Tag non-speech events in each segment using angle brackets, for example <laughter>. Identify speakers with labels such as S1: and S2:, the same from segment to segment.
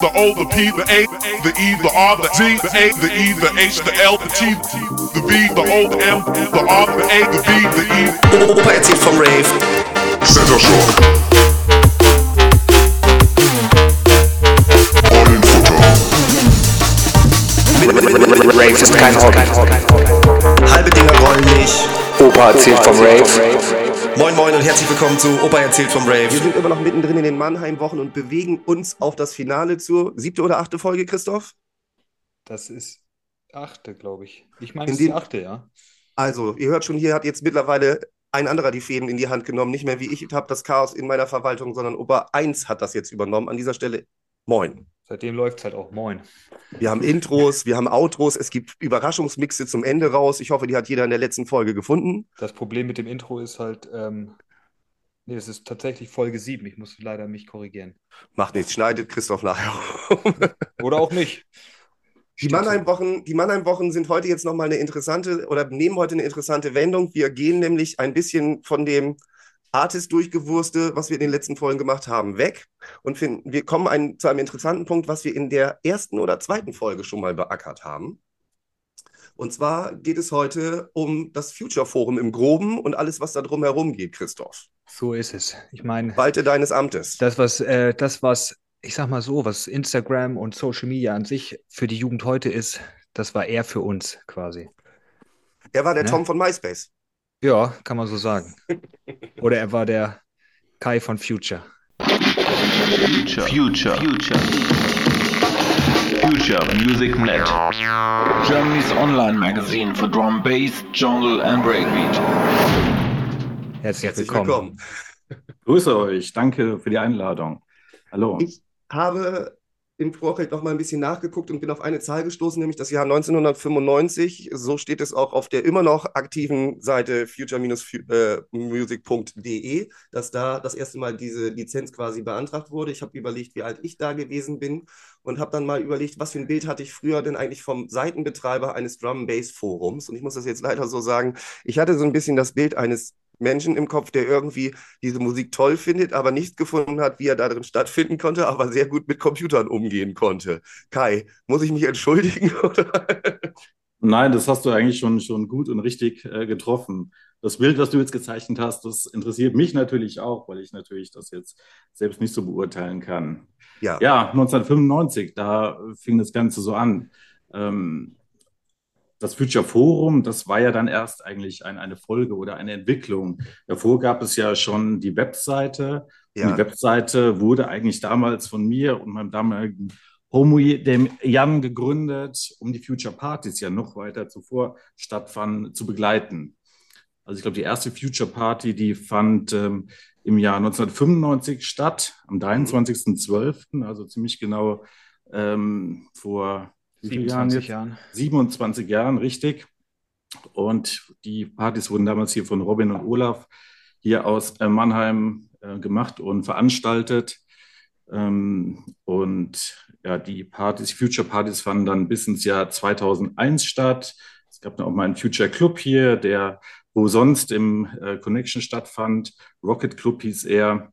S1: The O, the P, the A, the E, the R, the Z, the A, the E, the H, the L, the T, the V, the O, the M, the R, the A, the B, the E.
S2: Opa erzählt vom Rave.
S1: Center Shock. All in Futter.
S3: Rave ist kein Hobby.
S2: Halbe Dinger rollen nicht.
S3: Opa erzählt vom Rave.
S2: Moin Moin und herzlich willkommen zu Opa erzählt vom
S4: Wir
S2: Rave.
S4: sind immer noch mittendrin in den Mannheim-Wochen und bewegen uns auf das Finale zur siebte oder achte Folge, Christoph.
S5: Das ist achte, glaube ich. Ich meine,
S4: In
S5: es ist die achte, ja.
S4: Also, ihr hört schon, hier hat jetzt mittlerweile ein anderer die Fäden in die Hand genommen. Nicht mehr wie ich habe das Chaos in meiner Verwaltung, sondern Opa 1 hat das jetzt übernommen. An dieser Stelle, moin.
S5: Seitdem läuft es halt auch. Moin.
S4: Wir haben Intros, wir haben Outros, es gibt Überraschungsmixe zum Ende raus. Ich hoffe, die hat jeder in der letzten Folge gefunden.
S5: Das Problem mit dem Intro ist halt, ähm, nee, es ist tatsächlich Folge 7. Ich muss leider mich korrigieren.
S4: Macht nichts, schneidet Christoph nachher. <laughs>
S5: Oder auch nicht.
S4: Die Mannheim-Wochen, die Mannheim-Wochen sind heute jetzt nochmal eine interessante oder nehmen heute eine interessante Wendung. Wir gehen nämlich ein bisschen von dem Artist durchgewurste, was wir in den letzten Folgen gemacht haben, weg und finden, wir kommen ein, zu einem interessanten Punkt, was wir in der ersten oder zweiten Folge schon mal beackert haben. Und zwar geht es heute um das Future Forum im Groben und alles, was da drum herum geht, Christoph.
S5: So ist es. Ich meine,
S4: Walte deines Amtes.
S5: das, was, äh, das, was, ich sag mal so, was Instagram und Social Media an sich für die Jugend heute ist, das war er für uns quasi.
S4: Er war der
S5: Ne?
S4: Tom von MySpace.
S5: Ja, kann man so sagen. Oder er war der Kai von Future.
S6: Future. Future. Future. Future Music Net. Germany's online magazine for drum bass, jungle and breakbeat.
S5: Herzlich,
S4: Herzlich
S5: willkommen.
S4: willkommen.
S7: Grüße euch, danke für die Einladung. Hallo.
S4: Ich habe im Vorfeld noch mal ein bisschen nachgeguckt und bin auf eine Zahl gestoßen, nämlich das Jahr 1995. So steht es auch auf der immer noch aktiven Seite future-music.de, dass da das erste Mal diese Lizenz quasi beantragt wurde. Ich habe überlegt, wie alt ich da gewesen bin und habe dann mal überlegt, was für ein Bild hatte ich früher denn eigentlich vom Seitenbetreiber eines Drum Bass Forums. Und ich muss das jetzt leider so sagen, ich hatte so ein bisschen das Bild eines Menschen im Kopf, der irgendwie diese Musik toll findet, aber nicht gefunden hat, wie er da drin stattfinden konnte, aber sehr gut mit Computern umgehen konnte. Kai, muss ich mich entschuldigen? <laughs>
S7: Nein, das hast du eigentlich schon, schon gut und richtig äh, getroffen. Das Bild, was du jetzt gezeichnet hast, das interessiert mich natürlich auch, weil ich natürlich das jetzt selbst nicht so beurteilen kann.
S4: Ja,
S7: Ja, 1995, da fing das Ganze so an. Ähm, das Future Forum, das war ja dann erst eigentlich ein, eine Folge oder eine Entwicklung. Davor gab es ja schon die Webseite.
S4: Ja.
S7: die Webseite wurde eigentlich damals von mir und meinem damaligen Homie, dem Jan, gegründet, um die Future Partys ja noch weiter zuvor stattfanden, zu begleiten. Also ich glaube, die erste Future Party, die fand ähm, im Jahr 1995 statt, am 23.12., also ziemlich genau ähm, vor
S5: 27
S7: jetzt?
S5: Jahren.
S7: 27 Jahren, richtig. Und die Partys wurden damals hier von Robin und Olaf hier aus äh, Mannheim äh, gemacht und veranstaltet. Ähm, und ja, die Partys, Future Partys fanden dann bis ins Jahr 2001 statt. Es gab dann auch mal einen Future Club hier, der wo sonst im äh, Connection stattfand. Rocket Club hieß er.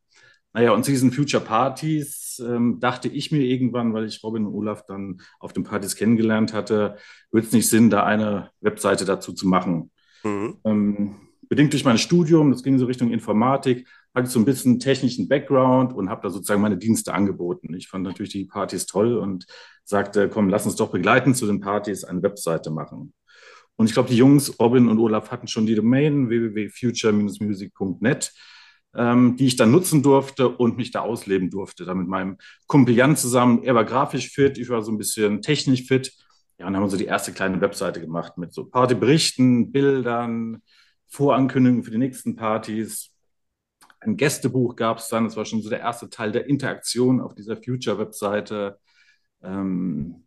S7: Naja, und zu diesen Future Partys ähm, dachte ich mir irgendwann, weil ich Robin und Olaf dann auf den Partys kennengelernt hatte, wird es nicht Sinn, da eine Webseite dazu zu machen.
S4: Mhm.
S7: Ähm, bedingt durch mein Studium, das ging so Richtung Informatik, hatte ich so ein bisschen technischen Background und habe da sozusagen meine Dienste angeboten. Ich fand natürlich die Partys toll und sagte, komm, lass uns doch begleiten zu den Partys, eine Webseite machen. Und ich glaube, die Jungs, Robin und Olaf, hatten schon die Domain www.future-music.net, die ich dann nutzen durfte und mich da ausleben durfte. Da mit meinem Kumpel Jan zusammen. Er war grafisch fit, ich war so ein bisschen technisch fit. Ja, und dann haben wir so die erste kleine Webseite gemacht mit so Partyberichten, Bildern, Vorankündigungen für die nächsten Partys. Ein Gästebuch gab es dann. Das war schon so der erste Teil der Interaktion auf dieser Future-Webseite. Ähm,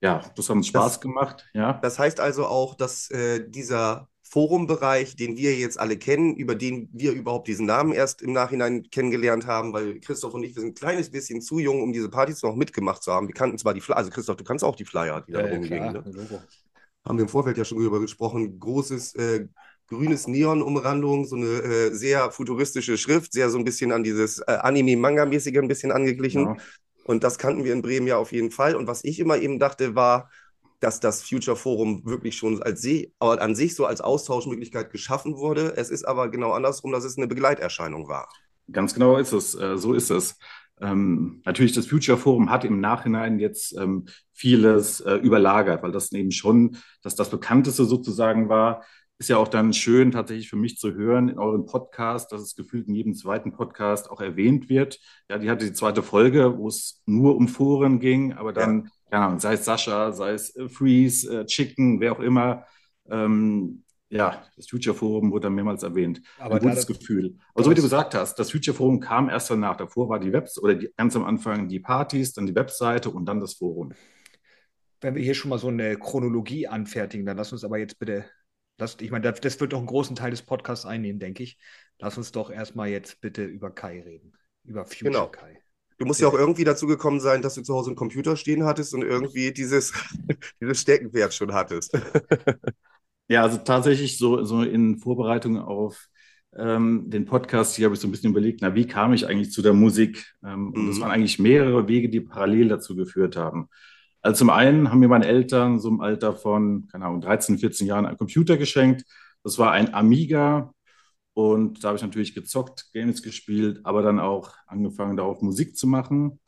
S7: ja, das hat uns Spaß
S4: Das-
S7: gemacht. Ja.
S4: Das heißt also auch, dass äh, dieser Forumbereich, den wir jetzt alle kennen, über den wir überhaupt diesen Namen erst im Nachhinein kennengelernt haben, weil Christoph und ich, wir sind ein kleines bisschen zu jung, um diese Partys noch mitgemacht zu haben. Wir kannten zwar die Flyer, also Christoph, du kannst auch die Flyer, die da
S5: Ja, ja,
S4: rumgingen. Ne? Haben wir im Vorfeld ja schon drüber gesprochen. Großes äh, grünes Neon-Umrandung, so eine äh, sehr futuristische Schrift, sehr so ein bisschen an dieses äh, Anime-Manga-mäßige ein bisschen angeglichen.
S7: Ja.
S4: Und das kannten wir in Bremen ja auf jeden Fall. Und was ich immer eben dachte, war, dass das Future Forum wirklich schon als sie, an sich so als Austauschmöglichkeit geschaffen wurde. Es ist aber genau andersrum, dass es eine Begleiterscheinung war.
S7: Ganz genau ist es, äh, so ist es. Ähm, natürlich, das Future Forum hat im Nachhinein jetzt ähm, vieles äh, überlagert, weil das eben schon, dass das bekannteste sozusagen war, ist ja auch dann schön tatsächlich für mich zu hören in eurem Podcast, dass es gefühlt in jedem zweiten Podcast auch erwähnt wird. Ja, die hatte die zweite Folge, wo es nur um Foren ging, aber dann, ja, ja sei es Sascha, sei es äh, Freeze, äh, Chicken, wer auch immer, ähm, ja, das Future Forum wurde dann mehrmals erwähnt.
S5: Aber
S7: Ein gutes
S5: da-
S7: Gefühl. Also wie du gesagt hast, das Future Forum kam erst danach. Davor war die Webs oder die, ganz am Anfang die Partys, dann die Webseite und dann das Forum.
S5: Wenn wir hier schon mal so eine Chronologie anfertigen, dann lass uns aber jetzt bitte, lass, ich meine, das, das wird doch einen großen Teil des Podcasts einnehmen, denke ich. Lass uns doch erstmal jetzt bitte über Kai reden. Über Future
S4: Genau.
S5: Kai.
S4: Du musst ja auch irgendwie dazu gekommen sein, dass du zu Hause einen Computer stehen hattest und irgendwie dieses, <laughs> dieses Steckenpferd schon hattest. <laughs>
S7: Ja, also tatsächlich so, so in Vorbereitung auf ähm, den Podcast hier habe ich so ein bisschen überlegt, na, wie kam ich eigentlich zu der Musik? Ähm, und es
S4: Mhm.
S7: waren eigentlich mehrere Wege, die parallel dazu geführt haben. Also zum einen haben mir meine Eltern so im Alter von, keine Ahnung, 13, 14 Jahren einen Computer geschenkt. Das war ein Amiga und da habe ich natürlich gezockt, Games gespielt, aber dann auch angefangen, darauf Musik zu machen.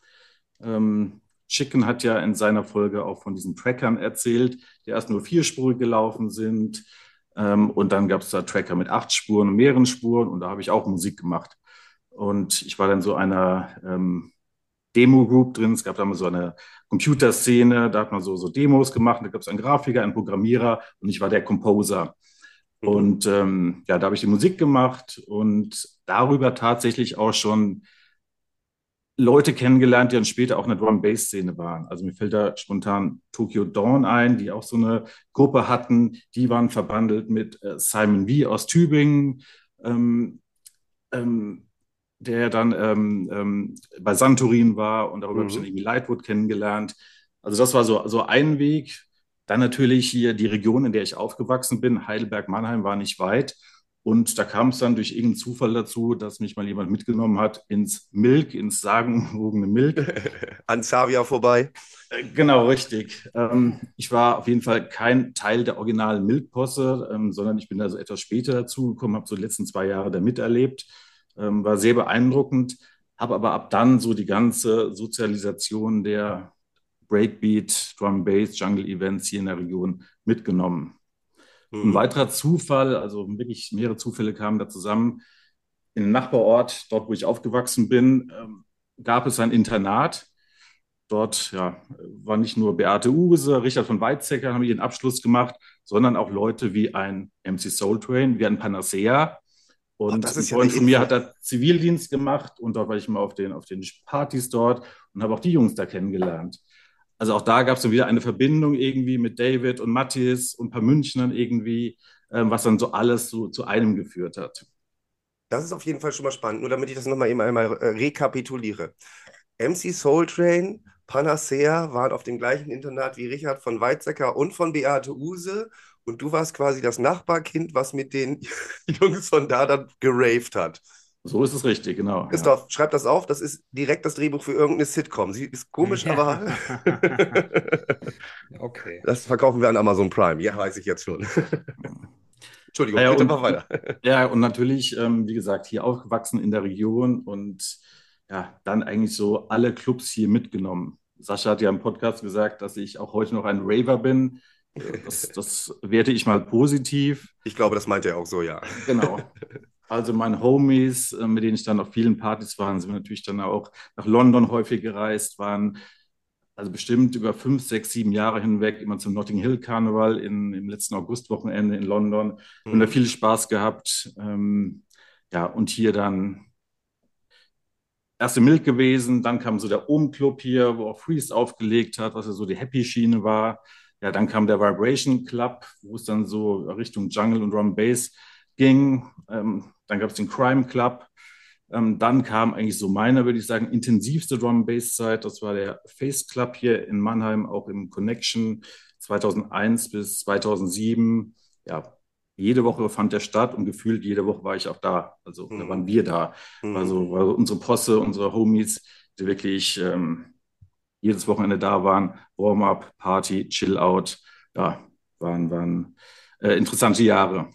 S7: Ähm, Chicken hat ja in seiner Folge auch von diesen Trackern erzählt, die erst nur vierspurig gelaufen sind. Ähm, und dann gab es da Tracker mit acht Spuren und mehreren Spuren und da habe ich auch Musik gemacht. Und ich war dann so einer ähm, Demo-Group drin. Es gab da mal so eine Computerszene, da hat man so, so Demos gemacht. Da gab es einen Grafiker, einen Programmierer und ich war der Composer.
S4: Mhm.
S7: Und ähm, ja, da habe ich die Musik gemacht und darüber tatsächlich auch schon Leute kennengelernt, die dann später auch in der Drum-Bass-Szene waren. Also mir fällt da spontan Tokyo Dawn ein, die auch so eine Gruppe hatten. Die waren verbandelt mit äh, Simon V. aus Tübingen, ähm, ähm, der dann ähm, ähm, bei Santorin war und darüber habe ich
S4: Mhm.
S7: dann irgendwie Lightwood kennengelernt. Also das war so, so ein Weg. Dann natürlich hier die Region, in der ich aufgewachsen bin, Heidelberg-Mannheim war nicht weit. Und da kam es dann durch irgendeinen Zufall dazu, dass mich mal jemand mitgenommen hat ins Milk, ins sagenumwogene Milk. <laughs>
S4: An Xavier vorbei.
S7: Äh, Genau, richtig. Ähm, ich war auf jeden Fall kein Teil der originalen Milk-Posse, ähm, sondern ich bin da so etwas später dazugekommen, habe so die letzten zwei Jahre da miterlebt, ähm, war sehr beeindruckend, habe aber ab dann so die ganze Sozialisation der Breakbeat, Drum Bass, Jungle Events hier in der Region mitgenommen. Ein
S4: Mhm.
S7: weiterer Zufall, also wirklich mehrere Zufälle kamen da zusammen. In einem Nachbarort, dort wo ich aufgewachsen bin, ähm, gab es ein Internat. Dort ja, war nicht nur Beate Ugese, Richard von Weizsäcker haben ihren Abschluss gemacht, sondern auch Leute wie ein MC Soul Train, wie ein Panacea. Und
S4: ist
S7: ein
S4: ja
S7: Freund
S4: eine
S7: von mir hat da Zivildienst gemacht und dort war ich mal auf den, auf den Partys dort und habe auch die Jungs da kennengelernt. Also auch da gab es dann wieder eine Verbindung irgendwie mit David und Matthias und ein paar Münchnern irgendwie, ähm, was dann so alles so zu einem geführt hat.
S4: Das ist auf jeden Fall schon mal spannend. Nur damit ich das nochmal eben einmal äh, rekapituliere. MC Soul Train, Panacea waren auf dem gleichen Internat wie Richard von Weizsäcker und von Beate Use. Und du warst quasi das Nachbarkind, was mit den <laughs> Jungs von da dann geraved hat.
S7: So ist es richtig, genau. Ja.
S4: Christoph, schreib das auf. Das ist direkt das Drehbuch für irgendeine Sitcom. Sie ist komisch,
S5: Ja.
S4: aber <laughs>
S5: Okay.
S4: das verkaufen wir an Amazon Prime. Ja, weiß ich jetzt schon. <laughs> Entschuldigung,
S7: Ja, ja,
S4: bitte
S7: und-
S4: mach weiter.
S7: Ja, und natürlich, ähm, wie gesagt, hier aufgewachsen in der Region und ja, dann eigentlich so alle Clubs hier mitgenommen. Sascha hat ja im Podcast gesagt, dass ich auch heute noch ein Raver bin. Das, das werte ich mal positiv.
S4: Ich glaube, das meint er auch so, ja.
S7: Genau. <laughs> Also meine Homies, äh, mit denen ich dann auf vielen Partys war, sind wir natürlich dann auch nach London häufig gereist, waren also bestimmt über fünf, sechs, sieben Jahre hinweg immer zum Notting Hill Karneval in, im letzten Augustwochenende in London. Und da viel Spaß gehabt. Ähm, ja, und hier dann erste Milk gewesen, dann kam so der Ohm Club hier, wo auch Freeze aufgelegt hat, was ja so die Happy-Schiene war. Ja, dann kam der Vibration Club, wo es dann so Richtung Jungle und Drum Bass ging. Ähm, dann gab es den Crime Club. Ähm, dann kam eigentlich so meine, würde ich sagen, intensivste Drum Bass Zeit. Das war der Face Club hier in Mannheim, auch im Connection 2001 bis 2007. Ja, jede Woche fand der statt und gefühlt jede Woche war ich auch da. Also da
S4: Mhm.
S7: waren wir da.
S4: Mhm.
S7: Also war unsere Posse, unsere Homies, die wirklich ähm, jedes Wochenende da waren. Warm-up, Party, Chill-out. Ja, waren, waren äh, interessante Jahre.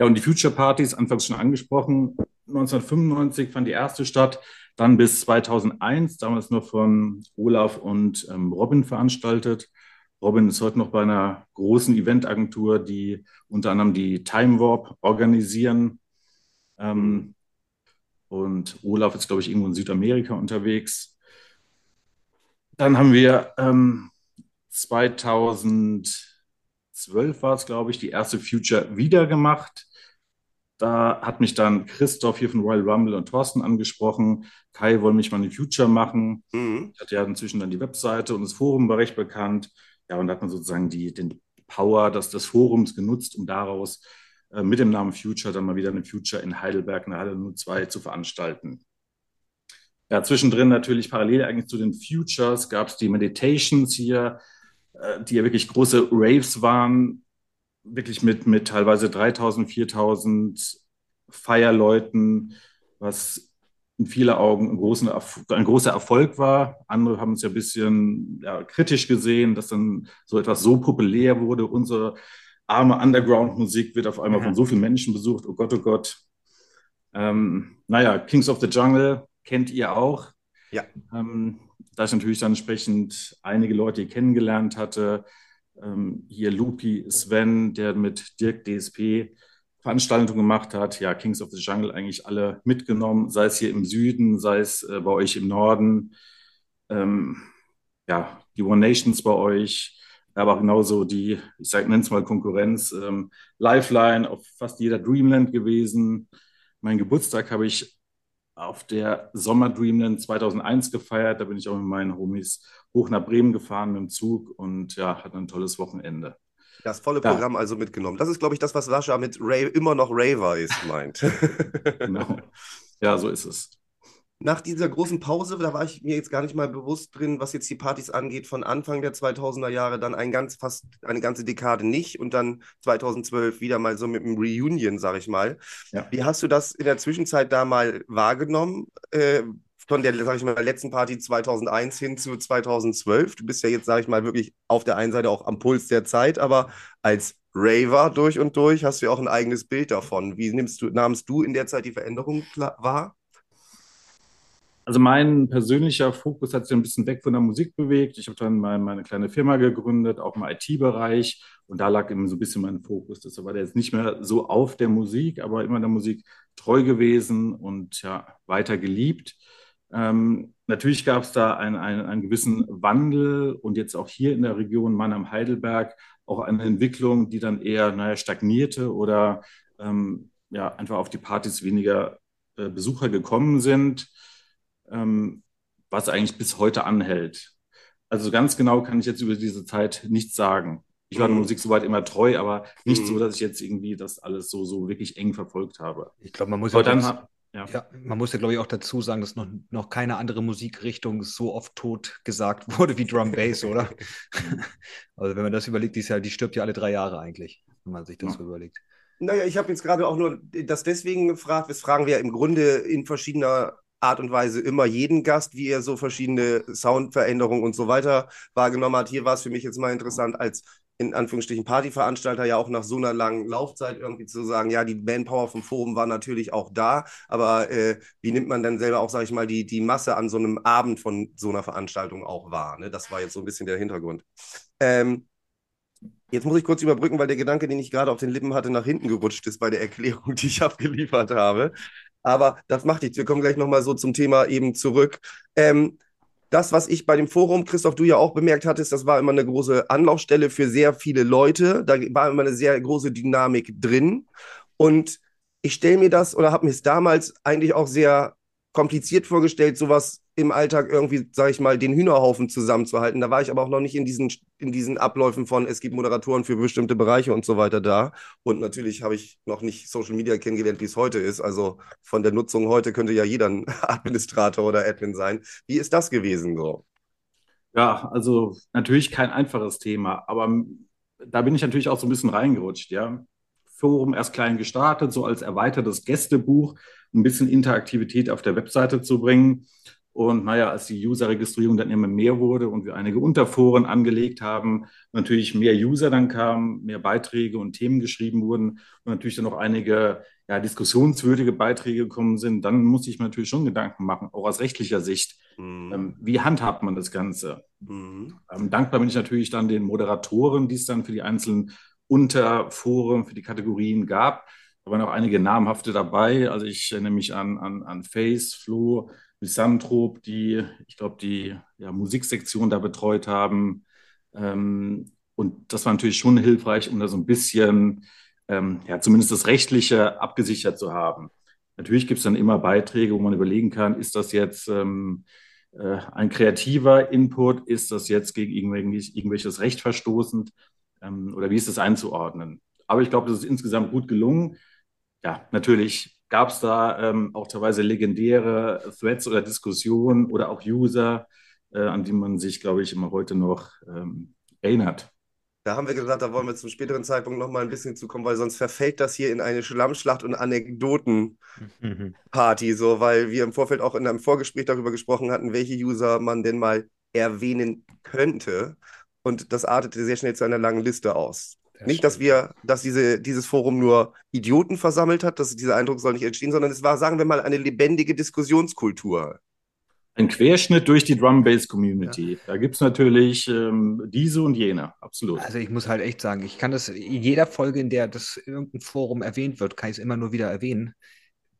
S7: Ja, und die Future Partys, anfangs schon angesprochen, 1995 fand die erste statt, dann bis 2001, damals nur von Olaf und ähm, Robin veranstaltet. Robin ist heute noch bei einer großen Eventagentur, die unter anderem die Time Warp organisieren. Ähm, und Olaf ist, glaube ich, irgendwo in Südamerika unterwegs. Dann haben wir ähm, 2012 war es, glaube ich, die erste Future wieder gemacht. Da hat mich dann Christoph hier von Royal Rumble und Thorsten angesprochen. Kai wollen mich mal eine Future machen.
S4: Mhm.
S7: Ich hatte ja inzwischen dann die Webseite und das Forum war recht bekannt. Ja, und da hat man sozusagen die, den Power des, des Forums genutzt, um daraus äh, mit dem Namen Future dann mal wieder eine Future in Heidelberg, in der Halle 02 zu veranstalten. Ja, zwischendrin natürlich parallel eigentlich zu den Futures gab es die Meditations hier, äh, die ja wirklich große Raves waren, wirklich mit, mit teilweise 3000, 4000 Feierleuten, was in vielen Augen ein, großen, ein großer Erfolg war. Andere haben es ja ein bisschen ja, kritisch gesehen, dass dann so etwas so populär wurde. Unsere arme Underground-Musik wird auf einmal von so vielen Menschen besucht. Oh Gott, oh Gott. Ähm, naja, Kings of the Jungle kennt ihr auch.
S4: Ja.
S7: Ähm, da ich natürlich dann entsprechend einige Leute kennengelernt hatte. Ähm, hier Lupi, Sven, der mit Dirk DSP Veranstaltungen gemacht hat. Ja, Kings of the Jungle eigentlich alle mitgenommen, sei es hier im Süden, sei es äh, bei euch im Norden. Ähm, ja, die One Nations bei euch, aber genauso die, ich sage, nenne es mal Konkurrenz, ähm, Lifeline auf fast jeder Dreamland gewesen. Mein Geburtstag habe ich auf der Sommer Dreamland 2001 gefeiert. Da bin ich auch mit meinen Homies hoch nach Bremen gefahren mit dem Zug und ja, hatte ein tolles Wochenende.
S4: Das volle
S7: Ja.
S4: Programm also mitgenommen. Das ist, glaube ich, das, was Sascha mit Ray immer noch Raver ist, meint. <laughs>
S7: Genau. Ja, so ist es.
S4: Nach dieser großen Pause, da war ich mir jetzt gar nicht mal bewusst drin, was jetzt die Partys angeht, von Anfang der 2000er Jahre, dann ein ganz, fast eine ganze Dekade nicht und dann 2012 wieder mal so mit einem Reunion, sag ich mal.
S7: Ja.
S4: Wie hast du das in der Zwischenzeit da mal wahrgenommen? Äh, von der, sag ich mal, letzten Party 2001 hin zu 2012. Du bist ja jetzt, sag ich mal, wirklich auf der einen Seite auch am Puls der Zeit, aber als Raver durch und durch hast du ja auch ein eigenes Bild davon. Wie nimmst du, nahmst du in der Zeit die Veränderung wahr?
S7: Also mein persönlicher Fokus hat sich ein bisschen weg von der Musik bewegt. Ich habe dann mal meine kleine Firma gegründet, auch im IT-Bereich. Und da lag eben so ein bisschen mein Fokus. Deshalb war jetzt nicht mehr so auf der Musik, aber immer der Musik treu gewesen und ja, weiter geliebt. Ähm, natürlich gab es da einen, einen, einen gewissen Wandel und jetzt auch hier in der Region Mannheim-Heidelberg auch eine Entwicklung, die dann eher naja, stagnierte oder ähm, ja, einfach auf die Partys weniger äh, Besucher gekommen sind ähm, was eigentlich bis heute anhält. Also ganz genau kann ich jetzt über diese Zeit nichts sagen. Ich war der
S4: Mhm.
S7: Musik soweit immer treu, aber nicht
S4: Mhm.
S7: so, dass ich jetzt irgendwie das alles so, so wirklich eng verfolgt habe.
S5: Ich glaube, man muss
S7: Aber
S5: ja,
S7: dann, ja.
S5: ja, man muss ja, glaube ich, auch dazu sagen, dass noch, noch keine andere Musikrichtung so oft tot gesagt <laughs> wurde wie Drum Bass, oder? <laughs> also wenn man das überlegt, die, ist ja, die stirbt ja alle drei Jahre eigentlich, wenn man sich das
S7: Ja.
S5: so überlegt.
S4: Naja, ich habe jetzt gerade auch nur das deswegen gefragt. Das fragen wir im Grunde in verschiedener Art und Weise immer jeden Gast, wie er so verschiedene Soundveränderungen und so weiter wahrgenommen hat. Hier war es für mich jetzt mal interessant, als in Anführungsstrichen Partyveranstalter ja auch nach so einer langen Laufzeit irgendwie zu sagen, ja, die Manpower vom Forum war natürlich auch da, aber äh, wie nimmt man dann selber auch, sage ich mal, die, die Masse an so einem Abend von so einer Veranstaltung auch wahr? Ne? Das war jetzt so ein bisschen der Hintergrund. Ähm, Jetzt muss ich kurz überbrücken, weil der Gedanke, den ich gerade auf den Lippen hatte, nach hinten gerutscht ist bei der Erklärung, die ich <laughs> abgeliefert habe. Aber das macht nichts. Wir kommen gleich nochmal so zum Thema eben zurück. Ähm, das, was ich bei dem Forum, Christoph, du ja auch bemerkt hattest, das war immer eine große Anlaufstelle für sehr viele Leute. Da war immer eine sehr große Dynamik drin. Und ich stelle mir das oder habe mir es damals eigentlich auch sehr kompliziert vorgestellt, sowas im Alltag irgendwie, sage ich mal, den Hühnerhaufen zusammenzuhalten. Da war ich aber auch noch nicht in diesen, in diesen Abläufen von, es gibt Moderatoren für bestimmte Bereiche und so weiter da. Und natürlich habe ich noch nicht Social Media kennengelernt, wie es heute ist. Also von der Nutzung heute könnte ja jeder ein <laughs> Administrator oder Admin sein. Wie ist das gewesen so?
S7: Ja, also natürlich kein einfaches Thema, aber da bin ich natürlich auch so ein bisschen reingerutscht, ja. Forum erst klein gestartet, so als erweitertes Gästebuch, um ein bisschen Interaktivität auf der Webseite zu bringen. Und naja, als die User-Registrierung dann immer mehr wurde und wir einige Unterforen angelegt haben, natürlich mehr User dann kamen, mehr Beiträge und Themen geschrieben wurden und natürlich dann noch einige ja, diskussionswürdige Beiträge gekommen sind, dann muss ich mir natürlich schon Gedanken machen, auch aus rechtlicher Sicht.
S4: Mhm.
S7: Ähm, wie handhabt man das Ganze?
S4: Mhm.
S7: Ähm, dankbar bin ich natürlich dann den Moderatoren, die es dann für die einzelnen Unterforen, für die Kategorien gab. Da waren auch einige namhafte dabei. Also ich erinnere mich an, an, an Face, Flo, Misanthrope, die, ich glaube, die ja, Musiksektion da betreut haben. Ähm, und das war natürlich schon hilfreich, um da so ein bisschen, ähm, ja, zumindest das Rechtliche abgesichert zu haben. Natürlich gibt es dann immer Beiträge, wo man überlegen kann, ist das jetzt ähm, äh, ein kreativer Input, ist das jetzt gegen irgendwelches, irgendwelches Recht verstoßend ähm, oder wie ist das einzuordnen? Aber ich glaube, das ist insgesamt gut gelungen. Ja, natürlich gab es da ähm, auch teilweise legendäre Threads oder Diskussionen oder auch User, äh, an die man sich, glaube ich, immer heute noch ähm, erinnert.
S4: Da haben wir gesagt, da wollen wir zum späteren Zeitpunkt noch mal ein bisschen zukommen, weil sonst verfällt das hier in eine Schlammschlacht und Anekdotenparty, so, weil wir im Vorfeld auch in einem Vorgespräch darüber gesprochen hatten, welche User man denn mal erwähnen könnte. Und das artete sehr schnell zu einer langen Liste aus.
S5: Das
S4: nicht, dass wir, dass diese, dieses Forum nur Idioten versammelt hat, dass dieser Eindruck soll nicht entstehen, sondern es war, sagen wir mal, eine lebendige Diskussionskultur.
S7: Ein Querschnitt durch die Drum-Bass-Community. Da gibt es natürlich ähm, diese und jene, absolut.
S5: Also ich muss halt echt sagen, ich kann das in jeder Folge, in der das irgendein Forum erwähnt wird, kann ich es immer nur wieder erwähnen,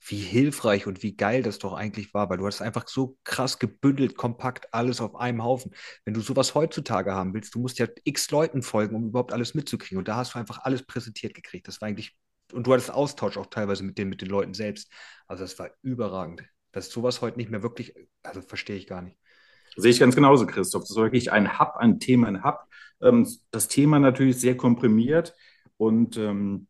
S5: wie hilfreich und wie geil das doch eigentlich war, weil du hast einfach so krass gebündelt, kompakt alles auf einem Haufen. Wenn du sowas heutzutage haben willst, du musst ja x Leuten folgen, um überhaupt alles mitzukriegen. Und da hast du einfach alles präsentiert gekriegt. Das war eigentlich, und du hattest Austausch auch teilweise mit den, mit den Leuten selbst. Also das war überragend. Dass sowas heute nicht mehr wirklich, also verstehe ich gar nicht.
S7: Sehe ich ganz genauso, Christoph. Das ist wirklich ein Hub, ein Thema, ein Hub. Ähm, das Thema natürlich sehr komprimiert und ähm,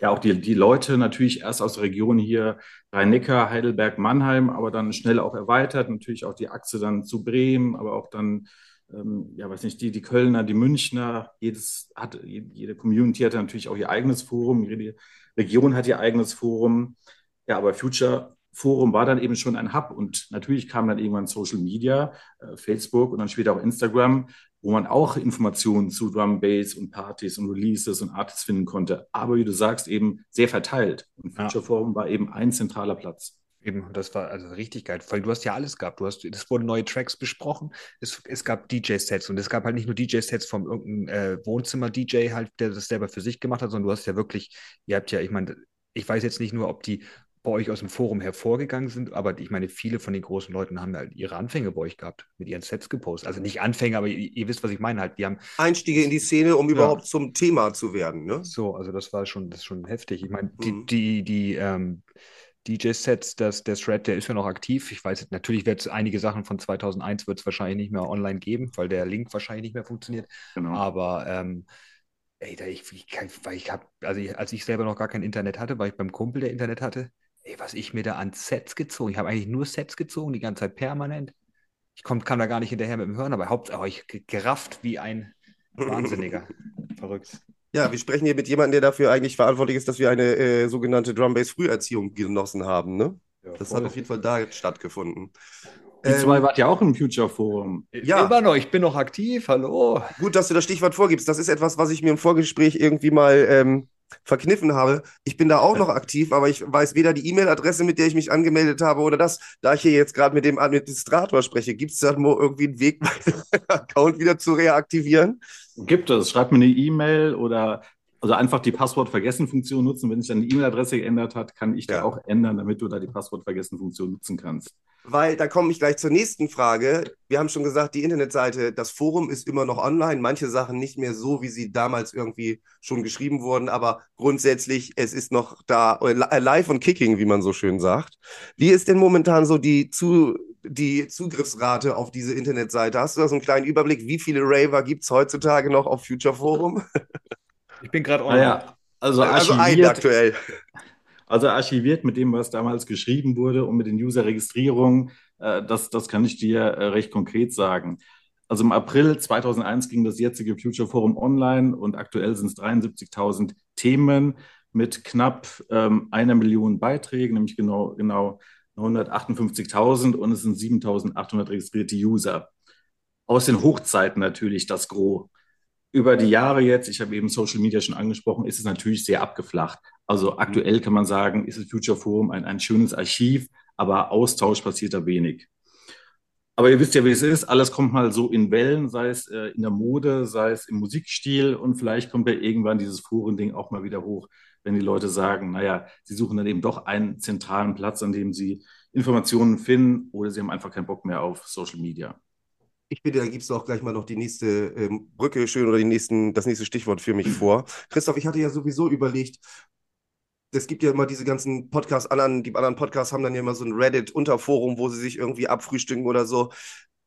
S7: ja, auch die, die Leute natürlich erst aus der Region hier Rhein-Neckar, Heidelberg, Mannheim, aber dann schnell auch erweitert. Natürlich auch die Achse dann zu Bremen, aber auch dann, ähm, ja, weiß nicht, die, die Kölner, die Münchner. Jedes hat, jede Community hat natürlich auch ihr eigenes Forum. Jede Region hat ihr eigenes Forum. Ja, aber Future Forum war dann eben schon ein Hub und natürlich kam dann irgendwann Social Media, äh, Facebook und dann später auch Instagram, wo man auch Informationen zu Drum Bass und Partys und Releases und Artists finden konnte. Aber wie du sagst, eben sehr verteilt. Und Future
S5: Ja.
S7: Forum war eben ein zentraler Platz.
S5: Eben, das war also richtig geil, weil du hast ja alles gehabt. Du hast, es wurden neue Tracks besprochen, es, es gab DJ-Sets und es gab halt nicht nur DJ-Sets vom irgendeinem äh, Wohnzimmer-DJ halt, der das selber für sich gemacht hat, sondern du hast ja wirklich, ihr habt ja, ich meine, ich weiß jetzt nicht nur, ob die bei euch aus dem Forum hervorgegangen sind, aber ich meine, viele von den großen Leuten haben halt ihre Anfänge bei euch gehabt, mit ihren Sets gepostet. Also nicht Anfänge, aber ihr, ihr wisst, was ich meine halt. Die haben
S4: Einstiege in die Szene, um überhaupt zum Thema zu werden. Ne?
S5: so, also das war schon, das ist schon heftig. Ich meine, die,
S4: Mhm.
S5: die, die ähm, DJ-Sets, das, der Thread, der ist ja noch aktiv. Ich weiß, natürlich wird es einige Sachen von 2001 wird es wahrscheinlich nicht mehr online geben, weil der Link wahrscheinlich nicht mehr funktioniert.
S7: Genau.
S5: Aber ähm, ey, da ich, ich, ich habe, also ich, als ich selber noch gar kein Internet hatte, war ich beim Kumpel, der Internet hatte. Ey, was ich mir da an Sets gezogen. Ich habe eigentlich nur Sets gezogen, die ganze Zeit permanent. Ich komm, kam da gar nicht hinterher mit dem Hören, aber hauptsächlich ich ge- gerafft wie ein Wahnsinniger. <laughs> Verrückt.
S4: Ja, wir sprechen hier mit jemandem, der dafür eigentlich verantwortlich ist, dass wir eine äh, sogenannte Drum-Bass-Früherziehung genossen haben. Ne?
S5: Ja,
S4: Das
S5: voll.
S4: hat auf jeden Fall da stattgefunden.
S7: Die zwei
S4: Ähm,
S7: wart ja auch im Future Forum.
S4: Ja.
S5: Immer noch, ich bin noch aktiv, hallo.
S4: gut, dass du das Stichwort vorgibst. Das ist etwas, was ich mir im Vorgespräch irgendwie mal ähm, verkniffen habe. Ich bin da auch noch aktiv, aber ich weiß weder die E-Mail-Adresse, mit der ich mich angemeldet habe, oder das. Da ich hier jetzt gerade mit dem Administrator spreche, gibt es da nur irgendwie einen Weg, <laughs> meinen Account wieder zu reaktivieren?
S7: Gibt es. Schreibt mir eine E-Mail oder also einfach die Passwort-Vergessen-Funktion nutzen. Wenn sich dann die E-Mail-Adresse geändert hat, kann ich die
S4: Ja.
S7: auch ändern, damit du da die Passwort-Vergessen-Funktion nutzen kannst.
S4: Weil da komme ich gleich zur nächsten Frage. Wir haben schon gesagt, die Internetseite, das Forum ist immer noch online. Manche Sachen nicht mehr so, wie sie damals irgendwie schon geschrieben wurden, aber grundsätzlich, es ist noch da äh, live und kicking, wie man so schön sagt. Wie ist denn momentan so die, zu, die Zugriffsrate auf diese Internetseite? Hast du da so einen kleinen Überblick? Wie viele Raver gibt es heutzutage noch auf Future Forum? <laughs>
S5: Ich bin gerade online.
S7: Naja, also
S4: Also
S7: archiviert,
S4: aktuell.
S7: also archiviert mit dem, was damals geschrieben wurde und mit den User-Registrierungen, äh, das, das kann ich dir äh, recht konkret sagen. Also im April 2001 ging das jetzige Future Forum online und aktuell sind es 73.000 Themen mit knapp ähm, einer Million Beiträgen, nämlich genau, genau 958.000 und es sind 7.800 registrierte User. Aus den Hochzeiten natürlich das Gros. Über die Jahre jetzt, ich habe eben Social Media schon angesprochen, ist es natürlich sehr abgeflacht. Also aktuell kann man sagen, ist das Future Forum ein, ein schönes Archiv, aber Austausch passiert da wenig. Aber ihr wisst ja, wie es ist. Alles kommt mal so in Wellen, sei es äh, in der Mode, sei es im Musikstil und vielleicht kommt ja irgendwann dieses Forending auch mal wieder hoch, wenn die Leute sagen, naja, sie suchen dann eben doch einen zentralen Platz, an dem sie Informationen finden oder sie haben einfach keinen Bock mehr auf Social Media.
S4: Ich bitte, da gibst du auch gleich mal noch die nächste ähm, Brücke schön oder die nächsten, das nächste Stichwort für mich <clears throat> vor. Christoph, ich hatte ja sowieso überlegt, es gibt ja immer diese ganzen Podcasts, anderen, die anderen Podcasts haben dann ja immer so ein Reddit-Unterforum, wo sie sich irgendwie abfrühstücken oder so.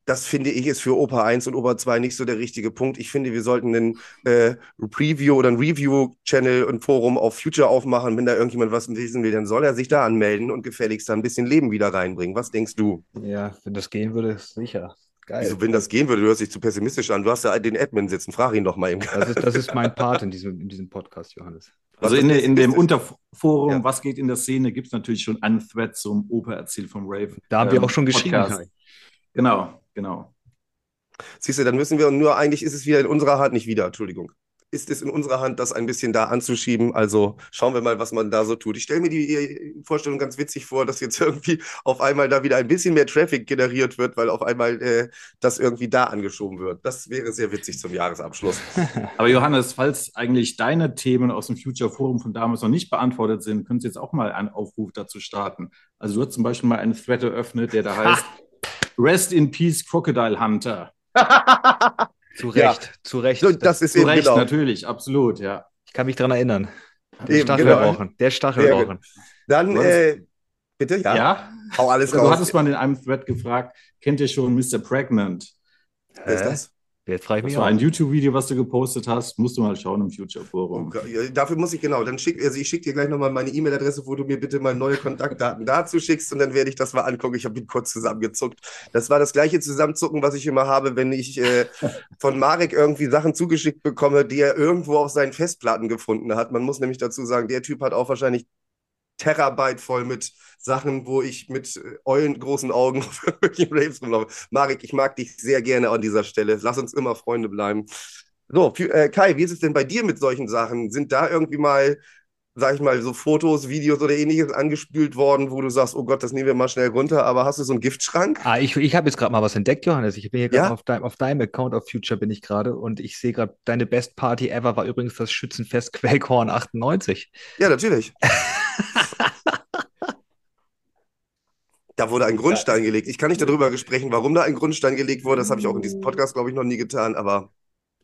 S4: Das finde ich ist für Opa 1 und Opa 2 nicht so der richtige Punkt. Ich finde, wir sollten einen äh, Preview oder ein Review-Channel und Forum auf Future aufmachen. Wenn da irgendjemand was wissen will, dann soll er sich da anmelden und gefälligst da ein bisschen Leben wieder reinbringen. Was denkst du?
S5: Ja, wenn das gehen würde, sicher. Geil.
S4: Also, wenn das gehen würde, du hörst dich zu pessimistisch an. Du hast ja den Admin sitzen. Frag ihn doch mal eben.
S5: Das ist, das ist mein Part in diesem, in diesem Podcast, Johannes.
S7: Also in, in dem Unterforum,
S4: Ja.
S7: was geht in der Szene, gibt es natürlich schon einen Thread zum Opa erzählt vom Rave.
S5: Da haben wir
S7: ähm,
S5: auch schon geschrieben.
S7: Genau, genau.
S4: Siehst du, dann müssen wir nur, eigentlich ist es wieder in unserer Hand, nicht wieder, Entschuldigung. Ist es in unserer Hand, das ein bisschen da anzuschieben? Also schauen wir mal, was man da so tut. Ich stelle mir die Vorstellung ganz witzig vor, dass jetzt <laughs> irgendwie auf einmal da wieder ein bisschen mehr Traffic generiert wird, weil auf einmal äh, das irgendwie da angeschoben wird. Das wäre sehr witzig zum Jahresabschluss. <laughs>
S7: Aber Johannes, falls eigentlich deine Themen aus dem Future Forum von damals noch nicht beantwortet sind, könntest du jetzt auch mal einen Aufruf dazu starten. Also du hast zum Beispiel mal einen Thread eröffnet, der da heißt Rest in Peace Crocodile Hunter. <laughs>
S5: Zu Recht, zu Recht.
S4: So, das ist
S7: Zu
S4: eben
S7: Recht,
S4: genau.
S7: natürlich, absolut, ja.
S5: ich kann mich daran erinnern. Der
S4: Eben,
S5: Stachelrochen. Der Stachelrochen.
S4: Dann,
S7: Du
S4: äh, bitte, ja,
S7: Ja?
S4: hau alles
S7: Du
S4: raus.
S7: hattest mal in einem Thread gefragt, kennt ihr schon Mr. Pregnant?
S4: Wer ist das?
S5: Jetzt frage ich
S7: Das
S5: mich
S7: war
S5: auch.
S7: ein YouTube-Video, was du gepostet hast. Musst du mal schauen im Future Forum.
S4: Ja, Dafür muss ich genau, dann schick, also ich schicke dir gleich nochmal meine E-Mail-Adresse, wo du mir bitte mal neue Kontaktdaten <laughs> dazu schickst und dann werde ich das mal angucken. Ich habe ihn kurz zusammengezuckt. Das war das gleiche Zusammenzucken, was ich immer habe, wenn ich äh, <laughs> von Marek irgendwie Sachen zugeschickt bekomme, die er irgendwo auf seinen Festplatten gefunden hat. Man muss nämlich dazu sagen, der Typ hat auch wahrscheinlich Terabyte voll mit Sachen, wo ich mit äh, eulengroßen Augen <laughs> auf irgendwelchen Raves rumlaufe. Marek, ich mag dich sehr gerne an dieser Stelle. Lass uns immer Freunde bleiben. So, für, äh, Kai, wie ist es denn bei dir mit solchen Sachen? Sind da irgendwie mal, sag ich mal, so Fotos, Videos oder ähnliches angespült worden, wo du sagst, oh Gott, das nehmen wir mal schnell runter, aber hast du so einen Giftschrank?
S5: Ah, ich, ich habe jetzt gerade mal was entdeckt, Johannes. Ich bin hier gerade
S4: Ja?
S5: auf, deinem, auf deinem Account auf Future bin ich gerade und ich sehe gerade, deine Best Party ever war übrigens das Schützenfest Quellkorn 98.
S4: Ja, natürlich. <laughs> <laughs> Da wurde ein Grundstein gelegt. Ich kann nicht darüber sprechen, warum da ein Grundstein gelegt wurde. Das habe ich auch in diesem Podcast, glaube ich, noch nie getan, aber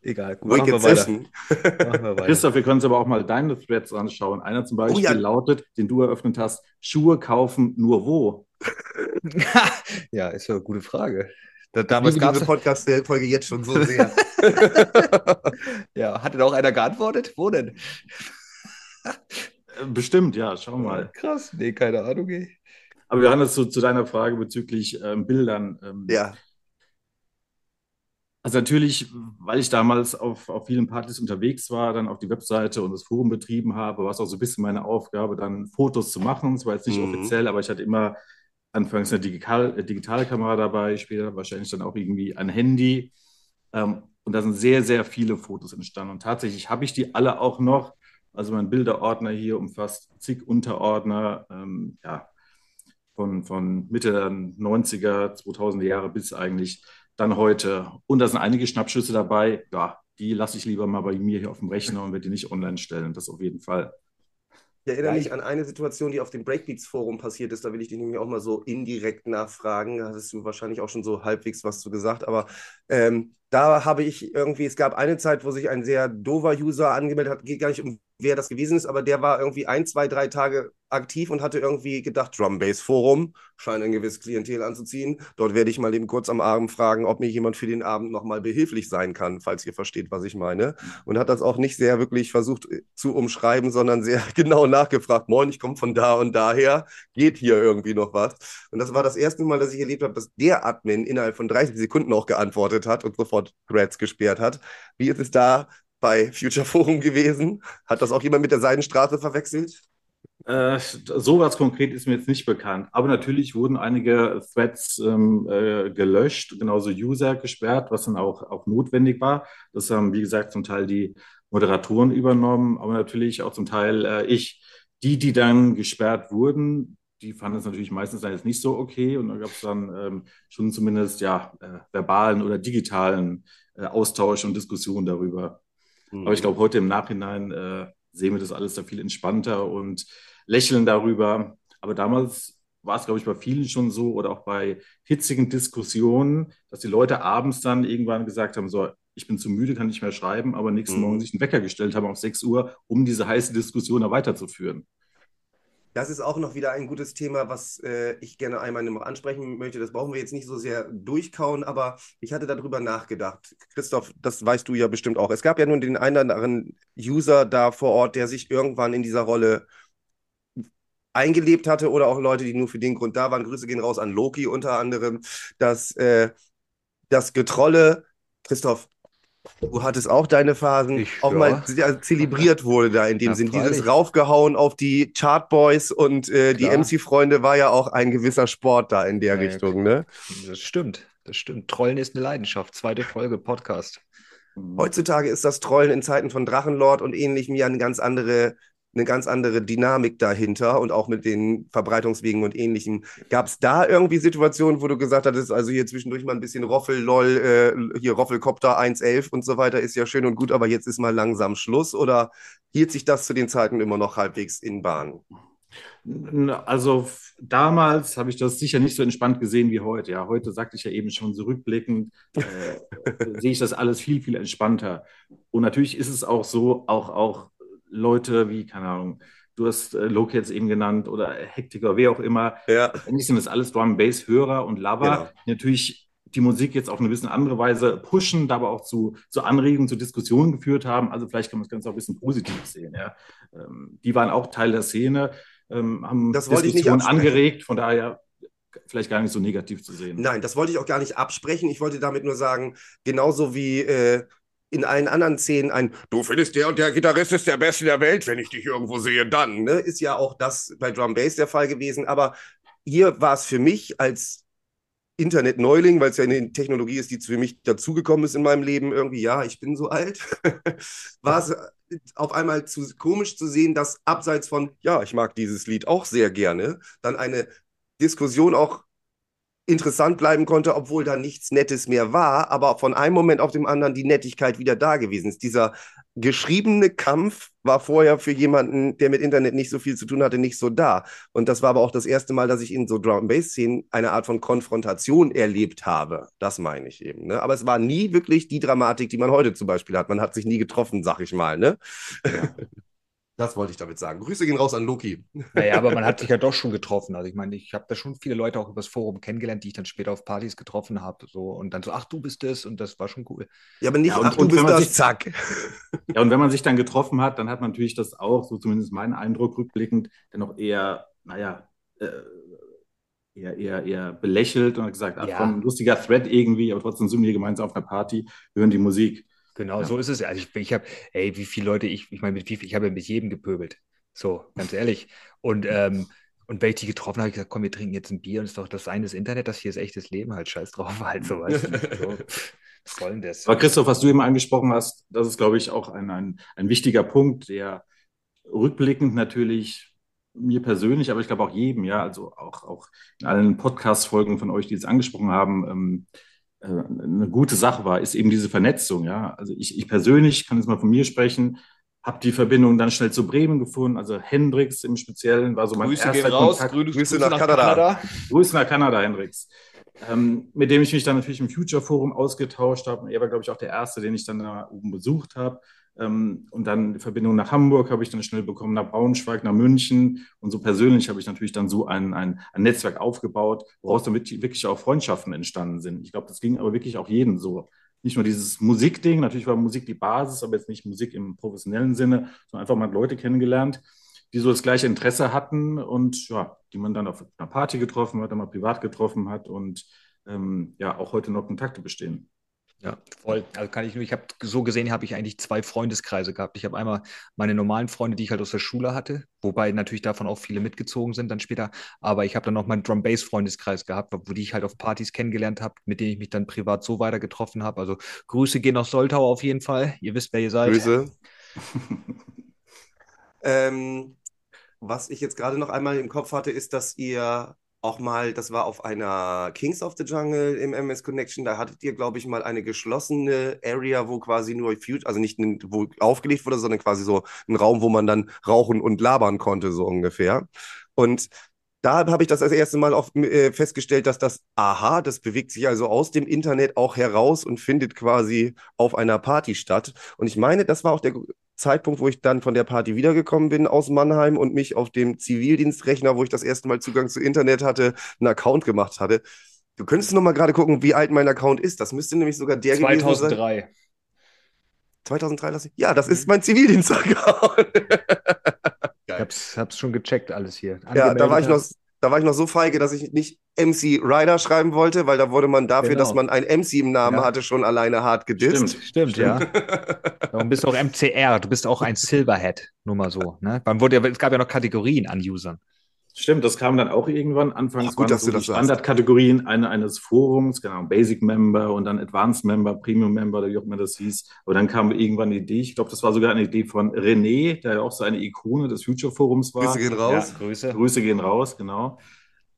S5: Egal, gut, machen wir. Machen wir weiter.
S7: Christoph, wir können uns aber auch mal deine Threads anschauen. Einer zum Beispiel
S4: Oh ja.
S7: lautet, den du eröffnet hast, Schuhe kaufen nur wo? <laughs>
S5: ja, ist ja eine gute Frage. Da,
S4: Ich
S5: damals
S4: liebe
S5: gab
S4: diese
S5: es.
S4: Podcast-Folge jetzt schon so <laughs> sehr.
S5: Ja, hatte da auch einer geantwortet? Wo denn?
S7: Bestimmt, ja, schau mal.
S5: Krass. Nee, keine Ahnung. Ey.
S7: Aber Johannes, zu, zu deiner Frage bezüglich ähm, Bildern. Ähm,
S4: ja,
S7: Also natürlich, weil ich damals auf, auf vielen Partys unterwegs war, dann auf die Webseite und das Forum betrieben habe, war es auch so ein bisschen meine Aufgabe, dann Fotos zu machen. Es war jetzt nicht
S4: Mhm.
S7: offiziell, aber ich hatte immer anfangs eine digital, äh, digitale Kamera dabei, später wahrscheinlich dann auch irgendwie ein Handy. Ähm, und da sind sehr, sehr viele Fotos entstanden. Und tatsächlich habe ich die alle auch noch. Also mein Bilderordner hier umfasst zig Unterordner, ähm, ja, von, von Mitte der 90er, 2000er Jahre bis eigentlich dann heute. Und da sind einige Schnappschüsse dabei. Ja, die lasse ich lieber mal bei mir hier auf dem Rechner und werde die nicht online stellen. Das auf jeden Fall.
S4: Ich erinnere mich
S5: ich-
S4: an eine Situation, die auf dem Breakbeats-Forum passiert ist. Da will ich dich nämlich auch mal so indirekt nachfragen. Da hattest du wahrscheinlich auch schon so halbwegs was zu gesagt. Aber ähm, da habe ich irgendwie, es gab eine Zeit, wo sich ein sehr dover User angemeldet hat. Geht gar nicht um, wer das gewesen ist, aber der war irgendwie ein, zwei, drei Tage aktiv und hatte irgendwie gedacht, Drum Bass Forum scheint ein gewisses Klientel anzuziehen. Dort werde ich mal eben kurz am Abend fragen, ob mir jemand für den Abend nochmal behilflich sein kann, falls ihr versteht, was ich meine. Und hat das auch nicht sehr wirklich versucht äh, zu umschreiben, sondern sehr <laughs> genau nachgefragt. Moin, ich komme von da und daher. Geht hier irgendwie noch was? Und das war das erste Mal, dass ich erlebt habe, dass der Admin innerhalb von 30 Sekunden auch geantwortet hat und sofort Threads gesperrt hat. Wie ist es da bei Future Forum gewesen? Hat das auch jemand mit der Seidenstraße verwechselt?
S7: Äh, sowas konkret ist mir jetzt nicht bekannt. Aber natürlich wurden einige Threads ähm, äh, gelöscht, genauso User gesperrt, was dann auch, auch notwendig war. Das haben, wie gesagt, zum Teil die Moderatoren übernommen, aber natürlich auch zum Teil äh, ich. Die, die dann gesperrt wurden, die fanden es natürlich meistens dann jetzt nicht so okay. Und da gab es dann ähm, schon zumindest ja äh, verbalen oder digitalen äh, Austausch und Diskussionen darüber. Mhm. Aber ich glaube, heute im Nachhinein äh, sehen wir das alles da viel entspannter und lächeln darüber. Aber damals war es, glaube ich, bei vielen schon so oder auch bei hitzigen Diskussionen, dass die Leute abends dann irgendwann gesagt haben, so, ich bin zu müde, kann nicht mehr schreiben, aber nächsten mhm. Morgen sich einen Wecker gestellt haben auf 6 Uhr, um diese heiße Diskussion da weiterzuführen.
S4: Das ist auch noch wieder ein gutes Thema, was äh, ich gerne einmal noch ansprechen möchte. Das brauchen wir jetzt nicht so sehr durchkauen, aber ich hatte darüber nachgedacht. Christoph, das weißt du ja bestimmt auch. Es gab ja nun den einen oder anderen User da vor Ort, der sich irgendwann in dieser Rolle eingelebt hatte oder auch Leute, die nur für den Grund da waren. Grüße gehen raus an Loki unter anderem, dass äh, das Getrolle, Christoph, Du hattest auch deine Phasen, ich, auch ja. mal zelebriert wurde da in dem ja, Sinn. Freilich. Dieses Raufgehauen auf die Chartboys und äh, die MC-Freunde war ja auch ein gewisser Sport da in der ja, Richtung, ne?
S5: Das stimmt, das stimmt. Trollen ist eine Leidenschaft. Zweite Folge Podcast.
S4: Heutzutage ist das Trollen in Zeiten von Drachenlord und ähnlichem ja eine ganz andere eine ganz andere Dynamik dahinter und auch mit den Verbreitungswegen und ähnlichem. Gab es da irgendwie Situationen, wo du gesagt hattest, also hier zwischendurch mal ein bisschen Roffel, LOL, äh, hier Roffelkopter 1.11 und so weiter ist ja schön und gut, aber jetzt ist mal langsam Schluss oder hielt sich das zu den Zeiten immer noch halbwegs in Bahn?
S7: Also damals habe ich das sicher nicht so entspannt gesehen wie heute. Ja, heute sagte ich ja eben schon zurückblickend, äh, <laughs> sehe ich das alles viel, viel entspannter. Und natürlich ist es auch so, auch, auch Leute wie, keine Ahnung, du hast äh, Loki jetzt eben genannt oder Hektiker, wer auch immer. Ja. Eigentlich sind das alles Drum Bass Hörer und Lover, genau. die natürlich die Musik jetzt auf eine bisschen andere Weise pushen, aber auch zu, zu Anregungen, zu Diskussionen geführt haben. Also vielleicht kann man das Ganze auch ein bisschen positiv sehen. Ja. Ähm, die waren auch Teil der Szene, ähm, haben
S4: das Diskussionen
S7: angeregt, von daher vielleicht gar nicht so negativ zu sehen.
S4: Nein, das wollte ich auch gar nicht absprechen. Ich wollte damit nur sagen, genauso wie äh, in allen anderen Szenen ein, du findest der und der Gitarrist ist der Beste der Welt, wenn ich dich irgendwo sehe, dann, ne? Ist ja auch das bei Drum Bass der Fall gewesen. Aber hier war es für mich als Internet-Neuling, weil es ja eine Technologie ist, die für mich dazugekommen ist in meinem Leben, irgendwie, ja, ich bin so alt, <laughs> war es auf einmal zu komisch zu sehen, dass abseits von, ja, ich mag dieses Lied auch sehr gerne, dann eine Diskussion auch interessant bleiben konnte, obwohl da nichts Nettes mehr war, aber von einem Moment auf den anderen die Nettigkeit wieder da gewesen ist. Dieser geschriebene Kampf war vorher für jemanden, der mit Internet nicht so viel zu tun hatte, nicht so da. Und das war aber auch das erste Mal, dass ich in so Drum-Bass-Szenen eine Art von Konfrontation erlebt habe. Das meine ich eben. Ne? Aber es war nie wirklich die Dramatik, die man heute zum Beispiel hat. Man hat sich nie getroffen, sag ich mal. Ne? Ja. <laughs> Das wollte ich damit sagen. Grüße gehen raus an Loki.
S5: Naja, aber man hat <laughs> sich ja doch schon getroffen. Also ich meine, ich habe da schon viele Leute auch übers Forum kennengelernt, die ich dann später auf Partys getroffen habe. So, und dann so, ach, du bist es und das war schon cool.
S4: Ja, aber nicht, ja, und, ach, du bist das, sich, zack. <laughs>
S7: Ja, und wenn man sich dann getroffen hat, dann hat man natürlich das auch, so zumindest mein Eindruck rückblickend, dann auch eher, naja, äh, eher, eher, eher belächelt und hat gesagt, ach ja. komm, lustiger Thread irgendwie, aber trotzdem sind wir gemeinsam auf einer Party, hören die Musik.
S5: Genau, ja. so ist es. Also ich, ich habe, ey, wie viele Leute ich, ich meine, ich habe mit jedem gepöbelt. So, ganz ehrlich. Und, ähm, und wenn ich die getroffen habe, habe ich gesagt, komm, wir trinken jetzt ein Bier und ist doch das eine ist Internet, das hier ist echtes Leben, halt scheiß drauf, halt sowas. so. <laughs>
S7: Was soll denn das? Aber Christoph, was du eben angesprochen hast, das ist, glaube ich, auch ein, ein, ein wichtiger Punkt, der rückblickend natürlich mir persönlich, aber ich glaube auch jedem, ja, also auch, auch in allen Podcast-Folgen von euch, die es angesprochen haben, ähm, äh, eine gute Sache war, ist eben diese Vernetzung. Ja? Also ich, ich persönlich kann jetzt mal von mir sprechen, habe die Verbindung dann schnell zu Bremen gefunden. Also Hendrix im Speziellen war so mein
S4: Grüße erster gehen raus, Kontakt. Grüße, Grüße nach, nach Kanada. Kanada.
S7: Grüße nach Kanada, Hendrix. Ähm, mit dem ich mich dann natürlich im Future Forum ausgetauscht habe. Er war, glaube ich, auch der Erste, den ich dann da oben besucht habe. Ähm, und dann die Verbindung nach Hamburg habe ich dann schnell bekommen, nach Braunschweig, nach München. Und so persönlich habe ich natürlich dann so ein, ein, ein Netzwerk aufgebaut, woraus dann wirklich auch Freundschaften entstanden sind. Ich glaube, das ging aber wirklich auch jedem so. Nicht nur dieses Musikding, natürlich war Musik die Basis, aber jetzt nicht Musik im professionellen Sinne, sondern einfach mal Leute kennengelernt, die so das gleiche Interesse hatten und ja, die man dann auf einer Party getroffen hat, dann mal privat getroffen hat und ähm, ja, auch heute noch Kontakte bestehen.
S5: Ja, voll. Also kann ich nur, ich habe so gesehen, habe ich eigentlich zwei Freundeskreise gehabt. Ich habe einmal meine normalen Freunde, die ich halt aus der Schule hatte, wobei natürlich davon auch viele mitgezogen sind dann später. Aber ich habe dann noch meinen Drum Bass Freundeskreis gehabt, wo die ich halt auf Partys kennengelernt habe, mit denen ich mich dann privat so weiter getroffen habe. Also Grüße gehen aus Soltau auf jeden Fall. Ihr wisst, wer ihr seid.
S4: Grüße. <laughs> ähm, was ich jetzt gerade noch einmal im Kopf hatte, ist, dass ihr auch mal, das war auf einer Kings of the Jungle im MS Connection, da hattet ihr, glaube ich, mal eine geschlossene Area, wo quasi nur Future, also nicht wo aufgelegt wurde, sondern quasi so ein Raum, wo man dann rauchen und labern konnte, so ungefähr. Und da habe ich das das erste Mal auch äh, festgestellt, dass das, aha, das bewegt sich also aus dem Internet auch heraus und findet quasi auf einer Party statt. Und ich meine, das war auch der Zeitpunkt, wo ich dann von der Party wiedergekommen bin aus Mannheim und mich auf dem Zivildienstrechner, wo ich das erste Mal Zugang zu Internet hatte, einen Account gemacht hatte. Du könntest noch mal gerade gucken, wie alt mein Account ist. Das müsste nämlich sogar der gewesen sein.
S5: 2003.
S4: 2003 lasse ich. Ja, das ist mein Zivildienstaccount.
S5: Ich hab's, hab's schon gecheckt, alles hier.
S4: Ja, da war ich noch,
S5: Angemeldet
S4: da war ich noch so feige, dass ich nicht MC Ryder schreiben wollte, weil da wurde man dafür,
S5: Genau.
S4: dass man ein MC im Namen
S5: Ja.
S4: hatte, schon alleine hart gedisst.
S7: Stimmt.
S5: Stimmt, ja. <laughs> Darum bist du auch MCR, du bist auch ein Silverhead, nur mal so. Ne? Dann wurde ja, es gab ja noch Kategorien an Usern.
S7: Stimmt, das kam dann auch irgendwann. Anfangs
S4: Ach, gut,
S7: waren
S4: dass
S7: so
S4: du
S7: die
S4: das sagst.
S7: Standardkategorien eine, eines Forums, genau, Basic Member und dann Advanced Member, Premium Member oder wie auch immer das hieß. Aber dann kam irgendwann die Idee, ich glaube, das war sogar eine Idee von René, der ja auch so eine Ikone des Future Forums war.
S4: Grüße gehen raus.
S5: Ja, Grüße.
S7: Grüße gehen raus, genau.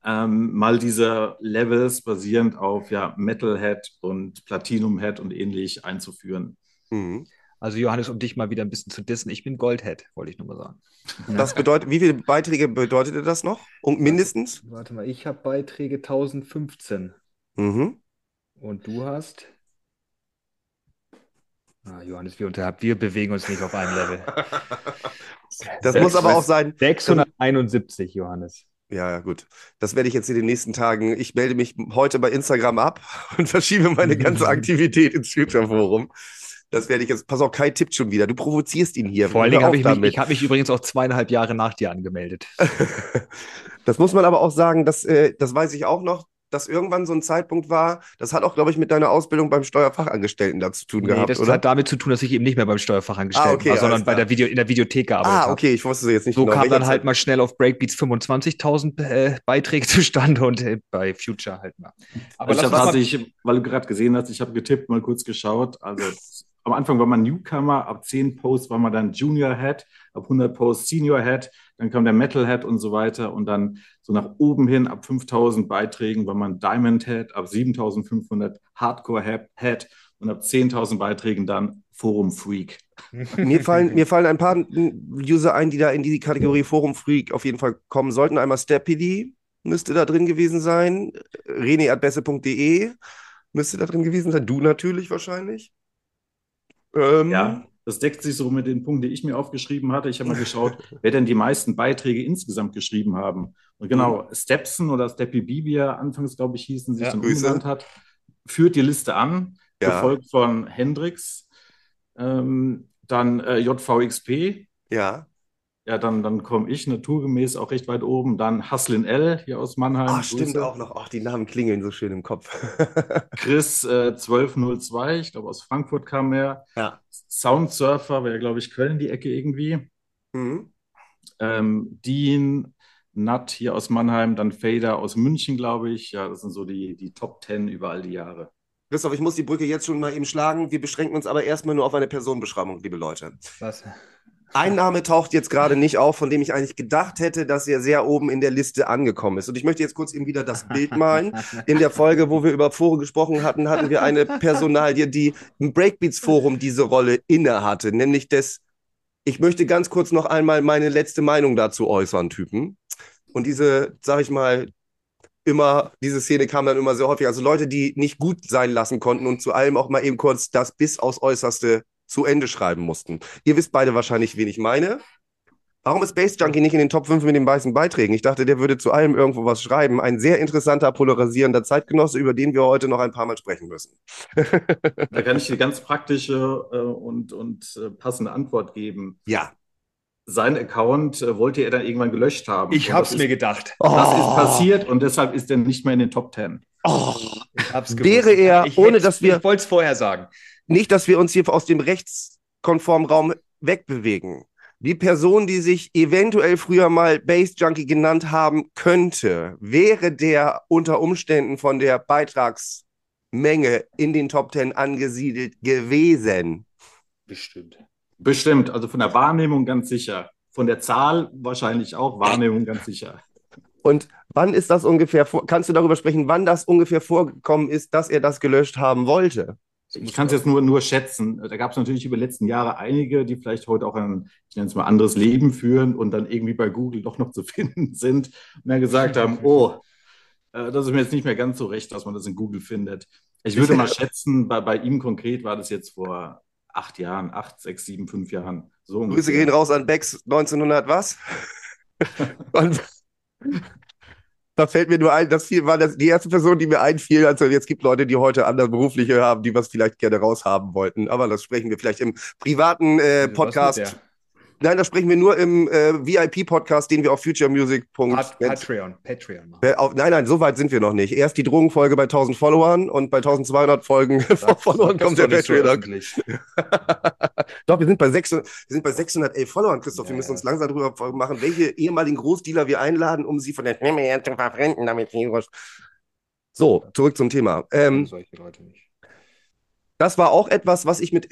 S7: Ähm, mal diese Levels basierend auf ja, Metalhead und Platinumhead und ähnlich einzuführen.
S4: Mhm.
S5: Also Johannes, um dich mal wieder ein bisschen zu dissen, ich bin Goldhead, wollte ich nur mal sagen.
S4: Das bedeutet, wie viele Beiträge bedeutete das noch? Und mindestens?
S5: Warte mal, ich habe Beiträge 1015
S4: Mhm.
S5: und du hast. Ah, Johannes, wir, unter, wir bewegen uns nicht auf einem Level. <laughs>
S4: Das muss aber auch sein.
S5: 671, Johannes.
S4: Ja, ja, gut. Das werde ich jetzt in den nächsten Tagen. Ich melde mich heute bei Instagram ab <laughs> und verschiebe meine ganze <laughs> Aktivität ins Future Forum. Das werde ich jetzt. Pass auf, Kai tippt schon wieder. Du provozierst ihn hier.
S5: Vor allen Dingen habe ich mich, ich habe mich übrigens auch zweieinhalb Jahre nach dir angemeldet. <laughs>
S4: Das muss man aber auch sagen, dass, äh, das weiß ich auch noch, dass irgendwann so ein Zeitpunkt war, das hat auch, glaube ich, mit deiner Ausbildung beim Steuerfachangestellten da zu tun
S5: Nee,
S4: gehabt,
S5: das
S4: oder?
S5: hat damit zu tun, dass ich eben nicht mehr beim Steuerfachangestellten
S4: Ah, okay,
S5: war, sondern bei der Video, in der Videothek gearbeitet
S4: ah,
S5: habe.
S4: okay, ich wusste jetzt nicht
S5: So
S4: genau.
S5: kam dann halt
S4: Zeit.
S5: mal schnell auf Breakbeats 25.000 äh, Beiträge <laughs> zustande und äh, bei Future halt mal. Aber
S7: ich
S5: lass
S7: habe
S5: uns mal,
S7: tatsächlich, weil du gerade gesehen hast, ich habe getippt, mal kurz geschaut. Also am Anfang war man Newcomer, ab 10 Posts war man dann Junior Head, ab 100 Posts Senior Head, dann kam der Metal Head und so weiter und dann so nach oben hin ab 5000 Beiträgen war man Diamond Head, ab 7500 Hardcore Head- und ab 10.000 Beiträgen dann Forum Freak. <laughs>
S4: Mir fallen, mir fallen ein paar User ein, die da in die Kategorie Forum Freak auf jeden Fall kommen sollten. Einmal Steppedy müsste da drin gewesen sein. rené.besse.de müsste da drin gewesen sein. Du natürlich wahrscheinlich. Ähm,
S7: Ja, das deckt sich so mit den Punkten, die ich mir aufgeschrieben hatte. Ich habe mal <laughs> geschaut, wer denn die meisten Beiträge insgesamt geschrieben haben. Und genau, Stepson oder Steppy B, wie er anfangs, glaube ich, hießen, sich
S5: Ja,
S7: dann umgenannt hat, führt die Liste an,
S4: Ja.
S7: gefolgt von Hendrix, ähm, dann äh, JVXP,
S4: Ja.
S7: Ja, dann, dann komme ich naturgemäß auch recht weit oben, dann Haslin L hier aus Mannheim,
S4: Ah, stimmt
S7: Grüße.
S4: auch noch. Ach, die Namen klingeln so schön im Kopf. <laughs>
S7: Chris äh, 1202, ich glaube aus Frankfurt kam er,
S4: Ja.
S7: Soundsurfer, wäre glaube ich Köln die Ecke irgendwie.
S4: Mhm.
S7: ähm, Dean, Nat hier aus Mannheim, dann Fader aus München, glaube ich. Ja, das sind so die, die Top Ten über all die Jahre.
S4: Christoph, ich muss die Brücke jetzt schon mal eben schlagen. Wir beschränken uns aber erstmal nur auf eine Personenbeschreibung, liebe Leute.
S5: was?
S4: Ein Name taucht jetzt gerade nicht auf, von dem ich eigentlich gedacht hätte, dass er sehr oben in der Liste angekommen ist. Und ich möchte jetzt kurz eben wieder das Bild malen. In der Folge, wo wir über Fore gesprochen hatten, hatten wir eine Personalie, die im Breakbeats-Forum diese Rolle inne hatte, nämlich des, ich möchte ganz kurz noch einmal meine letzte Meinung dazu äußern, Typen. Und diese, sag ich mal, immer, diese Szene kam dann immer sehr häufig. Also Leute, die nicht gut sein lassen konnten und zu allem auch mal eben kurz das bis aufs Äußerste zu Ende schreiben mussten. Ihr wisst beide wahrscheinlich, wen ich meine. Warum ist Space Junkie nicht in den Top 5 mit den weißen Beiträgen? Ich dachte, der würde zu allem irgendwo was schreiben. Ein sehr interessanter, polarisierender Zeitgenosse, über den wir heute noch ein paar Mal sprechen müssen. <laughs>
S7: Da kann ich die ganz praktische äh, und, und äh, passende Antwort geben.
S4: Ja.
S7: Sein Account äh, wollte er dann irgendwann gelöscht haben.
S5: Ich hab's
S7: das
S5: mir gedacht.
S7: Das ist passiert und deshalb ist er nicht mehr in den Top Ten.
S4: Oh,
S5: Ich hab's
S4: Wäre er,
S5: ich
S4: ohne
S5: hätt's-
S4: dass wir-
S5: Ich wollte es vorher sagen.
S4: Nicht, dass wir uns hier aus dem rechtskonformen Raum wegbewegen. Die Person, die sich eventuell früher mal Base Junkie genannt haben könnte, wäre der unter Umständen von der Beitragsmenge in den Top Ten angesiedelt gewesen.
S5: Bestimmt.
S7: Bestimmt, also von der Wahrnehmung ganz sicher. Von der Zahl wahrscheinlich auch, Wahrnehmung ganz sicher.
S4: Und wann ist das ungefähr, kannst du darüber sprechen, wann das ungefähr vorgekommen ist, dass er das gelöscht haben wollte?
S7: Ich kann es jetzt nur, nur schätzen. Da gab es natürlich über die letzten Jahre einige, die vielleicht heute auch ein, ich nenne es mal, anderes Leben führen und dann irgendwie bei Google doch noch zu <laughs> finden sind und dann gesagt haben, <laughs> oh, äh, das ist mir jetzt nicht mehr ganz so recht, dass man das in Google findet. Ich würde mal <laughs> schätzen, bei, bei ihm konkret war das jetzt vor acht Jahren, acht, sechs, sieben, fünf Jahren. So
S4: Grüße gehen raus an Bex 1900 was? Da fällt mir nur ein, das viel war das die erste Person, die mir einfiel. Also jetzt gibt Leute, die heute andere berufliche haben, die was vielleicht gerne raushaben wollten. Aber das sprechen wir vielleicht im privaten äh,
S5: Was
S4: Podcast. Nein, das sprechen wir nur im äh, VIP-Podcast, den wir auf futuremusic.
S5: Pat Patreon. Patreon machen.
S4: Äh, auf, nein, nein, so weit sind wir noch nicht. Erst die Drogenfolge bei 1000 Followern und bei 1200 Folgen <laughs>
S5: Sag-
S4: Followern kommt der
S5: so
S4: Patreon.
S5: öffentlich. <laughs>
S4: Doch, wir sind bei 600, wir sind bei 611 Followern, Christoph. wir
S5: Ja,
S4: müssen
S5: ja.
S4: uns langsam darüber machen, welche ehemaligen Großdealer wir einladen, um sie von der zu verfremden, damit sie So, zurück zum Thema. Ähm,
S5: Solche Leute nicht.
S4: das war auch etwas, was ich mit,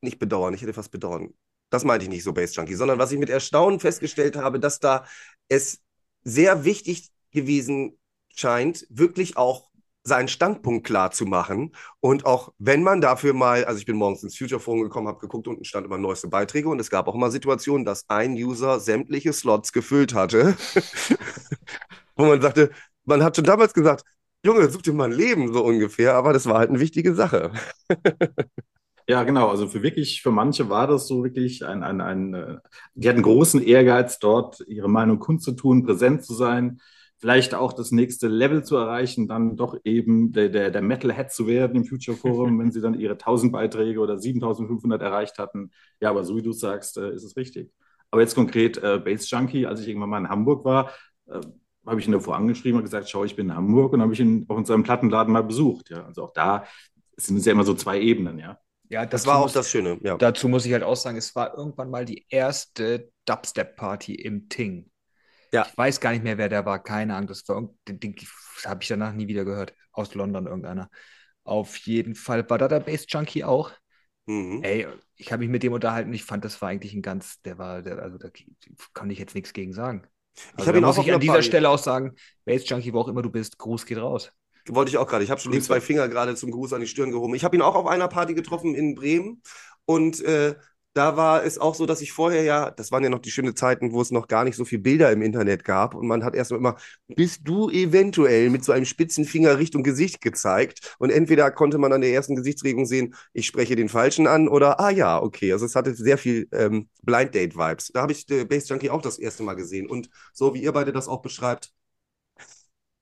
S4: nicht bedauern, ich hätte fast bedauern. Das meinte ich nicht so, Base Junkie, sondern was ich mit Erstaunen festgestellt habe, dass da es sehr wichtig gewesen scheint, wirklich auch seinen Standpunkt klar zu machen. Und auch wenn man dafür mal, also ich bin morgens ins Future Forum gekommen, habe geguckt, unten stand immer neueste Beiträge und es gab auch immer Situationen, dass ein User sämtliche Slots gefüllt hatte, <laughs> wo man sagte, man hat schon damals gesagt, Junge, such dir mal ein Leben, so ungefähr, aber das war halt eine wichtige Sache. <laughs>
S7: Ja, genau. Also für wirklich, für manche war das so wirklich ein, ein, ein, äh, die hatten großen Ehrgeiz, dort ihre Meinung kundzutun, präsent zu sein, vielleicht auch das nächste Level zu erreichen, dann doch eben der, der, der Metalhead zu werden im Future Forum, wenn sie dann ihre 1000 Beiträge oder 7500 erreicht hatten. Ja, aber so wie du sagst, äh, ist es richtig. Aber jetzt konkret äh, Base Junkie, als ich irgendwann mal in Hamburg war, äh, habe ich ihn davor angeschrieben und gesagt, schau, ich bin in Hamburg und habe ich ihn auch in seinem Plattenladen mal besucht. Ja, also auch da sind es ja immer so zwei Ebenen, ja.
S5: Ja,
S4: Das war auch
S5: muss-
S4: das Schöne, ja.
S5: Dazu muss ich halt auch sagen, es war irgendwann mal die erste Dubstep-Party im Ting.
S4: Ja.
S5: Ich weiß gar nicht mehr, wer der war, keine Ahnung. Das war irgend- den, den habe ich danach nie wieder gehört. Aus London irgendeiner. Auf jeden Fall war da der Bass Junkie auch.
S4: Mhm.
S5: Ey, ich habe mich mit dem unterhalten. Ich fand, das war eigentlich ein ganz, der war, der, also da kann ich jetzt nichts gegen sagen.
S4: Ich
S5: Also
S4: habe ihn
S5: da
S4: auch
S5: muss ich an dieser
S4: Party.
S5: Stelle auch sagen, Bass Junkie, wo auch immer du bist, Gruß geht raus.
S4: Wollte ich auch gerade. Ich habe schon die
S7: Grüße.
S4: zwei Finger gerade zum Gruß an die Stirn gehoben. Ich habe ihn auch auf einer Party getroffen in Bremen. Und äh, da war es auch so, dass ich vorher ja, das waren ja noch die schönen Zeiten, wo es noch gar nicht so viele Bilder im Internet gab. Und man hat erst immer, bist du eventuell mit so einem spitzen Finger Richtung Gesicht gezeigt. Und entweder konnte man an der ersten Gesichtsregung sehen, ich spreche den Falschen an oder, ah ja, okay. Also es hatte sehr viel ähm, Blind Date Vibes. Da habe ich äh, Bass Junkie auch das erste Mal gesehen. Und so wie ihr beide das auch beschreibt,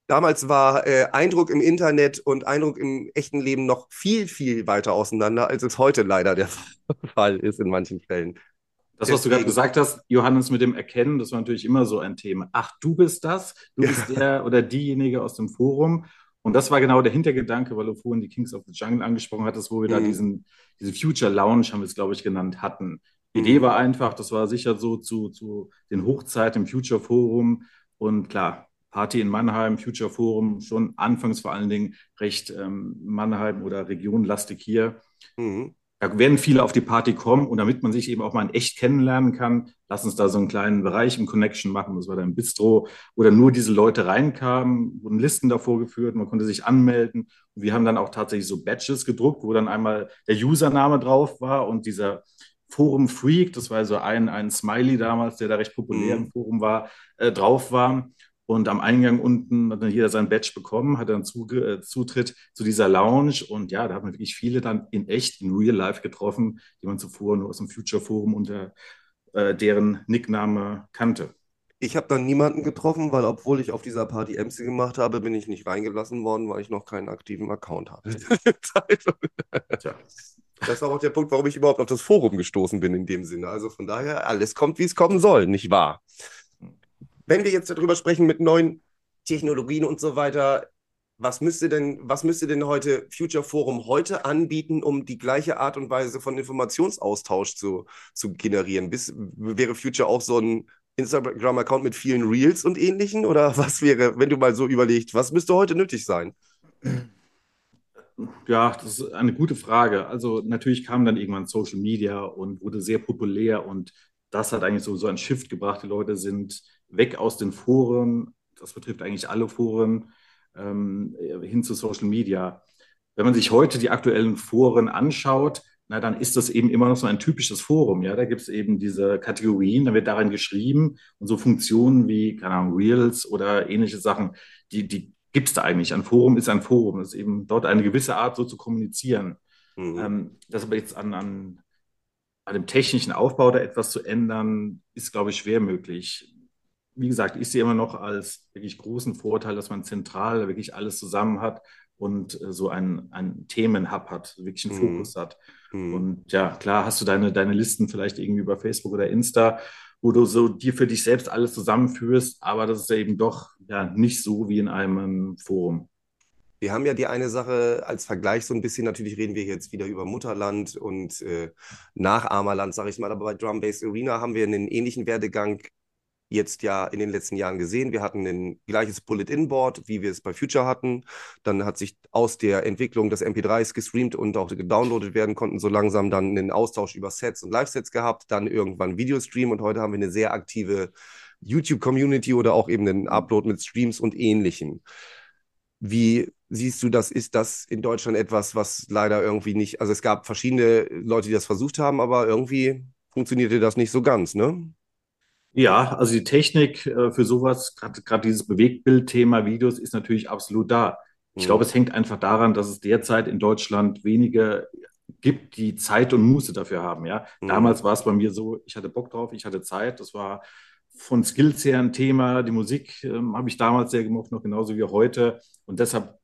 S4: Damals war äh, Eindruck im Internet und Eindruck im echten Leben noch viel, viel weiter auseinander, als es heute leider der <laughs> Fall ist in manchen Fällen.
S7: Das, was du gerade gesagt hast, Johannes, mit dem Erkennen, das war natürlich immer so ein Thema. Ach, du bist das, du
S4: Ja.
S7: bist der oder diejenige aus dem Forum. Und das war genau der Hintergedanke, weil du vorhin die Kings of the Jungle angesprochen hattest, wo wir da
S4: Mhm.
S7: diesen, diese Future Lounge, haben wir es, glaube ich, genannt, hatten. Die Idee
S4: Mhm.
S7: war einfach, das war sicher so zu, zu den Hochzeiten im Future Forum. Und klar, Party in Mannheim, Future Forum, schon anfangs vor allen Dingen recht ähm, Mannheim oder regionlastig hier.
S4: Mhm.
S7: Da werden viele auf die Party kommen und damit man sich eben auch mal in echt kennenlernen kann, lass uns da so einen kleinen Bereich im Connection machen. Das war dann ein Bistro, wo dann nur diese Leute reinkamen, wurden Listen davor geführt, man konnte sich anmelden. Und wir haben dann auch tatsächlich so Badges gedruckt, wo dann einmal der Username drauf war und dieser Forum Freak, das war so ein, ein Smiley damals, der da recht populär
S4: Mhm.
S7: im Forum war, äh, drauf war. Und am Eingang unten hat dann jeder sein Badge bekommen, hat dann äh, Zutritt zu dieser Lounge. Und ja, da hat man wirklich viele dann in echt, in real life getroffen, die man zuvor nur aus dem Future Forum unter äh, deren Nickname kannte.
S4: Ich habe dann niemanden getroffen, weil obwohl ich auf dieser Party MC gemacht habe, bin ich nicht reingelassen worden, weil ich noch keinen aktiven Account hatte. <laughs>
S7: Tja.
S4: Das ist auch der Punkt, warum ich überhaupt auf das Forum gestoßen bin in dem Sinne. Also von daher, alles kommt, wie es kommen soll, nicht wahr? Wenn wir jetzt darüber sprechen mit neuen Technologien und so weiter, Was müsste denn, was müsste denn heute Future Forum heute anbieten, um die gleiche Art und Weise von Informationsaustausch zu, zu generieren? Bis, wäre Future auch so ein Instagram-Account mit vielen Reels und ähnlichen? Oder <laughs> was wäre, wenn du mal so überlegst, was müsste heute nötig sein?
S7: Ja, das ist eine gute Frage. Also natürlich kam dann irgendwann Social Media und wurde sehr populär und das hat eigentlich so, so einen Shift gebracht. Die Leute sind weg aus den Foren, das betrifft eigentlich alle Foren, ähm, hin zu Social Media. Wenn man sich heute die aktuellen Foren anschaut, na, dann ist das eben immer noch so ein typisches Forum. Ja, da gibt es eben diese Kategorien, da wird darin geschrieben und so Funktionen wie, keine Ahnung, Reels oder ähnliche Sachen, die, die gibt es da eigentlich. Ein Forum ist ein Forum. Das ist eben dort eine gewisse Art, so zu kommunizieren. Mhm. Ähm, das aber jetzt an, an, an dem technischen Aufbau da etwas zu ändern, ist, glaube ich, schwer möglich. Wie gesagt, ich sehe immer noch als wirklich großen Vorteil, dass man zentral wirklich alles zusammen hat und äh, so ein, ein Themenhub hat, wirklich einen mhm. Fokus hat. Mhm. Und ja, klar hast du deine, deine Listen vielleicht irgendwie über Facebook oder Insta wo du so dir für dich selbst alles zusammenführst, aber das ist ja eben doch ja nicht so wie in einem Forum.
S4: Wir haben ja die eine Sache als Vergleich so ein bisschen, natürlich reden wir jetzt wieder über Mutterland und äh, Nachahmerland, sage ich mal, aber bei Drum Bass Arena haben wir einen ähnlichen Werdegang jetzt ja in den letzten Jahren gesehen. Wir hatten ein gleiches Pull-it-in-Board, wie wir es bei Future hatten. Dann hat sich aus der Entwicklung des MP3s gestreamt und auch gedownloadet werden konnten, so langsam dann einen Austausch über Sets und Live-Sets gehabt, dann irgendwann Videostream und heute haben wir eine sehr aktive YouTube-Community oder auch eben einen Upload mit Streams und ähnlichem. Wie siehst du das? Ist das in Deutschland etwas, was leider irgendwie nicht, also es gab verschiedene Leute, die das versucht haben, aber irgendwie funktionierte das nicht so ganz, ne?
S7: Ja, also die Technik äh, für sowas, gerade dieses Bewegtbildthema Videos, ist natürlich absolut da. Ich mhm. glaube, es hängt einfach daran, dass es derzeit in Deutschland wenige gibt, die Zeit und Muße dafür haben. Ja, mhm. damals war es bei mir so, ich hatte Bock drauf, ich hatte Zeit. Das war von Skills her ein Thema. Die Musik ähm, habe ich damals sehr gemocht, noch genauso wie heute. Und deshalb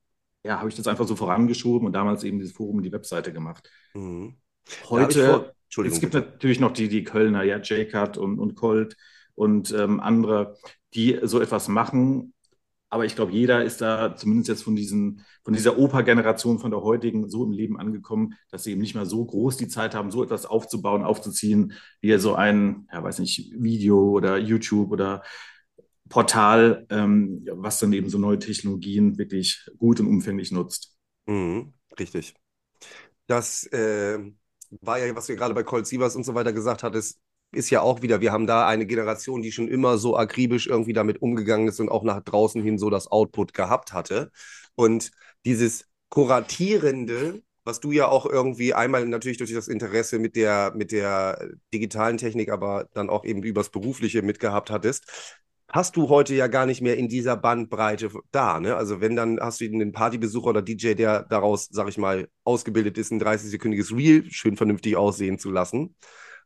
S7: ja, habe ich das einfach so vorangeschoben und damals eben dieses Forum, die Webseite gemacht. Mhm. Heute, es gibt bitte. natürlich noch die, die Kölner, ja, J-Cut und, und Colt und ähm, andere, die so etwas machen. Aber ich glaube, jeder ist da zumindest jetzt von, diesen, von dieser Opa-Generation, von der heutigen, so im Leben angekommen, dass sie eben nicht mehr so groß die Zeit haben, so etwas aufzubauen, aufzuziehen, wie so ein, ja, weiß nicht, Video oder YouTube oder Portal, ähm, was dann eben so neue Technologien wirklich gut und umfänglich nutzt.
S4: Mhm, richtig. Das äh, war ja, was du gerade bei Colt Sievers und so weiter gesagt hattest, ist ja auch wieder, wir haben da eine Generation, die schon immer so akribisch irgendwie damit umgegangen ist und auch nach draußen hin so das Output gehabt hatte. Und dieses Kuratierende, was du ja auch irgendwie einmal natürlich durch das Interesse mit der, mit der digitalen Technik, aber dann auch eben übers Berufliche mitgehabt hattest, hast du heute ja gar nicht mehr in dieser Bandbreite da. Ne? Also wenn, dann hast du einen Partybesucher oder DJ, der daraus, sag ich mal, ausgebildet ist, ein 30-sekündiges Reel schön vernünftig aussehen zu lassen.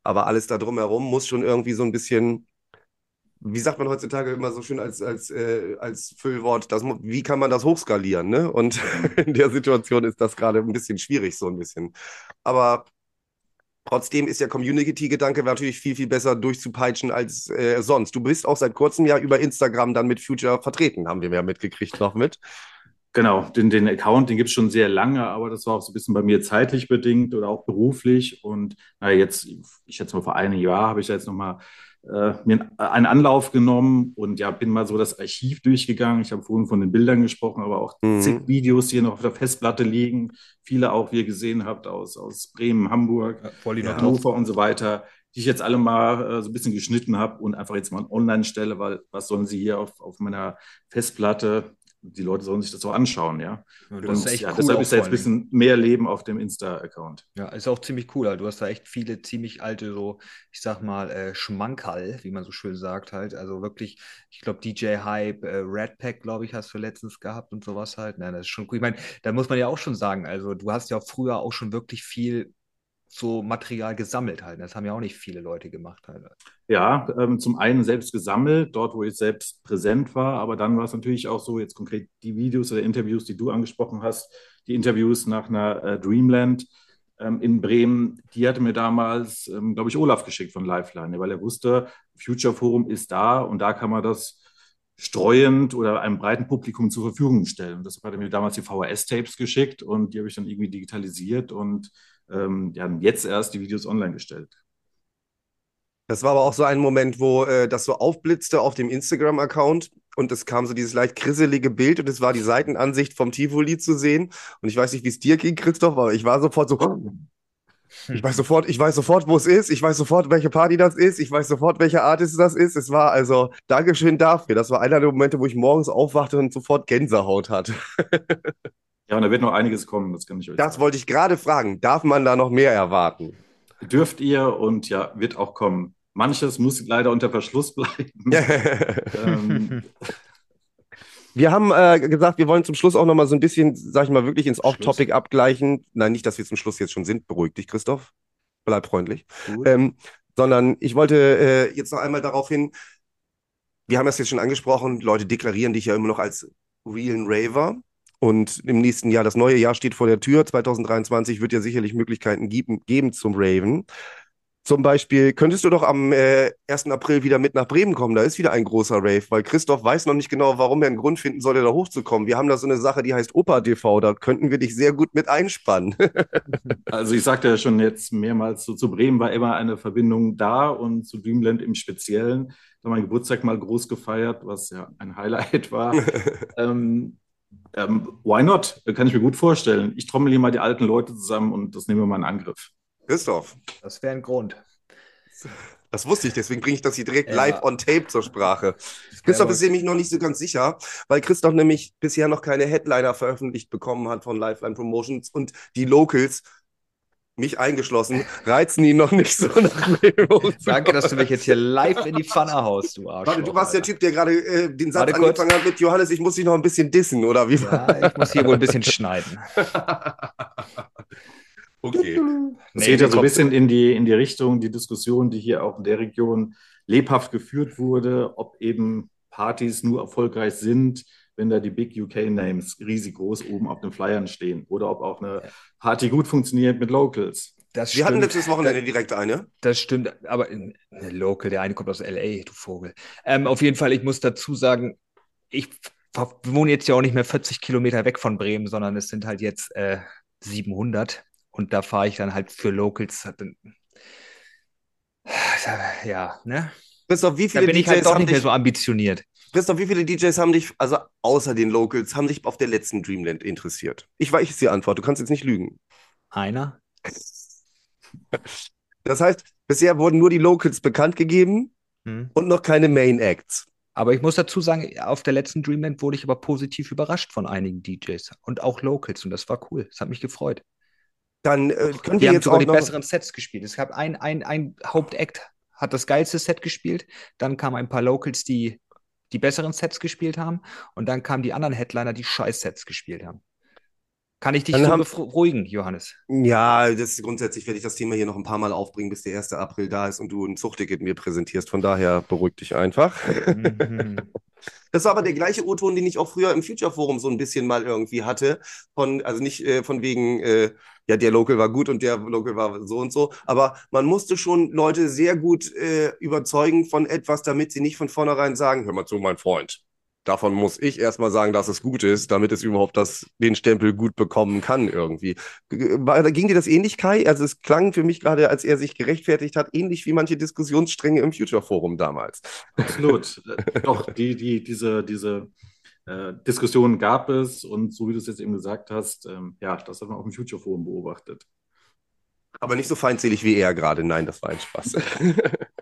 S4: Aber alles da drumherum muss schon irgendwie so ein bisschen, wie sagt man heutzutage immer so schön als, als, äh, als Füllwort, das, wie kann man das hochskalieren? Ne? Und <laughs> in der Situation ist das gerade ein bisschen schwierig, so ein bisschen. Aber Trotzdem ist der Community-Gedanke natürlich viel, viel besser durchzupeitschen als äh, sonst. Du bist auch seit kurzem ja über Instagram dann mit Future vertreten, haben wir ja mitgekriegt noch mit.
S7: Genau, den, den Account, den gibt es schon sehr lange, aber das war auch so ein bisschen bei mir zeitlich bedingt oder auch beruflich. Und na, jetzt, ich schätze mal, vor einem Jahr habe ich jetzt nochmal äh, mir einen Anlauf genommen und ja, bin mal so das Archiv durchgegangen. Ich habe vorhin von den Bildern gesprochen, aber auch mhm. zig Videos, die hier noch auf der Festplatte liegen. Viele auch, wie ihr gesehen habt, aus, aus Bremen, Hamburg, ja, Hannover und so weiter, die ich jetzt alle mal äh, so ein bisschen geschnitten habe und einfach jetzt mal online stelle, weil was sollen sie hier auf, auf meiner Festplatte die Leute sollen sich das so anschauen, ja. ja das und, ist echt ja, cool deshalb ist da jetzt ein bisschen mehr Leben auf dem Insta-Account.
S5: Ja, ist auch ziemlich cool. Also du hast da echt viele ziemlich alte, so, ich sag mal, äh, Schmankerl, wie man so schön sagt, halt. Also wirklich, ich glaube, DJ Hype, äh, Red Pack, glaube ich, hast du letztens gehabt und sowas halt. Nein, das ist schon cool. Ich meine, da muss man ja auch schon sagen, also du hast ja früher auch schon wirklich viel so Material gesammelt halt. Das haben ja auch nicht viele Leute gemacht halt.
S7: Ja, ähm, zum einen selbst gesammelt, dort wo ich selbst präsent war, aber dann war es natürlich auch so, jetzt konkret die Videos oder Interviews, die du angesprochen hast, die Interviews nach einer äh, Dreamland ähm, in Bremen, die hatte mir damals, ähm, glaube ich, Olaf geschickt von Lifeline, weil er wusste, Future Forum ist da und da kann man das streuend oder einem breiten Publikum zur Verfügung stellen. Und deshalb hat er mir damals die VHS-Tapes geschickt und die habe ich dann irgendwie digitalisiert und ähm, ja, jetzt erst die Videos online gestellt.
S4: Das war aber auch so ein Moment, wo äh, das so aufblitzte auf dem Instagram-Account und es kam so dieses leicht krisselige Bild und es war die Seitenansicht vom Tivoli zu sehen. Und ich weiß nicht, wie es dir ging, Christoph, aber ich war sofort so. Ich weiß sofort, ich weiß sofort, wo es ist. Ich weiß sofort, welche Party das ist. Ich weiß sofort, welcher Artist das ist. Es war also, Dankeschön dafür. Das war einer der Momente, wo ich morgens aufwachte und sofort Gänsehaut hatte. <laughs>
S7: Ja, und da wird noch einiges kommen, das kann ich euch
S4: Das
S7: sagen.
S4: wollte ich gerade fragen. Darf man da noch mehr erwarten?
S7: Dürft ihr und ja, wird auch kommen. Manches muss leider unter Verschluss bleiben. <laughs> ähm, <laughs>
S4: Wir haben äh, gesagt, wir wollen zum Schluss auch noch mal so ein bisschen, sag ich mal, wirklich ins Off-Topic abgleichen. Nein, nicht, dass wir zum Schluss jetzt schon sind. Beruhig dich, Christoph. Bleib freundlich. Ähm, sondern ich wollte äh, jetzt noch einmal darauf hin, wir haben das jetzt schon angesprochen, Leute deklarieren dich ja immer noch als realen Raver. Und im nächsten Jahr, das neue Jahr steht vor der Tür. 2023 wird ja sicherlich Möglichkeiten geben, geben zum Raven. Zum Beispiel könntest du doch am äh, 1. April wieder mit nach Bremen kommen. Da ist wieder ein großer Rave, weil Christoph weiß noch nicht genau, warum er einen Grund finden sollte, da hochzukommen. Wir haben da so eine Sache, die heißt Opa TV. Da könnten wir dich sehr gut mit einspannen. <laughs>
S7: Also ich sagte ja schon jetzt mehrmals, so zu Bremen war immer eine Verbindung da und zu Dreamland im Speziellen. Da mein Geburtstag mal groß gefeiert, was ja ein Highlight war. <laughs> ähm, ähm, why not? Kann ich mir gut vorstellen. Ich trommel hier mal die alten Leute zusammen und das nehmen wir mal in Angriff.
S4: Christoph,
S5: Das wäre ein Grund.
S4: das wusste ich, deswegen bringe ich das hier direkt
S5: Ja.
S4: live on tape zur Sprache. Christoph ist nämlich noch nicht so ganz sicher, weil Christoph nämlich bisher noch keine Headliner veröffentlicht bekommen hat von Lifeline Promotions und die Locals, mich eingeschlossen, reizen ihn noch nicht so nach hochzukommen. <laughs>
S5: Danke, dass du mich jetzt hier live in die Pfanne haust, du Arsch.
S4: Warte, du warst der Typ, der gerade äh, den Satz
S5: Warte kurz.
S4: angefangen hat mit Johannes, ich muss dich noch ein bisschen dissen, oder wie?
S5: Ja, ich muss hier wohl ein bisschen schneiden. <laughs>
S4: okay.
S7: Das
S5: Nee,
S7: geht ja so ein bisschen in die, in die Richtung, die Diskussion, die hier auch in der Region lebhaft geführt wurde, ob eben Partys nur erfolgreich sind, wenn da die Big UK-Names riesig groß oben auf den Flyern stehen oder ob auch eine Party gut funktioniert mit Locals.
S5: Das
S4: Wir hatten letztes Wochenende direkt eine.
S5: Das stimmt, aber in, ne, Local, der eine kommt aus LA, du Vogel. Ähm, auf jeden Fall, ich muss dazu sagen, ich wohne jetzt ja auch nicht mehr 40 Kilometer weg von Bremen, sondern es sind halt jetzt äh, 700 und da fahre ich dann halt für Locals. <sighs> Ja, ne?
S4: Christoph, wie
S5: Da
S4: viele
S5: bin ich
S4: DJs
S5: halt doch
S4: haben
S5: nicht mehr so ambitioniert.
S4: Christoph, wie viele DJs haben dich, also außer den Locals, haben dich auf der letzten Dreamland interessiert? Ich weiß die Antwort, du kannst jetzt nicht lügen.
S5: Einer?
S4: Das heißt, bisher wurden nur die Locals bekannt gegeben
S5: Hm.
S4: und noch keine Main Acts.
S5: Aber ich muss dazu sagen, auf der letzten Dreamland wurde ich aber positiv überrascht von einigen DJs und auch Locals und das war cool. Das hat mich gefreut.
S4: Dann äh, können wir
S5: haben
S4: jetzt
S5: sogar
S4: auch
S5: die
S4: noch.
S5: besseren Sets gespielt. Es gab ein, ein, ein Hauptact, hat das geilste Set gespielt. Dann kamen ein paar Locals, die die besseren Sets gespielt haben. Und dann kamen die anderen Headliner, die Scheiß-Sets gespielt haben. Kann ich dich
S4: Dann
S5: so
S4: haben-
S5: beruhigen, Johannes?
S4: Ja, das grundsätzlich werde ich das Thema hier noch ein paar Mal aufbringen, bis der 1. April da ist und du ein Zuchtticket mir präsentierst. Von daher beruhig dich einfach.
S5: Mhm.
S4: Das war aber der gleiche O-Ton, den ich auch früher im Future Forum so ein bisschen mal irgendwie hatte. Von, also nicht äh, von wegen, äh, ja, der Local war gut und der Local war so und so. Aber man musste schon Leute sehr gut äh, überzeugen von etwas, damit sie nicht von vornherein sagen, hör mal zu, mein Freund. Davon muss ich erstmal sagen, dass es gut ist, damit es überhaupt das, den Stempel gut bekommen kann irgendwie. Ging dir das ähnlich, Kai? Also es klang für mich gerade, als er sich gerechtfertigt hat, ähnlich wie manche Diskussionsstränge im Future Forum damals.
S7: Absolut. <laughs> Doch, die, die, diese, diese äh, Diskussion gab es und so wie du es jetzt eben gesagt hast, ähm, ja, das hat man auf dem Future Forum beobachtet.
S4: Aber nicht so feindselig wie er gerade. Nein, das war ein Spaß. <laughs>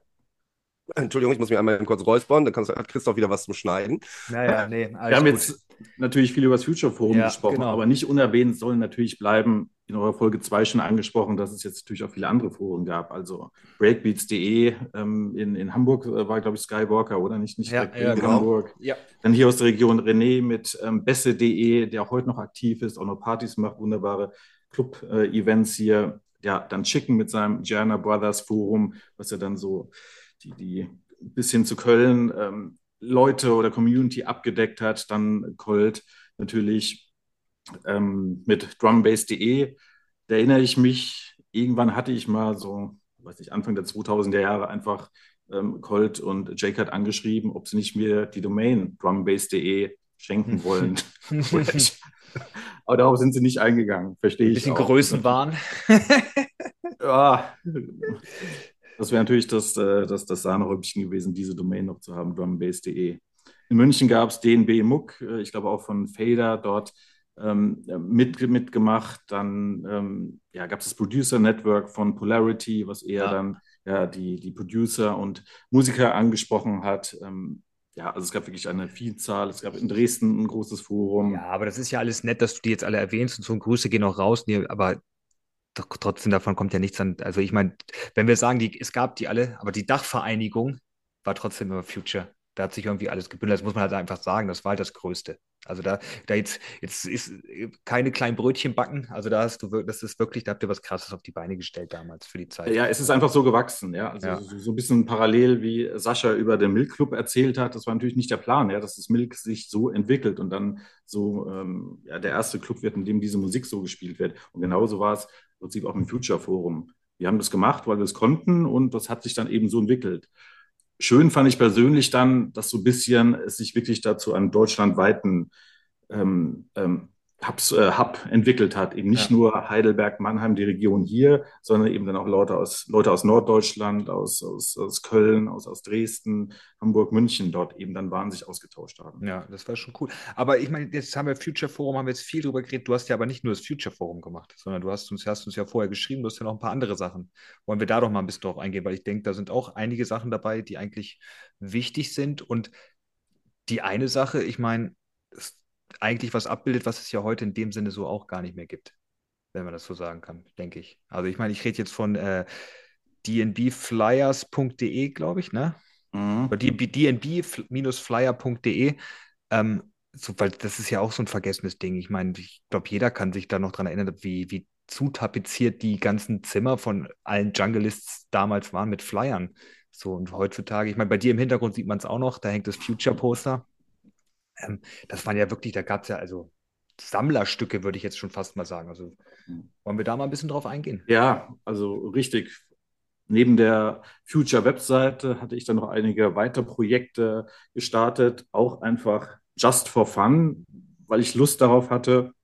S4: Entschuldigung, ich muss mich einmal kurz räuspern, dann kannst- hat Christoph wieder was zum Schneiden.
S5: Naja, nee, <laughs>
S7: Wir haben
S5: gut.
S7: jetzt natürlich viel über das Future Forum
S5: Ja,
S7: gesprochen,
S5: genau.
S7: aber nicht unerwähnt sollen natürlich bleiben, in eurer Folge 2 schon angesprochen, dass es jetzt natürlich auch viele andere Foren gab. Also breakbeats.de ähm, in, in Hamburg äh, war, glaube ich, Skywalker, oder nicht? Nicht
S5: Ja, ja,
S7: in
S5: genau.
S7: Hamburg.
S5: Ja.
S7: Dann hier aus der Region René mit ähm, besse.de, der auch heute noch aktiv ist, auch noch Partys macht, wunderbare Club-Events hier. Ja, dann Chicken mit seinem Gianna Brothers Forum, was ja dann so die, die bis hin zu Köln ähm, Leute oder Community abgedeckt hat. Dann Colt natürlich ähm, mit drumbase.de. Da erinnere ich mich, irgendwann hatte ich mal so, weiß nicht, Anfang der 2000er Jahre einfach ähm, Colt und Jake angeschrieben, ob sie nicht mir die Domain drumbase.de schenken <laughs> wollen. Aber darauf sind sie nicht eingegangen, verstehe ich.
S5: Bisschen
S7: auch.
S5: Größenwahn.
S7: Ja, <laughs> das wäre natürlich das, äh, das, das Sahnehäubchen gewesen, diese Domain noch zu haben, drumbase.de. In München gab es DNB Muck, äh, ich glaube auch von Fader dort ähm, mit, mitgemacht. Dann ähm, ja, gab es das Producer Network von Polarity, was eher
S5: Ja.
S7: dann ja, die, die Producer und Musiker angesprochen hat. Ähm, ja, also es gab wirklich eine Vielzahl. Es gab in Dresden ein großes Forum.
S5: Ja, aber das ist ja alles nett, dass du die jetzt alle erwähnst und so Grüße gehen auch raus, nee, aber trotzdem davon kommt ja nichts an. Also ich meine, wenn wir sagen, die, es gab die alle, aber die Dachvereinigung war trotzdem immer Future. Da hat sich irgendwie alles gebündelt. Das muss man halt einfach sagen. Das war halt das Größte. Also da, da jetzt, jetzt ist keine kleinen Brötchen backen. Also da hast du wirklich, das ist wirklich, da habt ihr was Krasses auf die Beine gestellt damals für die Zeit.
S7: Ja, es ist einfach so gewachsen, ja. Also
S5: Ja.
S7: So, so ein bisschen parallel, wie Sascha über den Milk Club erzählt hat. Das war natürlich nicht der Plan, ja, dass das Milk sich so entwickelt und dann so ähm, ja, der erste Club wird, in dem diese Musik so gespielt wird. Und genauso war es Prinzip auch im Future Forum. Wir haben das gemacht, weil wir es konnten und das hat sich dann eben so entwickelt. Schön fand ich persönlich dann, dass so ein bisschen es sich wirklich dazu einen deutschlandweiten ähm, ähm, Hubs, äh, Hub entwickelt hat. Eben nicht
S5: Ja.
S7: nur Heidelberg, Mannheim, die Region hier, sondern eben dann auch Leute aus, Leute aus Norddeutschland, aus, aus, aus Köln, aus, aus Dresden, Hamburg, München dort eben dann waren, sich ausgetauscht haben.
S5: Ja, das war schon cool. Aber ich meine, jetzt haben wir Future Forum, haben wir jetzt viel drüber geredet. Du hast ja aber nicht nur das Future Forum gemacht, sondern du hast uns, hast uns ja vorher geschrieben, du hast ja noch ein paar andere Sachen. Wollen wir da doch mal ein bisschen drauf eingehen, weil ich denke, da sind auch einige Sachen dabei, die eigentlich wichtig sind. Und die eine Sache, ich meine, eigentlich was abbildet, was es ja heute in dem Sinne so auch gar nicht mehr gibt, wenn man das so sagen kann, denke ich. Also ich meine, ich rede jetzt von äh, dnbflyers.de, glaube ich, ne?
S7: Mhm.
S5: Oder dnb-flyer.de. Ähm, so, weil das ist ja auch so ein vergessenes Ding. Ich meine, ich glaube, jeder kann sich da noch dran erinnern, wie, wie zutapeziert die ganzen Zimmer von allen Junglists damals waren mit Flyern. So, und heutzutage, ich meine, bei dir im Hintergrund sieht man es auch noch, da hängt das Future-Poster. Ähm, das waren ja wirklich, da gab es ja also Sammlerstücke, würde ich jetzt schon fast mal sagen. Also wollen wir da mal ein bisschen drauf eingehen?
S7: Ja, also richtig. Neben der Future-Webseite hatte ich dann noch einige weitere Projekte gestartet, auch einfach just for fun, weil ich Lust darauf hatte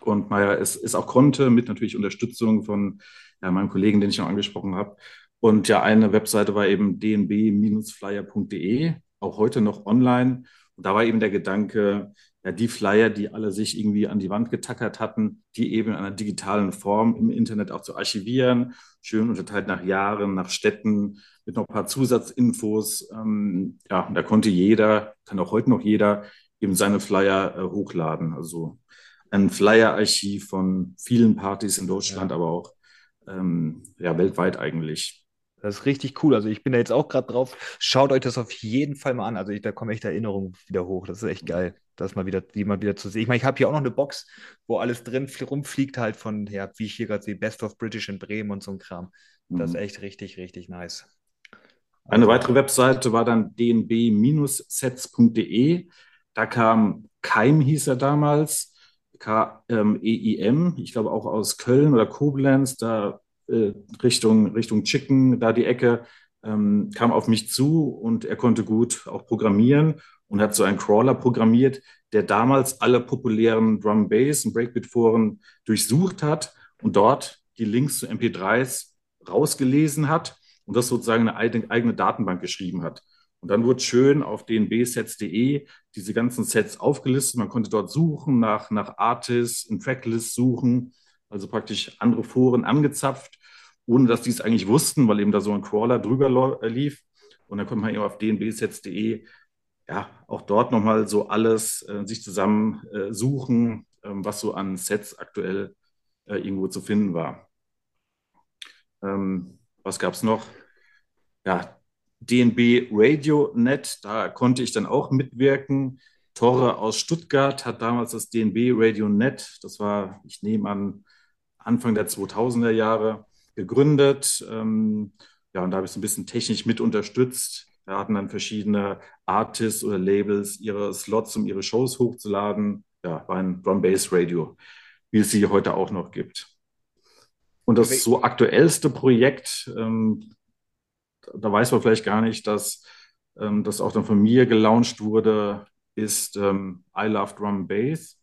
S7: und naja, es, es auch konnte, mit natürlich Unterstützung von ja, meinem Kollegen, den ich noch angesprochen habe. Und ja, eine Webseite war eben dnb-flyer.de, auch heute noch online. Und da war eben der Gedanke, ja, die Flyer, die alle sich irgendwie an die Wand getackert hatten, die eben in einer digitalen Form im Internet auch zu archivieren, schön unterteilt nach Jahren, nach Städten, mit noch ein paar Zusatzinfos. Ähm, ja, da konnte jeder, kann auch heute noch jeder, eben seine Flyer äh, hochladen. Also ein Flyer-Archiv von vielen Partys in Deutschland,
S5: Ja.
S7: aber auch ähm, ja, weltweit eigentlich.
S5: Das ist richtig cool. Also ich bin da jetzt auch gerade drauf. Schaut euch das auf jeden Fall mal an. Also ich, da kommen echt Erinnerungen wieder hoch. Das ist echt geil, das mal wieder, die mal wieder zu sehen. Ich meine, ich habe hier auch noch eine Box, wo alles drin fl- rumfliegt halt von, ja, wie ich hier gerade sehe, Best of British in Bremen und so ein Kram. Das ist
S7: Mhm.
S5: echt richtig, richtig nice.
S7: Eine weitere Webseite war dann dnb-sets.de. Da kam Keim, hieß er damals, K-E-I-M, ich glaube auch aus Köln oder Koblenz, da äh, Richtung, Richtung Chicken, da die Ecke, ähm, kam auf mich zu und er konnte gut auch programmieren und hat so einen Crawler programmiert, der damals alle populären Drum Bass und Breakbeat-Foren durchsucht hat und dort die Links zu MP3s rausgelesen hat und das sozusagen eine eigene, eigene Datenbank geschrieben hat. Und dann wurde schön auf dnbsets.de diese ganzen Sets aufgelistet. Man konnte dort suchen nach, nach Artists, in Tracklists suchen, also praktisch andere Foren angezapft, ohne dass die es eigentlich wussten, weil eben da so ein Crawler drüber äh, lief. Und dann konnte man eben auf dnbsets.de ja auch dort nochmal so alles äh, sich zusammen äh, ähm, was so an Sets aktuell äh, irgendwo zu finden war. Ähm, was gab es noch? Ja, DNB RadioNet, da konnte ich dann auch mitwirken. Torre aus Stuttgart hat damals das DNB RadioNet, das war, ich nehme an, Anfang der 2000er Jahre gegründet. Ähm, ja, und da habe ich so ein bisschen technisch mit unterstützt. Da hatten dann verschiedene Artists oder Labels ihre Slots, um ihre Shows hochzuladen. Ja, war ein Drum Bass Radio, wie es sie heute auch noch gibt. Und das so aktuellste Projekt, ähm, da weiß man vielleicht gar nicht, dass ähm, das auch dann von mir gelauncht wurde, ist ähm, I Love Drum Bass.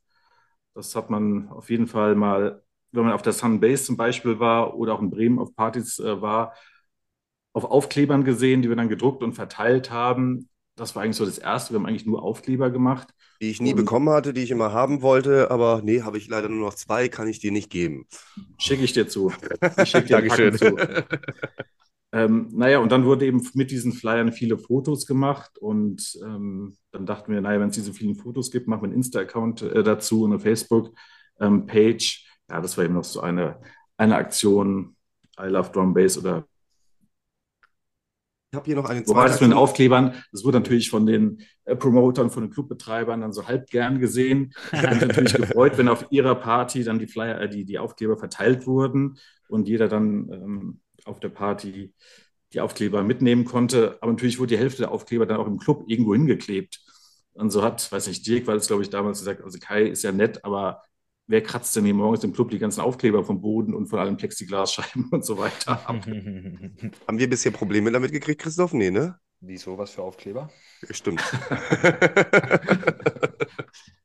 S7: Das hat man auf jeden Fall mal, wenn man auf der Sun Bass zum Beispiel war oder auch in Bremen auf Partys äh, war, auf Aufklebern gesehen, die wir dann gedruckt und verteilt haben. Das war eigentlich so das Erste. Wir haben eigentlich nur Aufkleber gemacht.
S4: Die ich nie
S7: Und-
S4: bekommen hatte, die ich immer haben wollte, aber nee, habe ich leider nur noch zwei, kann ich dir nicht geben.
S7: Schicke ich dir zu. <laughs> Ich schicke dir Packen zu. Ähm, naja, und dann wurde eben mit diesen Flyern viele Fotos gemacht und ähm, dann dachten wir, naja, wenn es diese vielen Fotos gibt, machen wir einen Insta-Account äh, dazu und eine Facebook-Page. Ja, das war eben noch so eine, eine Aktion, I Love Drum Bass oder
S4: Ich habe hier noch eine
S7: Wobei
S4: zweite
S7: das mit den. Aufklebern, das wurde natürlich von den äh, Promotern, von den Clubbetreibern dann so halb gern gesehen. Ich habe mich natürlich <laughs> gefreut, wenn auf ihrer Party dann die Flyer, äh, die, die Aufkleber verteilt wurden und jeder dann ähm, auf der Party die Aufkleber mitnehmen konnte. Aber natürlich wurde die Hälfte der Aufkleber dann auch im Club irgendwo hingeklebt. Und so hat, weiß nicht, Dirk war das, glaube ich, damals gesagt, also Kai ist ja nett, aber wer kratzt denn hier morgens im Club die ganzen Aufkleber vom Boden und von allen Plexiglasscheiben und so weiter ab? <laughs>
S4: Haben wir bisher Probleme damit gekriegt, Christoph? Nee, ne?
S5: Wieso, was für Aufkleber?
S4: Stimmt. <laughs>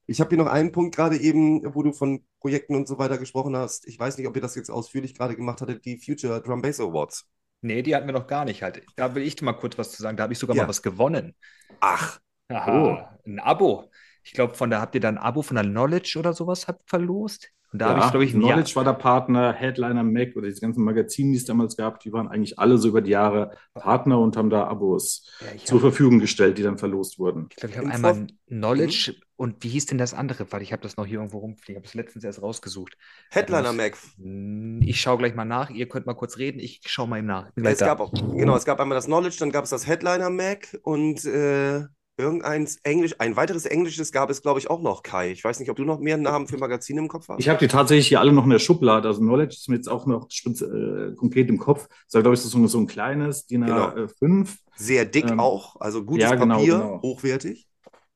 S4: Ich habe hier noch einen Punkt gerade eben, wo du von Projekten und so weiter gesprochen hast. Ich weiß nicht, ob ihr das jetzt ausführlich gerade gemacht hattet, die Future Drum Bass Awards.
S5: Nee, die hatten wir noch gar nicht halt. Da will ich mal kurz was zu sagen. Da habe ich sogar
S4: Ja.
S5: mal was gewonnen.
S4: Ach,
S5: Aha, ein Abo. Ich glaube, von da habt ihr dann ein Abo von der Knowledge oder sowas habt verlost. Und da habe ich, glaube ich, ein Jahr.
S7: Knowledge war der Partner, Headliner Mac oder diese ganzen Magazine, die es damals gab, die waren eigentlich alle so über die Jahre Partner und haben da Abos
S5: Ja,
S7: zur
S5: habe,
S7: Verfügung gestellt, die dann verlost wurden.
S5: ich, glaub, ich habe einmal Knowledge und wie hieß denn das andere? Weil ich habe das noch hier irgendwo rumfliegen. Ich habe es letztens erst rausgesucht.
S4: Headliner
S5: muss-
S4: Mac.
S5: Hm, Ich schaue gleich mal nach. Ihr könnt mal kurz reden. Ich schaue mal eben nach.
S4: Es gab auch, genau, es gab einmal das Knowledge, dann gab es das Headliner Mac und äh, irgendeins Englisch, ein weiteres Englisches gab es, glaube ich, auch noch, Kai. Ich weiß nicht, ob du noch mehr Namen für Magazine im Kopf hast.
S7: Ich habe die tatsächlich hier alle noch in der Schublade. Also Knowledge ist mir jetzt auch noch äh, konkret im Kopf. Das war, glaube ich, so, so ein kleines DIN
S4: Genau.
S7: A5.
S4: Sehr dick
S7: Ähm,
S4: auch, also gutes
S7: ja, genau,
S4: Papier,
S7: genau.
S4: hochwertig.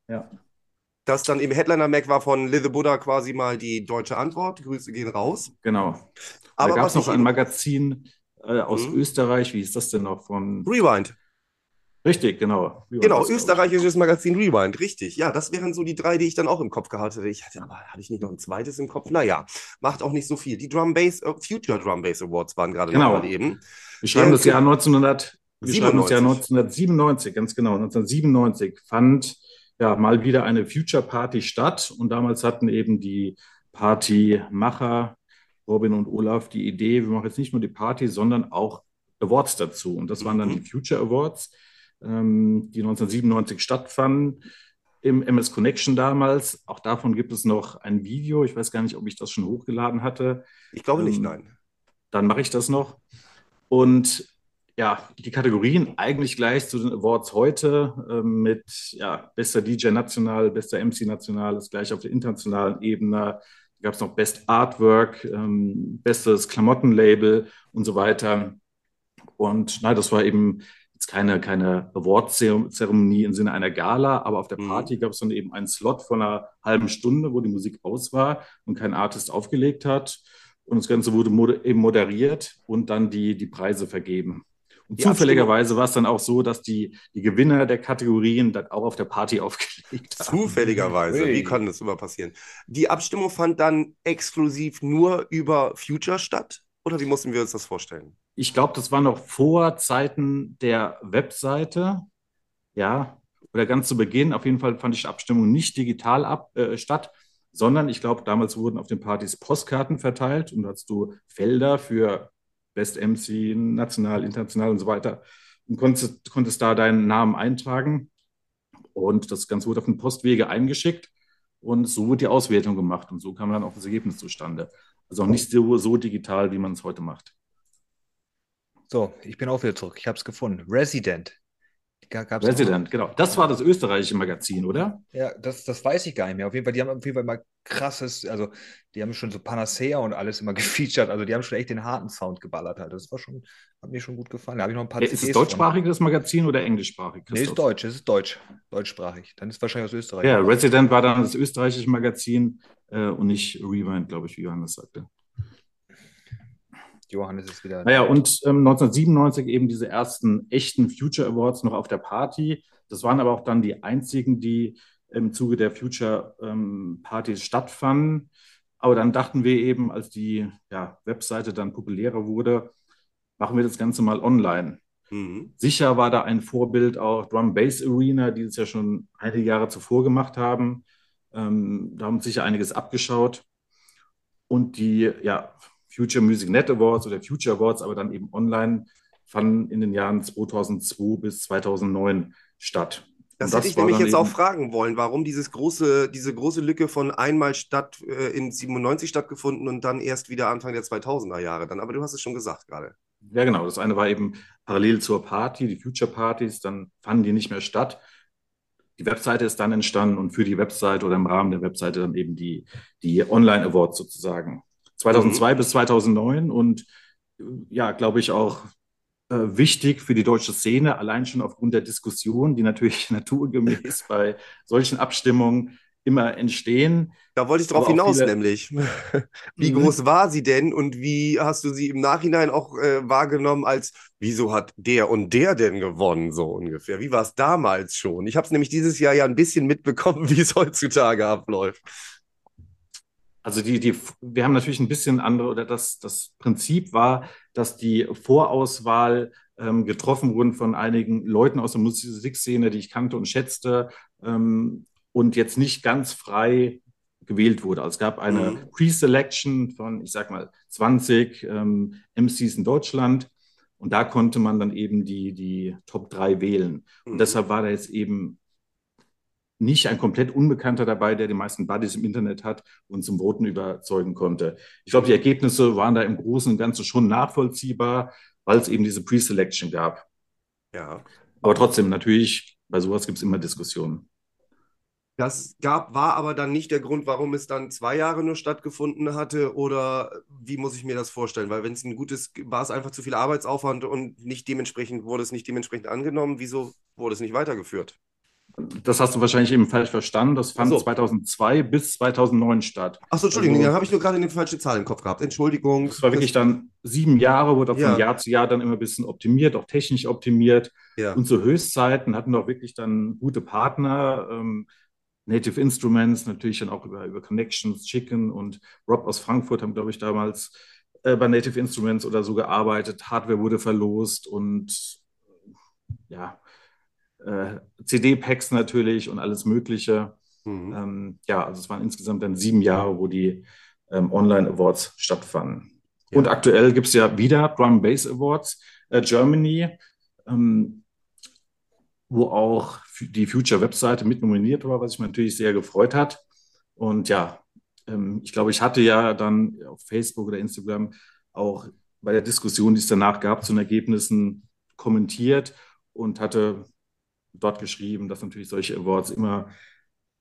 S7: Ja.
S4: Das dann im Headliner Mac war von Little Buddha quasi mal die deutsche Antwort. Grüße gehen raus.
S7: Genau.
S4: Aber
S7: da gab es noch ein Magazin äh, aus
S4: Mhm.
S7: Österreich. Wie ist das denn noch? Von
S4: Rewind.
S7: Richtig, genau. War
S4: Genau, österreichisches Magazin Rewind, richtig. Ja, das wären so die drei, die ich dann auch im Kopf gehabt hätte. Ich hatte, aber hatte ich nicht noch ein zweites im Kopf? Naja, macht auch nicht so viel. Die Drum Bass, äh, Future Drum Bass Awards waren gerade
S7: Genau.
S4: eben.
S7: Wir schreiben das Jahr 1900, wir schreiben das Jahr
S4: 97.
S7: 1997, ganz genau. 1997 fand ja mal wieder eine Future Party statt und damals hatten eben die Partymacher Robin und Olaf die Idee, wir machen jetzt nicht nur die Party, sondern auch Awards dazu. Und das waren dann
S4: Mhm.
S7: die Future Awards, ähm, die 1997 stattfanden im MS Connection damals. Auch davon gibt es noch ein Video. Ich weiß gar nicht, ob ich das schon hochgeladen hatte
S4: Ich glaube nicht,
S7: Ähm,
S4: nein.
S7: dann mache ich das noch. Und ja, die Kategorien eigentlich gleich zu den Awards heute ähm, mit ja, bester DJ national, bester MC national, ist gleich auf der internationalen Ebene. Da gab es noch Best Artwork, ähm, bestes Klamottenlabel und so weiter. Und nein, das war eben jetzt keine, keine Award-Zeremonie im Sinne einer Gala, aber auf der
S4: Mhm.
S7: Party gab es dann eben einen Slot von einer halben Stunde, wo die Musik aus war und kein Artist aufgelegt hat. Und das Ganze wurde eben moderiert und dann die, die Preise vergeben. Und
S4: Die
S7: zufälligerweise war es dann auch so, dass die, die Gewinner der Kategorien dann auch auf der Party <laughs> aufgelegt haben.
S4: Zufälligerweise,
S5: Ui.
S4: wie kann das immer passieren? Die Abstimmung fand dann exklusiv nur über Future statt? Oder wie mussten wir uns das vorstellen?
S7: Ich glaube, das war noch vor Zeiten der Webseite. Ja, oder ganz zu Beginn. Auf jeden Fall fand ich die Abstimmung nicht digital ab, äh, statt, sondern ich glaube, damals wurden auf den Partys Postkarten verteilt und da hast du Felder für Best MC, national, international und so weiter und konntest, konntest da deinen Namen eintragen. Und das Ganze wurde auf den Postwege eingeschickt und so wurde die Auswertung gemacht und so kam dann auch das Ergebnis zustande. Also auch nicht so, so digital, wie man es heute macht.
S5: So, ich bin auch wieder zurück. Ich habe es gefunden. Resident. Ga- gab's
S7: Resident, genau. Das war das österreichische Magazin, oder?
S5: Ja, das, das weiß ich gar nicht mehr. Auf jeden Fall, die haben auf jeden Fall mal krasses, also die haben schon so Panacea und alles immer <laughs> gefeatured. Also die haben schon echt den harten Sound geballert halt. Das war schon, hat mir schon gut gefallen. Da habe ich noch ein paar
S7: Ja, ist es deutschsprachig, das Magazin, oder englischsprachig?
S5: Nee, ist
S7: Christoph?
S5: deutsch, es ist deutsch. Deutschsprachig. Dann ist wahrscheinlich aus Österreich.
S7: Ja, Resident war dann das österreichische Magazin äh, und nicht Rewind, glaube ich, wie Johannes sagte.
S5: Johannes ist wieder.
S7: Naja, und ähm, 1997 eben diese ersten echten Future Awards noch auf der Party. Das waren aber auch dann die einzigen, die im Zuge der Future ähm, Partys stattfanden. Aber dann dachten wir eben, als die ja, Webseite dann populärer wurde, machen wir das Ganze mal online.
S4: Mhm.
S7: Sicher war da ein Vorbild auch Drum Bass Arena, die es ja schon einige Jahre zuvor gemacht haben. Ähm, da haben sicher einiges abgeschaut. Und die ja, Future Music Net Awards oder Future Awards, aber dann eben online, fanden in den Jahren 2002 bis 2009 statt.
S4: Das,
S7: Und
S4: hätte ich nämlich jetzt auch fragen wollen, warum dieses große, diese große Lücke von einmal statt äh, in 97 stattgefunden und dann erst wieder Anfang der 2000er Jahre dann. Aber du hast es schon gesagt gerade.
S7: Ja, genau. Das eine war eben parallel zur Party, die Future Partys, dann fanden die nicht mehr statt. Die Webseite ist dann entstanden und für die Webseite oder im Rahmen der Webseite dann eben die, die Online Awards sozusagen. 2002 bis 2009 und äh, ja, glaube ich auch äh, wichtig für die deutsche Szene, allein schon aufgrund der Diskussion, die natürlich <laughs> naturgemäß bei solchen Abstimmungen immer entstehen.
S4: Da wollte ich drauf hinaus,
S7: viele-
S4: nämlich. <laughs> Wie
S7: Mhm.
S4: groß war sie denn und wie hast du sie im Nachhinein auch äh, wahrgenommen als, wieso hat der und der denn gewonnen, so ungefähr? Wie war es damals schon? Ich habe es nämlich dieses Jahr ja ein bisschen mitbekommen, <laughs> wie es heutzutage abläuft.
S7: Also die, die, wir haben natürlich ein bisschen andere, oder das, das Prinzip war, dass die Vorauswahl ähm, getroffen wurden von einigen Leuten aus der Musikszene, die ich kannte und schätzte, ähm, und jetzt nicht ganz frei gewählt wurde. Also es gab eine
S4: Mhm.
S7: Pre-Selection von, ich sag mal, 20 ähm, MCs in Deutschland. Und da konnte man dann eben die, die Top 3 wählen. Und
S4: Mhm.
S7: deshalb war da jetzt eben nicht ein komplett Unbekannter dabei, der die meisten Buddies im Internet hat und zum Voten überzeugen konnte. Ich glaube, die Ergebnisse waren da im Großen und Ganzen schon nachvollziehbar, weil es eben diese Pre-Selection gab.
S4: Ja.
S7: Aber trotzdem, natürlich, bei sowas gibt es immer Diskussionen.
S4: Das gab, war aber dann nicht der Grund, warum es dann zwei Jahre nur stattgefunden hatte, oder wie muss ich mir das vorstellen? Weil wenn es ein gutes, war es einfach zu viel Arbeitsaufwand und nicht dementsprechend, wurde es nicht dementsprechend angenommen, wieso wurde es nicht weitergeführt?
S7: Das hast du wahrscheinlich eben falsch verstanden. Das fand
S4: so.
S7: 2002 bis 2009 statt.
S4: Achso, Entschuldigung,
S7: Also-
S4: dann habe ich nur gerade eine falsche Zahl im Kopf gehabt. Entschuldigung.
S7: Das war wirklich dann sieben Jahre, wurde auch
S4: Ja.
S7: von Jahr zu Jahr dann immer ein bisschen optimiert, auch technisch optimiert.
S4: Ja.
S7: Und zu Höchstzeiten hatten wir auch wirklich dann gute Partner, ähm, Native Instruments, natürlich dann auch über, über Connections, Chicken und Rob aus Frankfurt haben, glaube ich, damals äh, bei Native Instruments oder so gearbeitet. Hardware wurde verlost und ja, äh, CD-Packs natürlich und alles Mögliche.
S4: Mhm.
S7: Ähm, ja, also es waren insgesamt dann sieben Jahre, wo die ähm, Online-Awards stattfanden.
S4: Ja.
S7: Und aktuell gibt es ja wieder Drum Bass Awards äh, Germany, ähm, wo auch die Future-Webseite mit nominiert war, was mich natürlich sehr gefreut hat. Und ja, ähm, ich glaube, ich hatte ja dann auf Facebook oder Instagram auch bei der Diskussion, die es danach gab, zu den Ergebnissen kommentiert und hatte dort geschrieben, dass natürlich solche Awards immer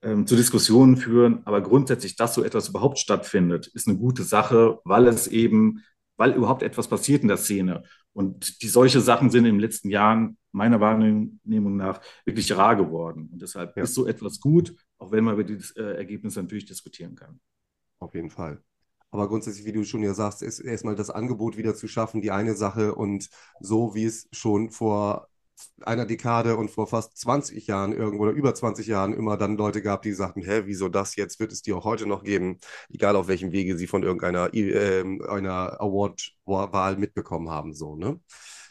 S7: ähm, zu Diskussionen führen. Aber grundsätzlich, dass so etwas überhaupt stattfindet, ist eine gute Sache, weil es eben, weil überhaupt etwas passiert in der Szene. Und die solche Sachen sind in den letzten Jahren meiner Wahrnehmung nach wirklich rar geworden. Und deshalb
S4: Ja.
S7: ist so etwas gut, auch wenn man über die äh, Ergebnisse natürlich diskutieren kann.
S4: Auf jeden Fall. Aber grundsätzlich, wie du schon ja sagst, ist erstmal das Angebot wieder zu schaffen, die eine Sache und so wie es schon vor einer Dekade und vor fast 20 Jahren irgendwo oder über 20 Jahren immer dann Leute gab, die sagten, hä, wieso das jetzt? Wird es die auch heute noch geben? Egal auf welchem Wege sie von irgendeiner ähm, einer Award-Wahl mitbekommen haben, so, ne?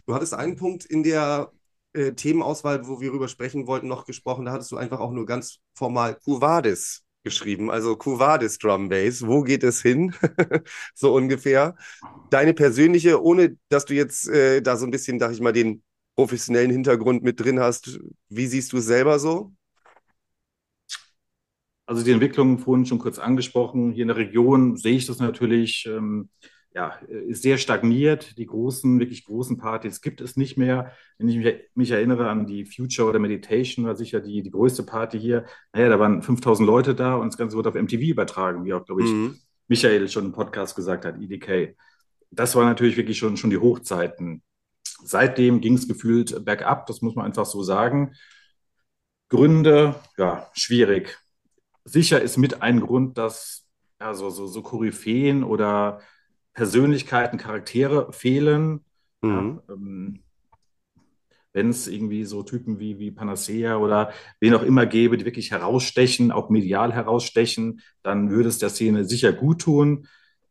S4: Du hattest einen Punkt in der äh, Themenauswahl, wo wir darüber sprechen wollten, noch gesprochen. Da hattest du einfach auch nur ganz formal Cuvadis geschrieben, also Cuvadis Drum Bass. Wo geht es hin? <laughs> so ungefähr. Deine persönliche, ohne dass du jetzt äh, da so ein bisschen, sag ich mal, den professionellen Hintergrund mit drin hast, wie siehst du es selber so?
S7: Also die Entwicklung vorhin schon kurz angesprochen. Hier in der Region sehe ich das natürlich, ähm, ja, ist sehr stagniert. Die großen, wirklich großen Partys gibt es nicht mehr. Wenn ich mich, mich erinnere an die Future oder Meditation, war sicher die, die größte Party hier. Naja, da waren 5000 Leute da und das Ganze wurde auf MTV übertragen, wie auch, glaube ich,
S4: Mhm.
S7: Michael schon im Podcast gesagt hat, EDK. Das war natürlich wirklich schon, schon die Hochzeiten. Seitdem ging es gefühlt bergab, das muss man einfach so sagen. Gründe, ja, schwierig. Sicher ist mit ein Grund, dass ja, so, so, so Koryphäen oder Persönlichkeiten, Charaktere fehlen.
S4: Mhm.
S7: Ja, ähm, wenn es irgendwie so Typen wie, wie Panacea oder wen auch immer gäbe, die wirklich herausstechen, auch medial herausstechen, dann würde es der Szene sicher gut tun.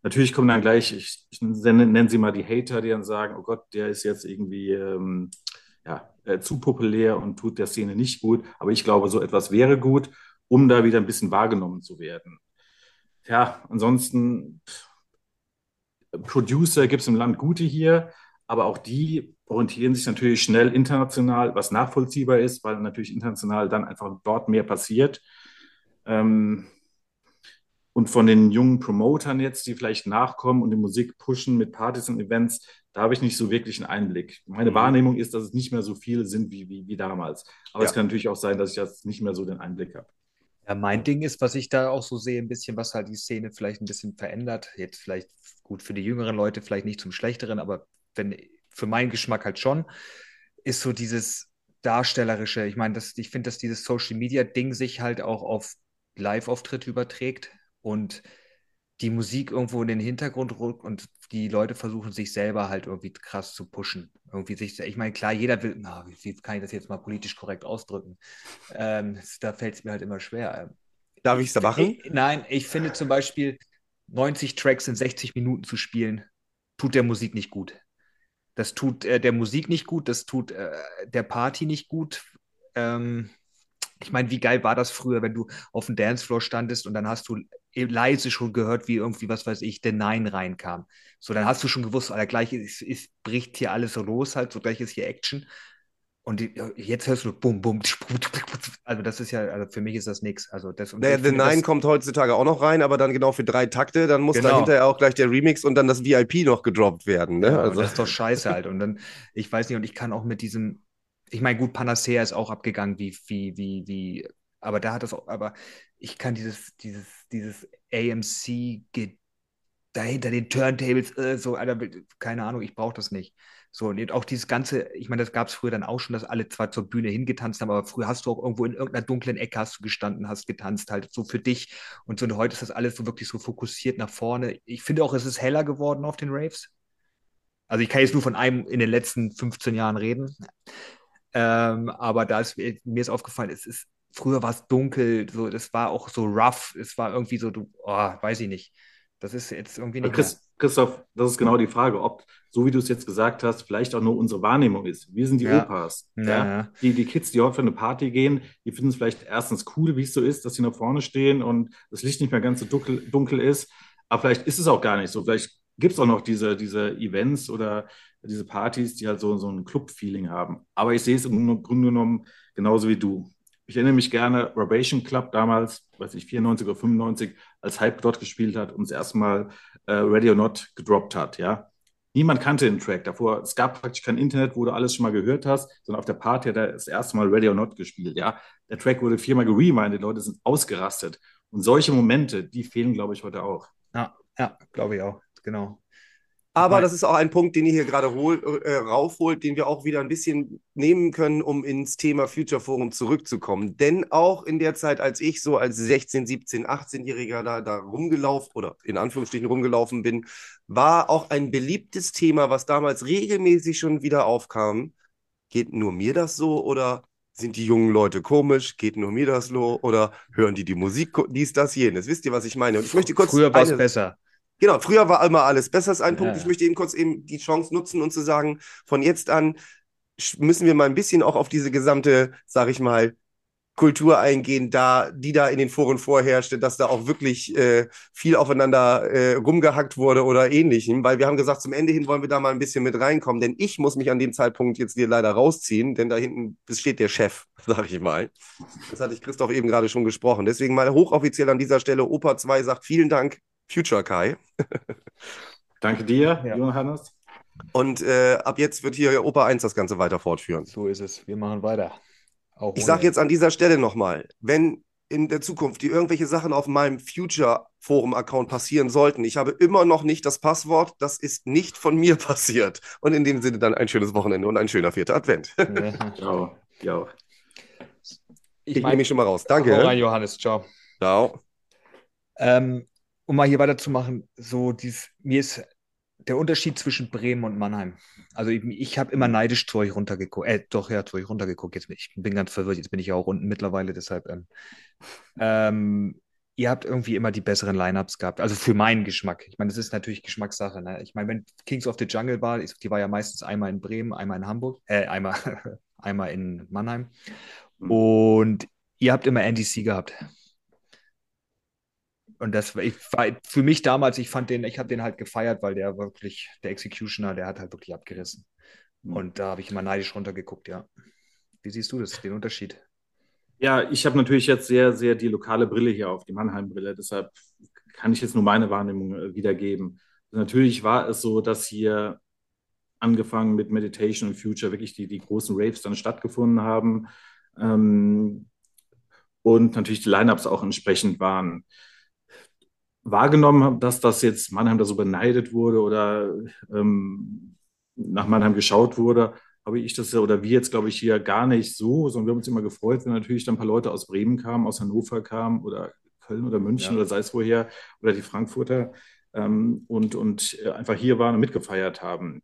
S7: Natürlich kommen dann gleich, ich, ich nenne, sie mal die Hater, die dann sagen, oh Gott, der ist jetzt irgendwie ähm, ja, äh, zu populär und tut der Szene nicht gut. Aber ich glaube, so etwas wäre gut, um da wieder ein bisschen wahrgenommen zu werden. Ja, ansonsten, Producer gibt es im Land gute hier, aber auch die orientieren sich natürlich schnell international, was nachvollziehbar ist, weil natürlich international dann einfach dort mehr passiert. Ähm, und von den jungen Promotern jetzt, die vielleicht nachkommen und die Musik pushen mit Partys und Events, da habe ich nicht so wirklich einen Einblick. Meine
S4: Mhm.
S7: Wahrnehmung ist, dass es nicht mehr so viele sind wie, wie, wie damals. Aber
S4: Ja.
S7: es kann natürlich auch sein, dass ich jetzt nicht mehr so den Einblick habe.
S5: Ja, mein Ding ist, was ich da auch so sehe, ein bisschen, was halt die Szene vielleicht ein bisschen verändert. Jetzt vielleicht gut für die jüngeren Leute, vielleicht nicht zum Schlechteren, aber wenn für meinen Geschmack halt schon, ist so dieses Darstellerische. Ich meine, das, ich finde, dass dieses Social Media Ding sich halt auch auf Live-Auftritte überträgt und die Musik irgendwo in den Hintergrund rückt und die Leute versuchen sich selber halt irgendwie krass zu pushen. Irgendwie sich, ich meine, klar, jeder will, na, wie, wie kann ich das jetzt mal politisch korrekt ausdrücken? Ähm, da fällt es mir halt immer schwer.
S4: Darf ich es da machen?
S5: Ich, nein, ich finde zum Beispiel 90 Tracks in 60 Minuten zu spielen, tut der Musik nicht gut. Das tut äh, der Musik nicht gut, das tut äh, der Party nicht gut. Ähm, ich meine, wie geil war das früher, wenn du auf dem Dancefloor standest und dann hast du leise schon gehört, wie irgendwie, was weiß ich, der Nein reinkam. So, dann hast du schon gewusst, Alter, gleich ist, ist, bricht hier alles so los halt, so gleich ist hier Action. Und jetzt hörst du bum, bum, also das ist ja, also für mich ist das nichts. Also das, und ich
S4: The Nine kommt heutzutage auch noch rein, aber dann genau für drei Takte. Dann muss da
S5: Genau.
S4: hinterher auch gleich der Remix und dann das VIP noch gedroppt werden. Ne?
S5: Ja,
S4: also,
S5: das ist doch scheiße halt. Und dann, ich weiß nicht, und ich kann auch mit diesem, ich meine, gut, Panacea ist auch abgegangen, wie, wie, wie, wie, aber da hat das auch, aber ich kann dieses, dieses, dieses AMC dahinter den Turntables, äh, so, Alter, keine Ahnung, ich brauche das nicht. So, und auch dieses ganze, ich meine, das gab es früher dann auch schon, dass alle zwar zur Bühne hingetanzt haben, aber früher hast du auch irgendwo in irgendeiner dunklen Ecke hast du gestanden, hast getanzt, halt so für dich. Und so und heute ist das alles so wirklich so fokussiert nach vorne. Ich finde auch, es ist heller geworden auf den Raves. Also ich kann jetzt nur von einem in den letzten 15 Jahren reden. Ähm, aber da ist mir ist aufgefallen, es ist, früher war es dunkel, so, das war auch so rough, es war irgendwie so, du, oh, weiß ich nicht. Das ist jetzt irgendwie nicht.
S7: Chris, Christoph, das ist genau die Frage, ob, so wie du es jetzt gesagt hast, vielleicht auch nur unsere Wahrnehmung ist. Wir sind die
S5: Ja.
S7: Opas.
S5: Ja,
S7: Ja?
S5: ja.
S7: Die, die Kids, die heute für eine Party gehen, die finden es vielleicht erstens cool, wie es so ist, dass sie nach vorne stehen und das Licht nicht mehr ganz so dunkel, dunkel ist. Aber vielleicht ist es auch gar nicht so. Vielleicht gibt es auch noch diese, diese Events oder diese Partys, die halt so, so ein Club-Feeling haben. Aber ich sehe es im Grunde genommen genauso wie du. Ich erinnere mich gerne, Robation Club damals, weiß ich, 94 oder 95, als Hype dort gespielt hat und das erste Mal äh, Ready or Not gedroppt hat, ja. Niemand kannte den Track davor. Es gab praktisch kein Internet, wo du alles schon mal gehört hast, sondern auf der Party hat er das erste Mal Ready or Not gespielt, ja. Der Track wurde viermal gereminded, Leute sind ausgerastet. Und solche Momente, die fehlen, glaube ich, heute auch.
S5: Ja, ja, glaube ich auch, genau.
S4: Aber das ist auch ein Punkt, den ihr hier gerade hol, äh, raufholt, den wir auch wieder ein bisschen nehmen können, um ins Thema Future Forum zurückzukommen. Denn auch in der Zeit, als ich so als 16, 17, 18-Jähriger da, da rumgelaufen oder in Anführungsstrichen rumgelaufen bin, war auch ein beliebtes Thema, was damals regelmäßig schon wieder aufkam. Geht nur mir das so oder sind die jungen Leute komisch? Geht nur mir das so oder hören die die Musik, dies, das, jenes? Wisst ihr, was ich meine? Und ich möchte kurz
S5: Früher war es besser.
S4: Genau, früher war immer alles besser, ist ein Punkt.
S5: Ja.
S4: Ich möchte eben kurz eben die Chance nutzen und zu sagen, von jetzt an müssen wir mal ein bisschen auch auf diese gesamte, sag ich mal, Kultur eingehen, da, die da in den Foren vorherrschte, dass da auch wirklich äh, viel aufeinander äh, rumgehackt wurde oder ähnlichem, weil wir haben gesagt, zum Ende hin wollen wir da mal ein bisschen mit reinkommen, denn ich muss mich an dem Zeitpunkt jetzt hier leider rausziehen, denn da hinten steht der Chef, <laughs> sag ich mal. Das hatte ich Christoph eben gerade schon gesprochen. Deswegen mal hochoffiziell an dieser Stelle, Opa 2 sagt vielen Dank, Future Kai.
S7: Danke dir,
S5: Ja.
S7: Johannes.
S4: Und äh, ab jetzt wird hier Opa 1 das Ganze weiter fortführen.
S5: So ist es. Wir machen weiter. Auch
S4: Ich sage jetzt an dieser Stelle nochmal, wenn in der Zukunft die irgendwelche Sachen auf meinem Future Forum Account passieren sollten, ich habe immer noch nicht das Passwort, das ist nicht von mir <laughs> passiert. Und in dem Sinne dann ein schönes Wochenende und ein schöner vierter Advent.
S5: Ja. <laughs>
S7: Ciao. Ja.
S4: Ich,
S5: Ich
S4: nehme mich schon mal raus. Danke.
S5: Rein, Johannes. Ciao.
S4: Ciao.
S5: Ähm, um mal hier weiterzumachen, so dies, mir ist der Unterschied zwischen Bremen und Mannheim. Also ich, ich habe immer neidisch zu euch runtergeguckt. Äh, doch, ja, zu euch runtergeguckt. Jetzt bin ich bin ganz verwirrt. Jetzt bin ich ja auch unten mittlerweile, deshalb. Ähm, ähm, ihr habt irgendwie immer die besseren Lineups gehabt. Also für meinen Geschmack. Ich meine, das ist natürlich Geschmackssache. Ne? Ich meine, wenn Kings of the Jungle war, die war ja meistens einmal in Bremen, einmal in Hamburg, äh, einmal, <laughs> einmal in Mannheim.
S7: Mhm.
S5: Und ihr habt immer NDC gehabt. Und das war, ich, war für mich damals, ich fand den, ich habe den halt gefeiert, weil der wirklich, der Executioner, der hat halt wirklich abgerissen.
S7: Mhm.
S5: Und da habe ich immer neidisch runtergeguckt, ja. Wie siehst du das, den Unterschied?
S7: Ja, ich habe natürlich jetzt sehr, sehr die lokale Brille hier auf, die Mannheim-Brille. Deshalb kann ich jetzt nur meine Wahrnehmung äh, wiedergeben. Natürlich war es so, dass hier angefangen mit Meditation und Future wirklich die, die großen Raves dann stattgefunden haben. Ähm, und natürlich die Lineups auch entsprechend waren. Wahrgenommen habe, dass das jetzt Mannheim da so beneidet wurde oder ähm, nach Mannheim geschaut wurde, habe ich das ja, oder wir jetzt, glaube ich, hier gar nicht so, sondern wir haben uns immer gefreut, wenn natürlich dann ein paar Leute aus Bremen kamen, aus Hannover kamen oder Köln oder München
S5: Ja.
S7: oder sei es woher oder die Frankfurter ähm, und, und äh, einfach hier waren und mitgefeiert haben.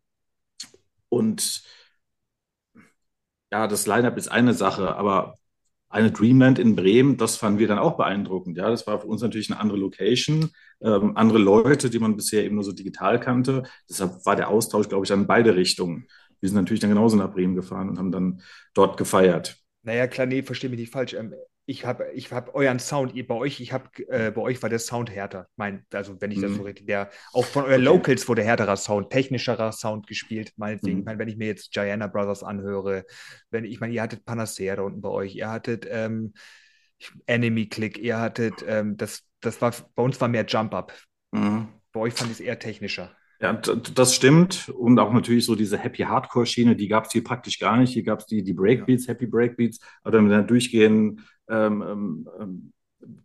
S7: Und ja, das Line-Up ist eine Sache, aber eine Dreamland in Bremen, das fanden wir dann auch beeindruckend. Ja, das war für uns natürlich eine andere Location, ähm, andere Leute, die man bisher eben nur so digital kannte. Deshalb war der Austausch, glaube ich, in beide Richtungen. Wir sind natürlich dann genauso nach Bremen gefahren und haben dann dort gefeiert.
S5: Naja, klar, nee, versteh mich nicht falsch. Ähm, ich habe ich hab euren Sound, ihr, bei euch, ich habe, äh, bei euch war der Sound härter. Mein, also wenn ich das
S7: Mhm.
S5: so richtig, der, auch von euren
S7: Okay.
S5: Locals wurde härterer Sound, technischerer Sound gespielt, meinetwegen.
S7: Mhm.
S5: Ich meine, wenn ich mir jetzt Gianna Brothers anhöre, wenn, ich meine, ihr hattet Panacea da unten bei euch, ihr hattet ähm, Enemy Click, ihr hattet, ähm, das, das war, bei uns war mehr Jump Up.
S7: Mhm.
S5: Bei euch fand ich es eher technischer.
S7: Ja, das stimmt. Und auch natürlich so diese Happy Hardcore-Schiene, die gab es hier praktisch gar nicht. Hier gab es die, die Breakbeats, Happy Breakbeats, aber dann mit einer durchgehenden ähm, ähm, ähm,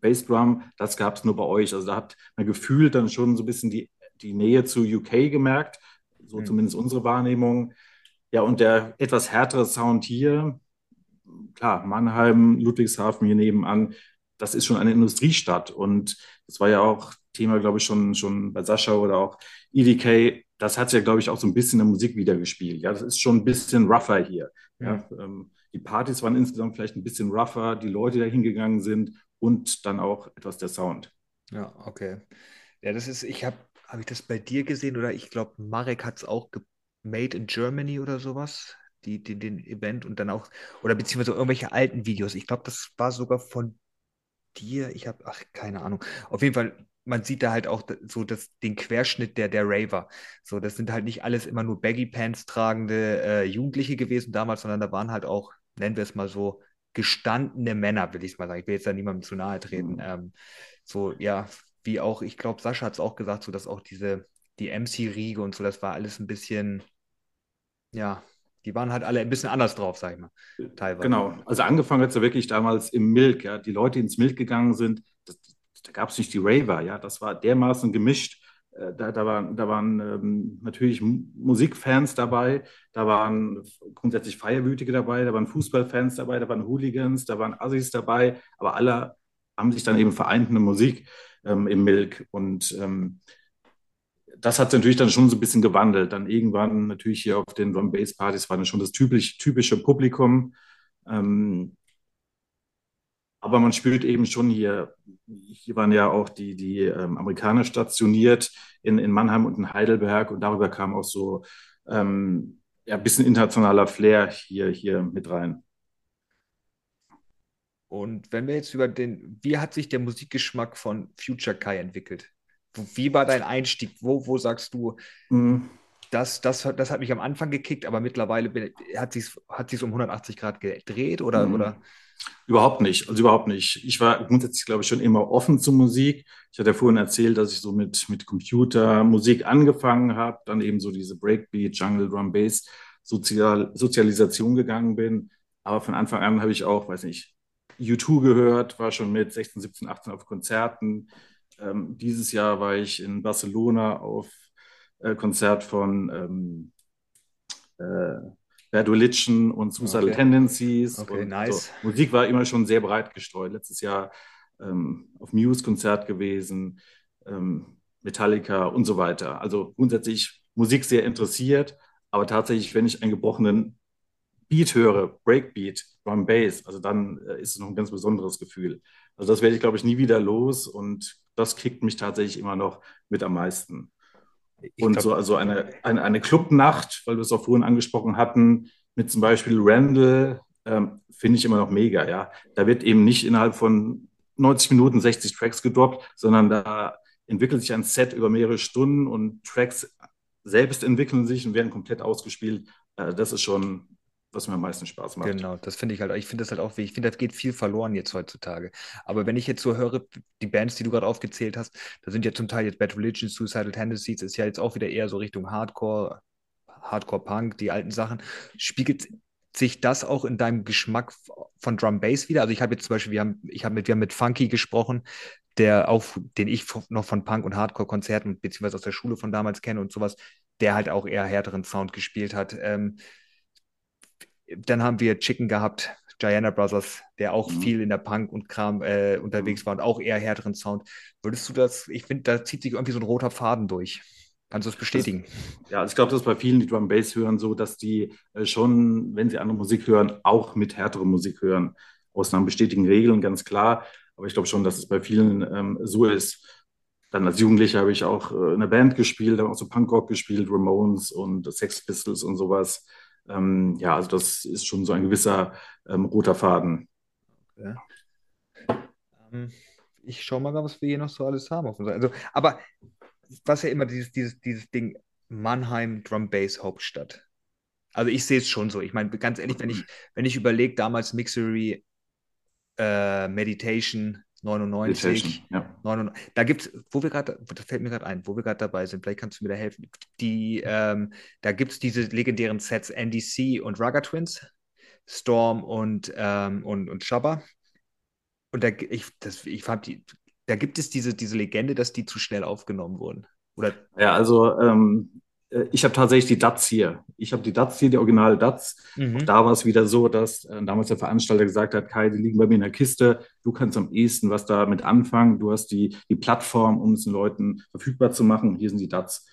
S7: Bassdrum, das gab es nur bei euch. Also da hat man gefühlt dann schon so ein bisschen die, die Nähe zu UK gemerkt, so
S5: Mhm.
S7: zumindest unsere Wahrnehmung. Ja, und der etwas härtere Sound hier, klar, Mannheim, Ludwigshafen hier nebenan, das ist schon eine Industriestadt. Und das war ja auch Thema, glaube ich, schon, schon bei Sascha oder auch EDK. Das hat ja, glaube ich, auch so ein bisschen in der Musik wiedergespielt. Ja, das ist schon ein bisschen rougher hier. Ja, ähm, die Partys waren insgesamt vielleicht ein bisschen rougher, die Leute, die da hingegangen sind und dann auch etwas der Sound.
S5: Ja, okay. Ja, das ist, ich habe, habe ich das bei dir gesehen oder ich glaube, Marek hat es auch Made in Germany oder sowas, die, die, den Event und dann auch, oder beziehungsweise irgendwelche alten Videos. Ich glaube, das war sogar von dir. Ich habe, ach, keine Ahnung. Auf jeden Fall, man sieht da halt auch so das, den Querschnitt der, der Raver. So, das sind halt nicht alles immer nur Baggy Pants tragende äh, Jugendliche gewesen damals, sondern da waren halt auch, nennen wir es mal so, gestandene Männer, will ich mal sagen. Ich will jetzt da niemandem zu nahe treten.
S7: Mhm.
S5: Ähm, so, ja, wie auch, ich glaube, Sascha hat es auch gesagt, so dass auch diese, die MC-Riege und so, das war alles ein bisschen, ja, die waren halt alle ein bisschen anders drauf, sag ich mal, teilweise.
S7: Genau, also angefangen hat es ja wirklich damals im Milk, ja. Die Leute, die ins Milk gegangen sind, das, da gab es nicht die Raver, ja. Das war dermaßen gemischt. Äh, Da, da waren, da waren ähm, natürlich Musikfans dabei, da waren grundsätzlich Feierwütige dabei, da waren Fußballfans dabei, da waren Hooligans, da waren Assis dabei, aber alle haben sich dann eben vereint in der Musik ähm, im Milk. Und ähm, das hat sich natürlich dann schon so ein bisschen gewandelt. Dann irgendwann natürlich hier auf den Drum Bass Partys war dann schon das typisch, typische Publikum. Ähm, aber man spürt eben schon hier, hier waren ja auch die, die ähm, Amerikaner stationiert in, in Mannheim und in Heidelberg und darüber kam auch so ähm, ja, ein bisschen internationaler Flair hier, hier mit rein.
S5: Und wenn wir jetzt über den, wie hat sich der Musikgeschmack von Future Kai entwickelt? Wie war dein Einstieg? Wo, wo sagst du,
S7: Mhm.
S5: das, das, hat- das hat mich am Anfang gekickt, aber mittlerweile bin, hat sich hat sich's um 180 Grad gedreht oder,
S7: Mhm.
S5: oder?
S7: Überhaupt nicht, also überhaupt nicht. Ich war grundsätzlich, glaube ich, schon immer offen zu Musik. Ich hatte ja vorhin erzählt, dass ich so mit, mit Computermusik angefangen habe, dann eben so diese Breakbeat, Jungle, Drum, Bass, Sozial, Sozialisation gegangen bin. Aber von Anfang an habe ich auch, weiß nicht, U2 gehört, war schon mit 16, 17, 18 auf Konzerten. Ähm, dieses Jahr war ich in Barcelona auf äh, Konzert von ähm, äh, Bad Religion und Suicidal
S5: Okay.
S7: Tendencies.
S5: Okay,
S7: und
S5: nice.
S7: So. Musik war immer schon sehr breit gestreut. Letztes Jahr ähm, auf Muse-Konzert gewesen, ähm, Metallica und so weiter. Also grundsätzlich Musik sehr interessiert, aber tatsächlich, wenn ich einen gebrochenen Beat höre, Breakbeat, Drum Bass, also dann äh, ist es noch ein ganz besonderes Gefühl. Also das werde ich, glaube ich, nie wieder los und das kickt mich tatsächlich immer noch mit am meisten.
S5: Ich
S7: und
S5: glaub-
S7: so, also eine, eine, eine Clubnacht, weil wir es auch vorhin angesprochen hatten, mit zum Beispiel Randall, ähm, finde ich immer noch mega, ja. Da wird eben nicht innerhalb von 90 Minuten 60 Tracks gedroppt, sondern da entwickelt sich ein Set über mehrere Stunden und Tracks selbst entwickeln sich und werden komplett ausgespielt. Äh, das ist schon, was mir am meisten Spaß macht.
S5: Genau, das finde ich halt, ich finde das halt auch. Ich finde, da geht viel verloren jetzt heutzutage. Aber wenn ich jetzt so höre, die Bands, die du gerade aufgezählt hast, da sind ja zum Teil jetzt Bad Religion, Suicidal Tendencies, ist ja jetzt auch wieder eher so Richtung Hardcore, Hardcore-Punk, die alten Sachen. Spiegelt sich das auch in deinem Geschmack von Drum Bass wieder? Also ich habe jetzt zum Beispiel, wir haben, ich habe mit, wir haben mit Funky gesprochen, der auch, den ich noch von Punk- und Hardcore-Konzerten beziehungsweise aus der Schule von damals kenne und sowas, der halt auch eher härteren Sound gespielt hat. Ähm, dann haben wir Chicken gehabt, Gianna Brothers, der auch
S7: Mhm.
S5: viel in der Punk und Kram äh, unterwegs war und auch eher härteren Sound. Würdest du das, ich finde, da zieht sich irgendwie so ein roter Faden durch. Kannst du das bestätigen?
S7: Ja, also ich glaube, das ist bei vielen, die Drum Bass hören, so, dass die äh, schon, wenn sie andere Musik hören, auch mit härterer Musik hören. Ausnahmen bestätigen Regeln, ganz klar. Aber ich glaube schon, dass es bei vielen ähm, so ist. Dann als Jugendlicher habe ich auch äh, in einer Band gespielt, habe auch so Punkrock gespielt, Ramones und Sex Pistols und sowas. Ähm, ja, also das ist schon so ein gewisser ähm, roter Faden.
S5: Ähm, ich schaue mal, was wir hier noch so alles haben. Also, aber was ja immer dieses, dieses, dieses Ding, Mannheim Drum Bass Hauptstadt. Also ich sehe es schon so. Ich meine, ganz ehrlich, wenn ich, wenn ich überlege, damals Mixery, äh, Meditation 99,
S7: Meditation, ja.
S5: 99, da gibt es, wo wir gerade, das fällt mir gerade ein, wo wir gerade dabei sind, vielleicht kannst du mir da helfen. Die, ähm, da gibt es diese legendären Sets NDC und Raga Twins, Storm und, ähm, und, und Shabba. Und da, ich, das, ich fand die, da gibt es diese, diese Legende, dass die zu schnell aufgenommen wurden. Oder
S7: Ja, also ähm, äh, ich habe tatsächlich die DATS hier. Ich habe die DATS hier, die originale DATS.
S5: Mhm.
S7: Auch da war es wieder so, dass äh, damals der Veranstalter gesagt hat, Kai, die liegen bei mir in der Kiste, du kannst am ehesten was damit anfangen, du hast die, die Plattform, um es den Leuten verfügbar zu machen, hier sind die DATS.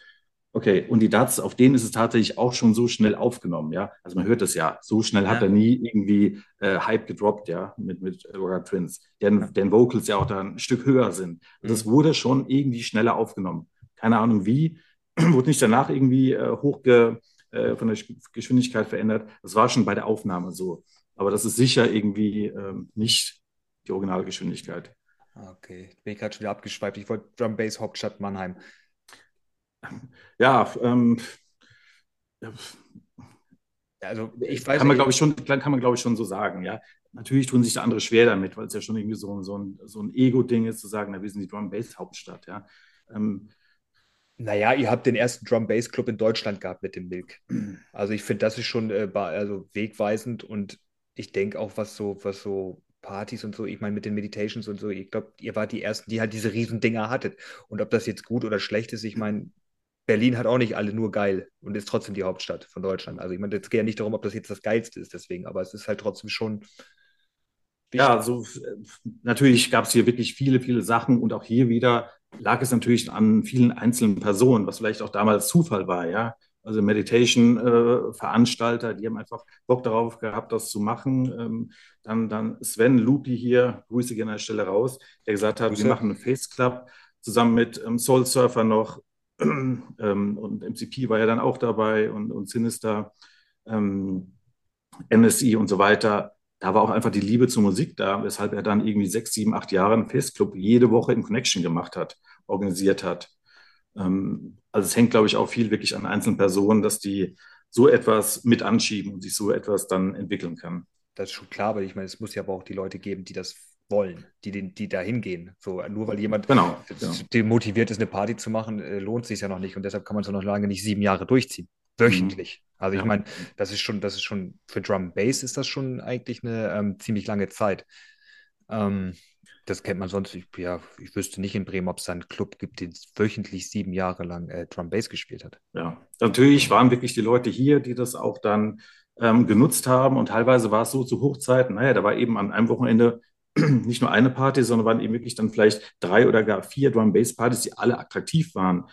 S7: Okay, und die DATS, auf denen ist es tatsächlich auch schon so schnell aufgenommen, ja. Also man hört es ja, so schnell hat
S5: Ja.
S7: er nie irgendwie äh, Hype gedroppt, ja, mit, mit Roger Twins, deren, deren Vocals ja auch da ein Stück höher sind. Also es wurde schon irgendwie schneller aufgenommen. Keine Ahnung wie, <clears throat> wurde nicht danach irgendwie äh, hochge, äh, von der Sch- Geschwindigkeit verändert. Das war schon bei der Aufnahme so. Aber das ist sicher irgendwie ähm, nicht die originale Geschwindigkeit.
S5: Okay, bin ich gerade schon wieder abgeschweift. Ich wollte Drum Bass Hauptstadt Mannheim. <laughs>
S7: Ja, ähm,
S5: Also ich weiß
S7: kann man, glaube ich, schon, kann man, glaube ich, schon so sagen, ja. Natürlich tun sich da andere schwer damit, weil es ja schon irgendwie so, so ein, so ein Ego-Ding ist, zu sagen, na, wir sind die Drum-Bass-Hauptstadt, ja. Ähm,
S5: Naja, ihr habt den ersten Drum Bass Club in Deutschland gehabt mit dem Milk. Also ich finde, das ist schon äh, also wegweisend und ich denke auch, was so, was so Partys und so, ich meine mit den Meditations und so, ich glaube, ihr wart die ersten, die halt diese riesen Dinger hattet. Und ob das jetzt gut oder schlecht ist, ich meine, Berlin hat auch nicht alle nur geil und ist trotzdem die Hauptstadt von Deutschland. Also ich meine, es geht ja nicht darum, ob das jetzt das Geilste ist, deswegen, aber es ist halt trotzdem schon
S7: Ja, so äh, natürlich gab es hier wirklich viele, viele Sachen und auch hier wieder lag es natürlich an vielen einzelnen Personen, was vielleicht auch damals Zufall war, ja. Also Meditation-Veranstalter, die haben einfach Bock darauf gehabt, das zu machen. Ähm, dann, dann Sven Lupi hier, Grüße gerne an der Stelle raus, der gesagt hat,
S5: Grüße.
S7: wir machen einen Face Club zusammen mit ähm, Soul Surfer noch <clears throat> ähm, und MCP war ja dann auch dabei und, und Sinister, ähm, MSI und so weiter da war auch einfach die Liebe zur Musik da, weshalb er dann irgendwie sechs, sieben, acht Jahre einen Festclub jede Woche in Connection gemacht hat, organisiert hat. Ähm, also es hängt, glaube ich, auch viel wirklich an einzelnen Personen, dass die so etwas mit anschieben und sich so etwas dann entwickeln kann.
S5: Das ist schon klar, aber ich meine, es muss ja aber auch die Leute geben, die das wollen, die, den, die da hingehen. So, nur weil jemand
S7: Genau, genau.
S5: motiviert ist, eine Party zu machen, äh, lohnt sich ja noch nicht und deshalb kann man es noch lange nicht sieben Jahre durchziehen. Wöchentlich. Also ich
S7: Ja.
S5: meine, das ist schon, das ist schon, für Drum Bass ist das schon eigentlich eine ähm, ziemlich lange Zeit. Ähm, das kennt man sonst, ich, ja, ich wüsste nicht in Bremen, ob es da einen Club gibt, der wöchentlich sieben Jahre lang äh, Drum Bass gespielt hat.
S7: Ja, natürlich waren wirklich die Leute hier, die das auch dann ähm, genutzt haben. Und teilweise war es so zu Hochzeiten, naja, da war eben an einem Wochenende <clears throat> nicht nur eine Party, sondern waren eben wirklich dann vielleicht drei oder gar vier Drum-Bass-Partys, die alle attraktiv waren.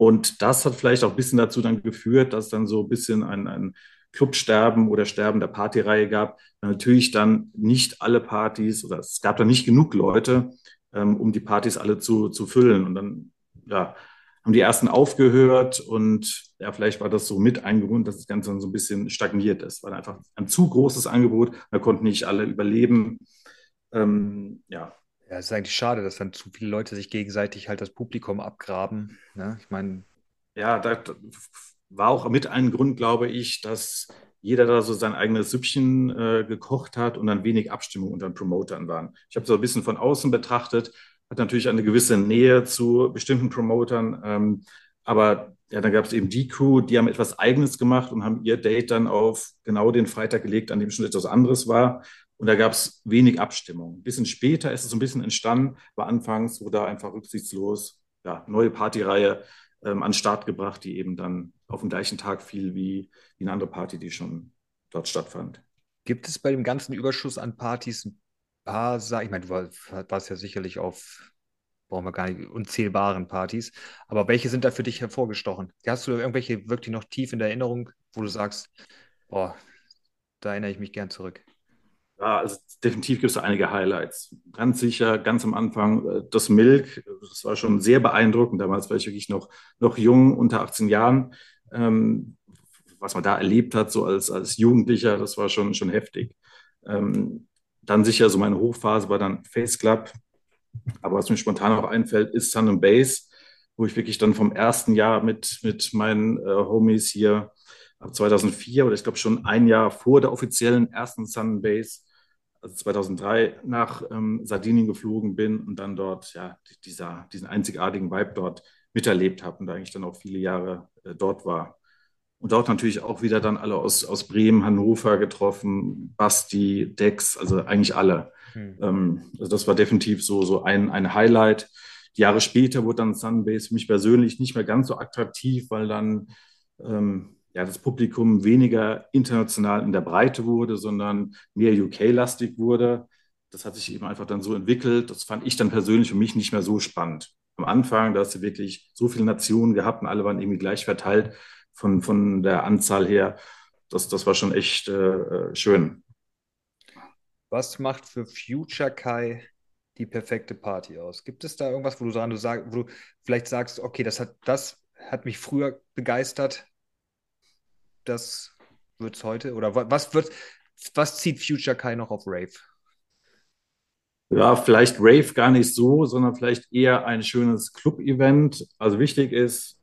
S7: Und das hat vielleicht auch ein bisschen dazu dann geführt, dass dann so ein bisschen ein, ein Clubsterben oder Sterben der Partyreihe gab. Natürlich dann nicht alle Partys oder es gab dann nicht genug Leute, ähm, um die Partys alle zu, zu füllen. Und dann ja, haben die ersten aufgehört und ja, vielleicht war das so mit ein Grund, dass das Ganze dann so ein bisschen stagniert ist. War einfach ein zu großes Angebot, da konnten nicht alle überleben. Ähm, ja.
S5: Ja, es ist eigentlich schade, dass dann zu viele Leute sich gegenseitig halt das Publikum abgraben. Ne? Ich meine.
S7: Ja, da, war auch mit ein Grund, glaube ich, dass jeder da so sein eigenes Süppchen äh, gekocht hat und dann wenig Abstimmung unter den Promotern waren. Ich habe so ein bisschen von außen betrachtet, hat natürlich eine gewisse Nähe zu bestimmten Promotern, ähm, aber ja, dann gab es eben die Crew, die haben etwas Eigenes gemacht und haben ihr Date dann auf genau den Freitag gelegt, an dem schon etwas anderes war. Und da gab es wenig Abstimmung. Ein bisschen später ist es so ein bisschen entstanden, war anfangs, wo da einfach rücksichtslos ja, neue Partyreihe ähm, an den Start gebracht, die eben dann auf den gleichen Tag fiel wie, wie eine andere Party, die schon dort stattfand.
S5: Gibt es bei dem ganzen Überschuss an Partys ein paar Sachen? Ich meine, du warst ja sicherlich auf, brauchen wir gar nicht, unzählbaren Partys, aber welche sind da für dich hervorgestochen? Hast du irgendwelche wirklich noch tief in der Erinnerung, wo du sagst, boah, da erinnere ich mich gern zurück?
S7: Ja, also definitiv gibt es einige Highlights. Ganz sicher, ganz am Anfang, äh, das Milk, das war schon sehr beeindruckend. Damals war ich wirklich noch, noch jung, unter 18 Jahren. Ähm, was man da erlebt hat, so als, als Jugendlicher, das war schon, schon heftig. Ähm, dann sicher, so meine Hochphase war dann Face Club. Aber was mir spontan auch einfällt, ist Sun and Base, wo ich wirklich dann vom ersten Jahr mit, mit meinen äh, Homies hier ab 2004 oder ich glaube schon ein Jahr vor der offiziellen ersten Sun Base also 2003 nach ähm, Sardinien geflogen bin und dann dort ja dieser, diesen einzigartigen Vibe dort miterlebt habe und da eigentlich dann auch viele Jahre äh, dort war. Und dort natürlich auch wieder dann alle aus, aus Bremen, Hannover getroffen, Basti, Dex, also eigentlich alle. Hm. Ähm, also das war definitiv so, so ein, ein Highlight. Die Jahre später wurde dann Sunbase für mich persönlich nicht mehr ganz so attraktiv, weil dann ähm, ja, das Publikum weniger international in der Breite wurde, sondern mehr UK-lastig wurde. Das hat sich eben einfach dann so entwickelt. Das fand ich dann persönlich für mich nicht mehr so spannend. Am Anfang, da hast du wirklich so viele Nationen gehabt und alle waren irgendwie gleich verteilt von, von der Anzahl her. Das, das war schon echt äh, schön.
S5: Was macht für Future Kai die perfekte Party aus? Gibt es da irgendwas, wo du, sagen, wo du vielleicht sagst, okay, das hat, das hat mich früher begeistert, das wird es heute? Oder was wird, was zieht Future Kai noch auf Rave?
S7: Ja, vielleicht Rave gar nicht so, sondern vielleicht eher ein schönes Club-Event. Also wichtig ist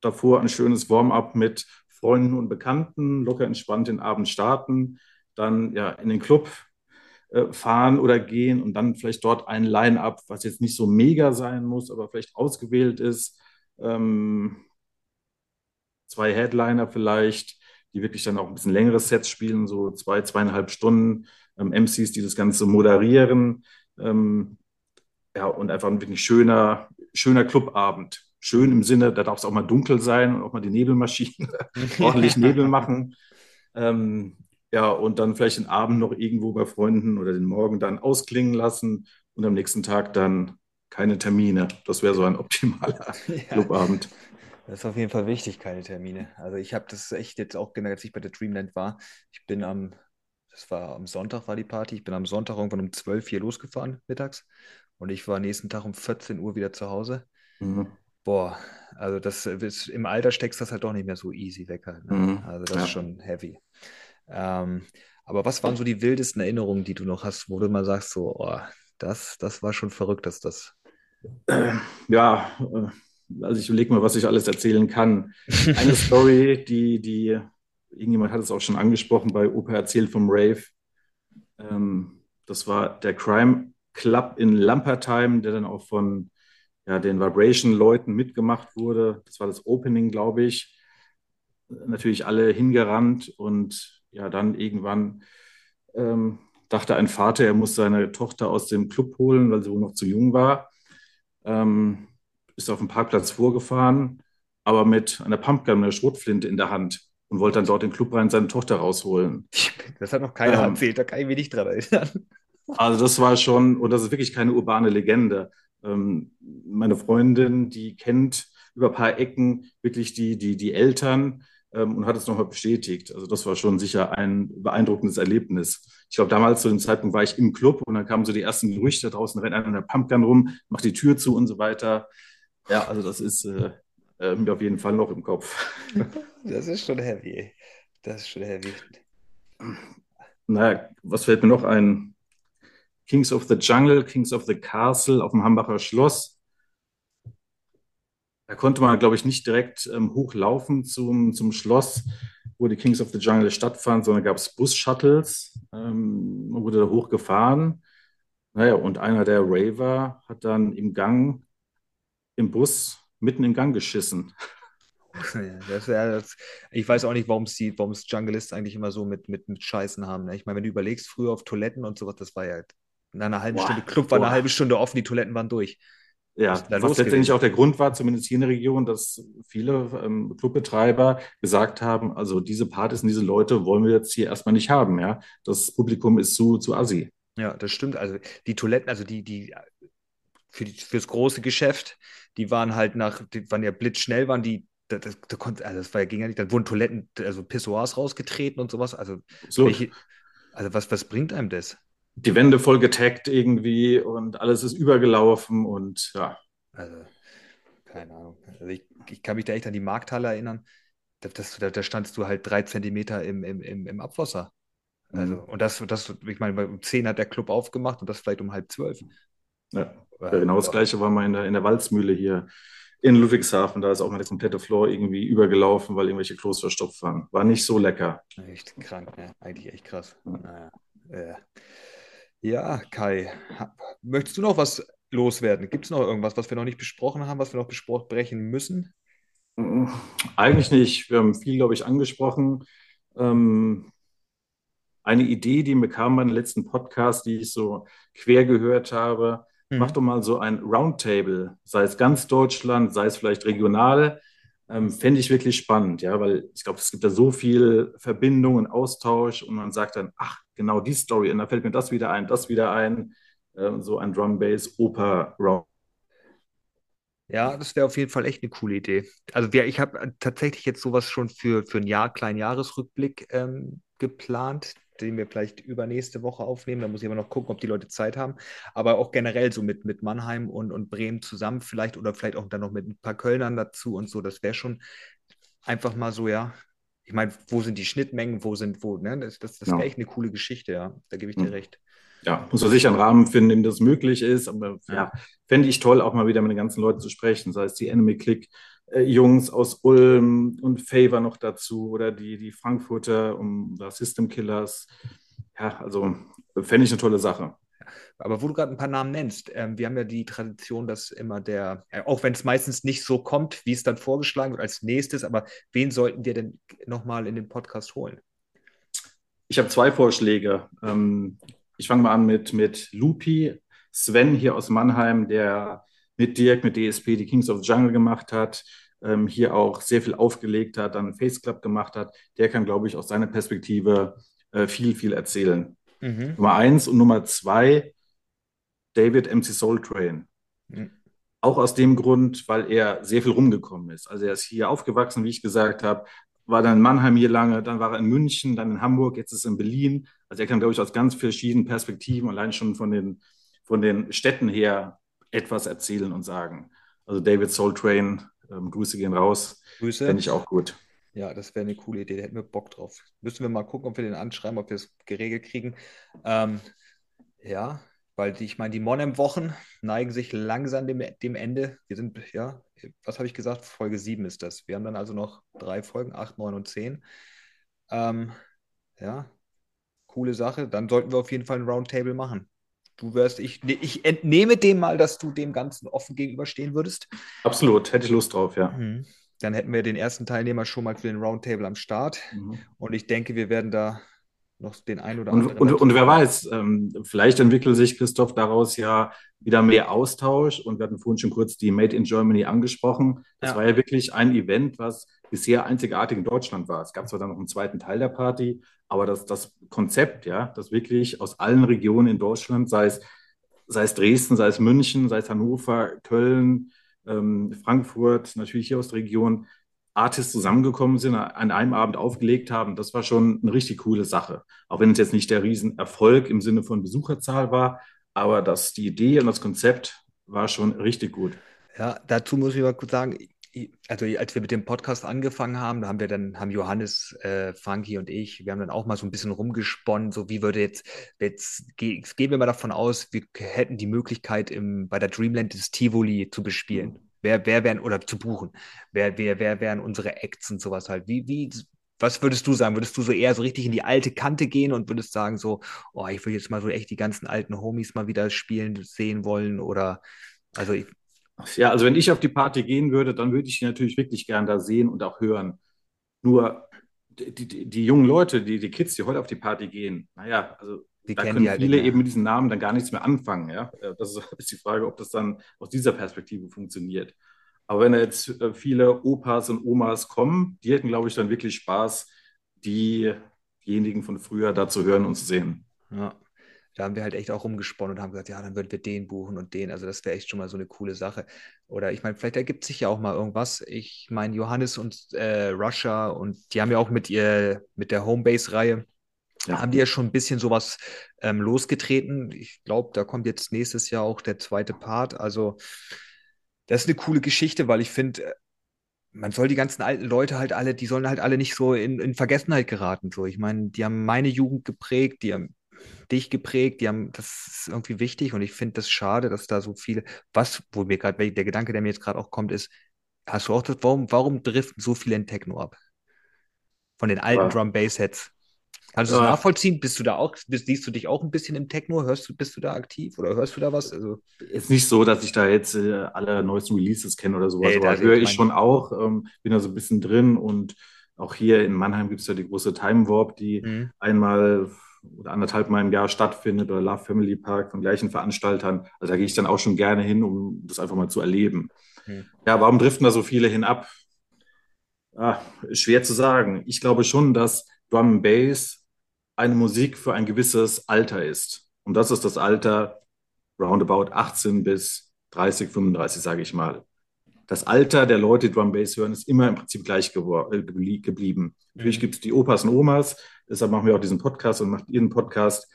S7: davor ein schönes Warm-up mit Freunden und Bekannten, locker entspannt den Abend starten, dann ja in den Club äh, fahren oder gehen und dann vielleicht dort ein Line-up, was jetzt nicht so mega sein muss, aber vielleicht ausgewählt ist. Ähm, zwei Headliner vielleicht, die wirklich dann auch ein bisschen längere Sets spielen, so zwei, zweieinhalb Stunden, ähm, MCs, die das Ganze moderieren. Ähm, ja, und einfach ein wirklich schöner, schöner Clubabend. Schön im Sinne, da darf es auch mal dunkel sein und auch mal die Nebelmaschinen <laughs> ordentlich Nebel machen. Ähm, ja, und dann vielleicht den Abend noch irgendwo bei Freunden oder den Morgen dann ausklingen lassen und am nächsten Tag dann keine Termine. Das wäre so ein optimaler <laughs> ja. Clubabend.
S5: Das ist auf jeden Fall wichtig, keine Termine. Also ich habe das echt jetzt auch gemerkt, als ich bei der Dreamland war. Ich bin am, das war am Sonntag war die Party, ich bin am Sonntag irgendwann um 12 hier losgefahren mittags und ich war nächsten Tag um 14 Uhr wieder zu Hause. Mhm. Boah, also das ist, im Alter steckst das halt doch nicht mehr so easy weg halt. Ne? Mhm. Also das ja. ist schon heavy. Ähm, aber was waren so die wildesten Erinnerungen, die du noch hast, wo du mal sagst, so, oh, das, das war schon verrückt, dass das.
S7: Ja, äh, also ich überlege mal, was ich alles erzählen kann. <laughs> Eine Story, die, die, irgendjemand hat es auch schon angesprochen bei Opa erzählt vom Rave. Ähm, das war der Crime Club in Lampertheim, der dann auch von ja, den Vibration-Leuten mitgemacht wurde. Das war das Opening, glaube ich. Natürlich alle hingerannt und ja, dann irgendwann ähm, dachte ein Vater, er muss seine Tochter aus dem Club holen, weil sie wohl noch zu jung war. Ähm, ist auf dem Parkplatz vorgefahren, aber mit einer Pumpgun, einer Schrotflinte in der Hand und wollte dann dort den Club rein seine Tochter rausholen. <laughs>
S5: Das hat noch keiner ähm, erzählt, da kann ich mich nicht dran erinnern. <laughs>
S7: Also das war schon, und das ist wirklich keine urbane Legende. Ähm, meine Freundin, die kennt über ein paar Ecken wirklich die, die, die Eltern ähm, und hat es nochmal bestätigt. Also das war schon sicher ein beeindruckendes Erlebnis. Ich glaube, damals zu dem Zeitpunkt war ich im Club und dann kamen so die ersten Gerüchte, draußen rennt einer in der Pumpgun rum, macht die Tür zu und so weiter. Ja, also das ist äh, äh, mir auf jeden Fall noch im Kopf. <laughs>
S5: Das ist schon heavy. Das ist schon heavy.
S7: Naja, was fällt mir noch ein? Kings of the Jungle, Kings of the Castle auf dem Hambacher Schloss. Da konnte man, glaube ich, nicht direkt ähm, hochlaufen zum, zum Schloss, wo die Kings of the Jungle stattfanden, sondern gab es Bus-Shuttles. Ähm, man wurde da hochgefahren. Naja, und einer der Raver hat dann im Gang, im Bus, mitten im Gang geschissen. <laughs>
S5: Das, das, ich weiß auch nicht, warum es die, warum es eigentlich immer so mit, mit, mit Scheißen haben. Ne? Ich meine, wenn du überlegst, früher auf Toiletten und sowas, das war ja in einer halben
S7: Boah,
S5: Stunde, Club war eine
S7: boah.
S5: halbe Stunde offen, die Toiletten waren durch.
S7: Ja,
S5: Was
S7: letztendlich auch der Grund war, zumindest hier in der Region, dass viele ähm, Clubbetreiber gesagt haben, also diese Partys und diese Leute wollen wir jetzt hier erstmal nicht haben, ja. Das Publikum ist zu, zu assi.
S5: Ja, das stimmt. Also die Toiletten, also die, die für die, fürs große Geschäft, die waren halt nach, die waren ja blitzschnell, waren die, da, das, da konnte, also das war ja, ging ja nicht, dann wurden Toiletten, also Pissoirs rausgetreten und sowas. Also
S7: So,
S5: welche, also was, was bringt einem das?
S7: die Wände voll getaggt irgendwie und alles ist übergelaufen und ja,
S5: Also, keine Ahnung. Also ich, ich kann mich da echt an die Markthalle erinnern. Da, das, da, da standst du halt drei Zentimeter im, im, im, im Abwasser. Also,
S7: Mhm.
S5: und das, das, ich meine, um 10 hat der Club aufgemacht und das vielleicht um halb zwölf.
S7: ja. Ja, genau das Gleiche war mal in der, in der Walzmühle hier in Ludwigshafen. Da ist auch mal der komplette Floor irgendwie übergelaufen, weil irgendwelche Klos verstopft waren. War nicht so lecker.
S5: Echt krank, ne? Eigentlich echt krass.
S7: Ja.
S5: Naja. Äh. Ja, Kai, möchtest du noch was loswerden? Gibt es noch irgendwas, was wir noch nicht besprochen haben, was wir noch besprechen müssen?
S7: Mm, Eigentlich nicht. Wir haben viel, glaube ich, angesprochen. Ähm, eine Idee, die mir kam bei den letzten Podcast, die ich so quer gehört habe,
S5: Mhm.
S7: mach doch mal so ein Roundtable, sei es ganz Deutschland, sei es vielleicht regional. Ähm, fände ich wirklich spannend, ja, weil ich glaube, es gibt da so viel Verbindung und Austausch und man sagt dann, ach, genau die Story, und da fällt mir das wieder ein, das wieder ein, ähm, so ein Drum Bass Oper Round.
S5: Ja, das wäre auf jeden Fall echt eine coole Idee. Also wir, ich habe tatsächlich jetzt sowas schon für, für ein Jahr, kleinen Jahresrückblick ähm, geplant, den wir vielleicht übernächste Woche aufnehmen. Da muss ich aber noch gucken, ob die Leute Zeit haben. Aber auch generell so mit, mit Mannheim und, und Bremen zusammen vielleicht oder vielleicht auch dann noch mit ein paar Kölnern dazu und so. Das wäre schon einfach mal so, ja. Ich meine, wo sind die Schnittmengen, wo sind, wo, ne? Das, das, das wäre
S7: Ja.
S5: echt eine coole Geschichte, ja. Da gebe ich dir
S7: Mhm.
S5: recht.
S7: ja, muss man sicher einen Rahmen finden, in dem das möglich ist. Aber
S5: ja,
S7: fände ich toll, auch mal wieder mit den ganzen Leuten zu sprechen, sei es die Enemy Click äh, Jungs aus Ulm und Favor noch dazu oder die, die Frankfurter um da System Killers. Ja, also fände ich eine tolle Sache.
S5: Aber wo du gerade ein paar Namen nennst, ähm, wir haben ja die Tradition, dass immer der, äh, auch wenn es meistens nicht so kommt, wie es dann vorgeschlagen wird als nächstes, aber wen sollten wir denn nochmal in den Podcast holen?
S7: Ich habe zwei Vorschläge. Ähm, ich fange mal an mit, mit Lupi, Sven hier aus Mannheim, der mit Dirk, mit DSP die Kings of the Jungle gemacht hat, ähm, hier auch sehr viel aufgelegt hat, dann Face Club gemacht hat. Der kann, glaube ich, aus seiner Perspektive äh, viel, viel erzählen.
S5: Mhm.
S7: Nummer eins und Nummer zwei, David MC Soul Train.
S5: Mhm.
S7: Auch aus dem Grund, weil er sehr viel rumgekommen ist. Also er ist hier aufgewachsen, wie ich gesagt habe, war dann in Mannheim hier lange, dann war er in München, dann in Hamburg, jetzt ist er in Berlin. Also er kann, glaube ich, aus ganz verschiedenen Perspektiven, allein schon von den, von den Städten her, etwas erzählen und sagen. Also David Soul Train, ähm, Grüße gehen raus,
S5: Grüße.
S7: fände ich auch gut.
S5: Ja, das wäre eine coole Idee, da hätten wir Bock drauf. Müssen wir mal gucken, ob wir den anschreiben, ob wir es geregelt kriegen. Ähm, ja, weil die, ich meine, die Monem-Wochen neigen sich langsam dem, dem Ende. Wir sind, ja, was habe ich gesagt? Folge 7 ist das. Wir haben dann also noch drei Folgen, 8, 9 und 10. Ähm, ja, coole Sache. Dann sollten wir auf jeden Fall ein Roundtable machen. Du wirst, ich, ich entnehme dem mal, dass du dem Ganzen offen gegenüberstehen würdest.
S7: Absolut, hätte ich Lust drauf, ja.
S5: Mhm. Dann hätten wir den ersten Teilnehmer schon mal für den Roundtable am Start.
S7: Mhm.
S5: Und ich denke, wir werden da noch den ein oder
S7: Und,
S5: anderen.
S7: und,
S5: dazu
S7: und wer weiß, ähm, vielleicht entwickelt sich, Christoph, daraus ja wieder mehr Austausch. Und wir hatten vorhin schon kurz die Made in Germany angesprochen. Das
S5: Ja.
S7: war ja wirklich ein Event, was bisher einzigartig in Deutschland war. Es gab zwar dann noch einen zweiten Teil der Party, aber das, das Konzept, ja, das wirklich aus allen Regionen in Deutschland, sei es, sei es Dresden, sei es München, sei es Hannover, Köln, ähm, Frankfurt, natürlich hier aus der Region, Artists zusammengekommen sind, an einem Abend aufgelegt haben. Das war schon eine richtig coole Sache. Auch wenn es jetzt nicht der Riesenerfolg im Sinne von Besucherzahl war, aber das, die Idee und das Konzept war schon richtig gut.
S5: Ja, dazu muss ich mal kurz sagen, also als wir mit dem Podcast angefangen haben, da haben wir dann, haben Johannes, äh, Frankie und ich, wir haben dann auch mal so ein bisschen rumgesponnen, so wie würde jetzt, jetzt, jetzt gehen wir mal davon aus, wir hätten die Möglichkeit, im, bei der Dreamland das Tivoli zu bespielen. Mhm. Wer, wer wären, oder zu buchen. Wer, wer, wer wären unsere Acts und sowas halt? Wie, wie, was würdest du sagen? Würdest du so eher so richtig in die alte Kante gehen und würdest sagen so, oh, ich will jetzt mal so echt die ganzen alten Homies mal wieder spielen sehen wollen oder, also ich,
S7: ja, also wenn ich auf die Party gehen würde, dann würde ich die natürlich wirklich gern da sehen und auch hören. Nur die, die, die jungen Leute, die, die Kids, die heute auf die Party gehen, naja, also
S5: die
S7: da können
S5: die halt
S7: viele eben mit diesen Namen dann gar nichts mehr anfangen. Ja? Äh, Das ist, <laughs> ist die Frage, ob das dann aus dieser Perspektive funktioniert. Aber wenn da jetzt äh, viele Opas und Omas kommen, die hätten, glaube ich, dann wirklich Spaß, diejenigen von früher da zu hören und zu sehen.
S5: Ja. Da haben wir halt echt auch rumgesponnen und haben gesagt, ja, dann würden wir den buchen und den. Also das wäre echt schon mal so eine coole Sache. Oder ich meine, vielleicht ergibt sich ja auch mal irgendwas. Ich meine, Johannes und äh, Russia und die haben ja auch mit ihr, mit der Homebase-Reihe,
S7: Ja.
S5: haben die ja schon ein bisschen sowas ähm, losgetreten. Ich glaube, da kommt jetzt nächstes Jahr auch der zweite Part. Also das ist eine coole Geschichte, weil ich finde, äh, man soll die ganzen alten Leute halt alle, die sollen halt alle nicht so in, in Vergessenheit geraten. So, ich meine, die haben meine Jugend geprägt, die haben dich geprägt, die haben, das ist irgendwie wichtig und ich finde das schade, dass da so viele, was, wo mir gerade, der Gedanke, der mir jetzt gerade auch kommt, ist, hast du auch das, warum, warum driften so viele in Techno ab? Von den alten
S7: Ja.
S5: Drum-Bass-Sets. Kannst du das
S7: Ja.
S5: nachvollziehen? Bist du da auch, bist, siehst du dich auch ein bisschen im Techno? Hörst du, bist du da aktiv oder hörst du da was? Also,
S7: Ist nicht so, dass ich da jetzt äh, alle neuesten Releases kenne oder sowas,
S5: Nee,
S7: aber höre
S5: ich
S7: schon auch, ähm, bin da so ein bisschen drin und auch hier in Mannheim gibt es ja die große Time Warp, die
S5: Mhm.
S7: einmal oder anderthalb Mal im Jahr stattfindet oder Love Family Park von gleichen Veranstaltern. Also da gehe ich dann auch schon gerne hin, um das einfach mal zu erleben.
S5: Mhm.
S7: Ja, warum driften da so viele hinab? Ah, schwer zu sagen. Ich glaube schon, dass Drum and Bass eine Musik für ein gewisses Alter ist. Und das ist das Alter roundabout 18 bis 30, 35, sage ich mal. Das Alter der Leute, die Drum Bass hören, ist immer im Prinzip gleich äh, geblie- geblieben. Natürlich
S5: Mhm.
S7: gibt es die Opas und Omas, deshalb machen wir auch diesen Podcast und macht ihren Podcast.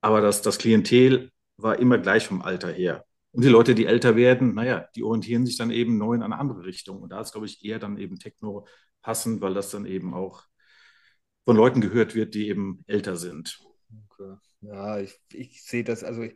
S7: Aber das, das Klientel war immer gleich vom Alter her. Und die Leute, die älter werden, naja, die orientieren sich dann eben neu in eine andere Richtung. Und da ist, glaube ich, eher dann eben Techno passend, weil das dann eben auch von Leuten gehört wird, die eben älter sind.
S5: Okay. Ja, ich, ich sehe das, also ich,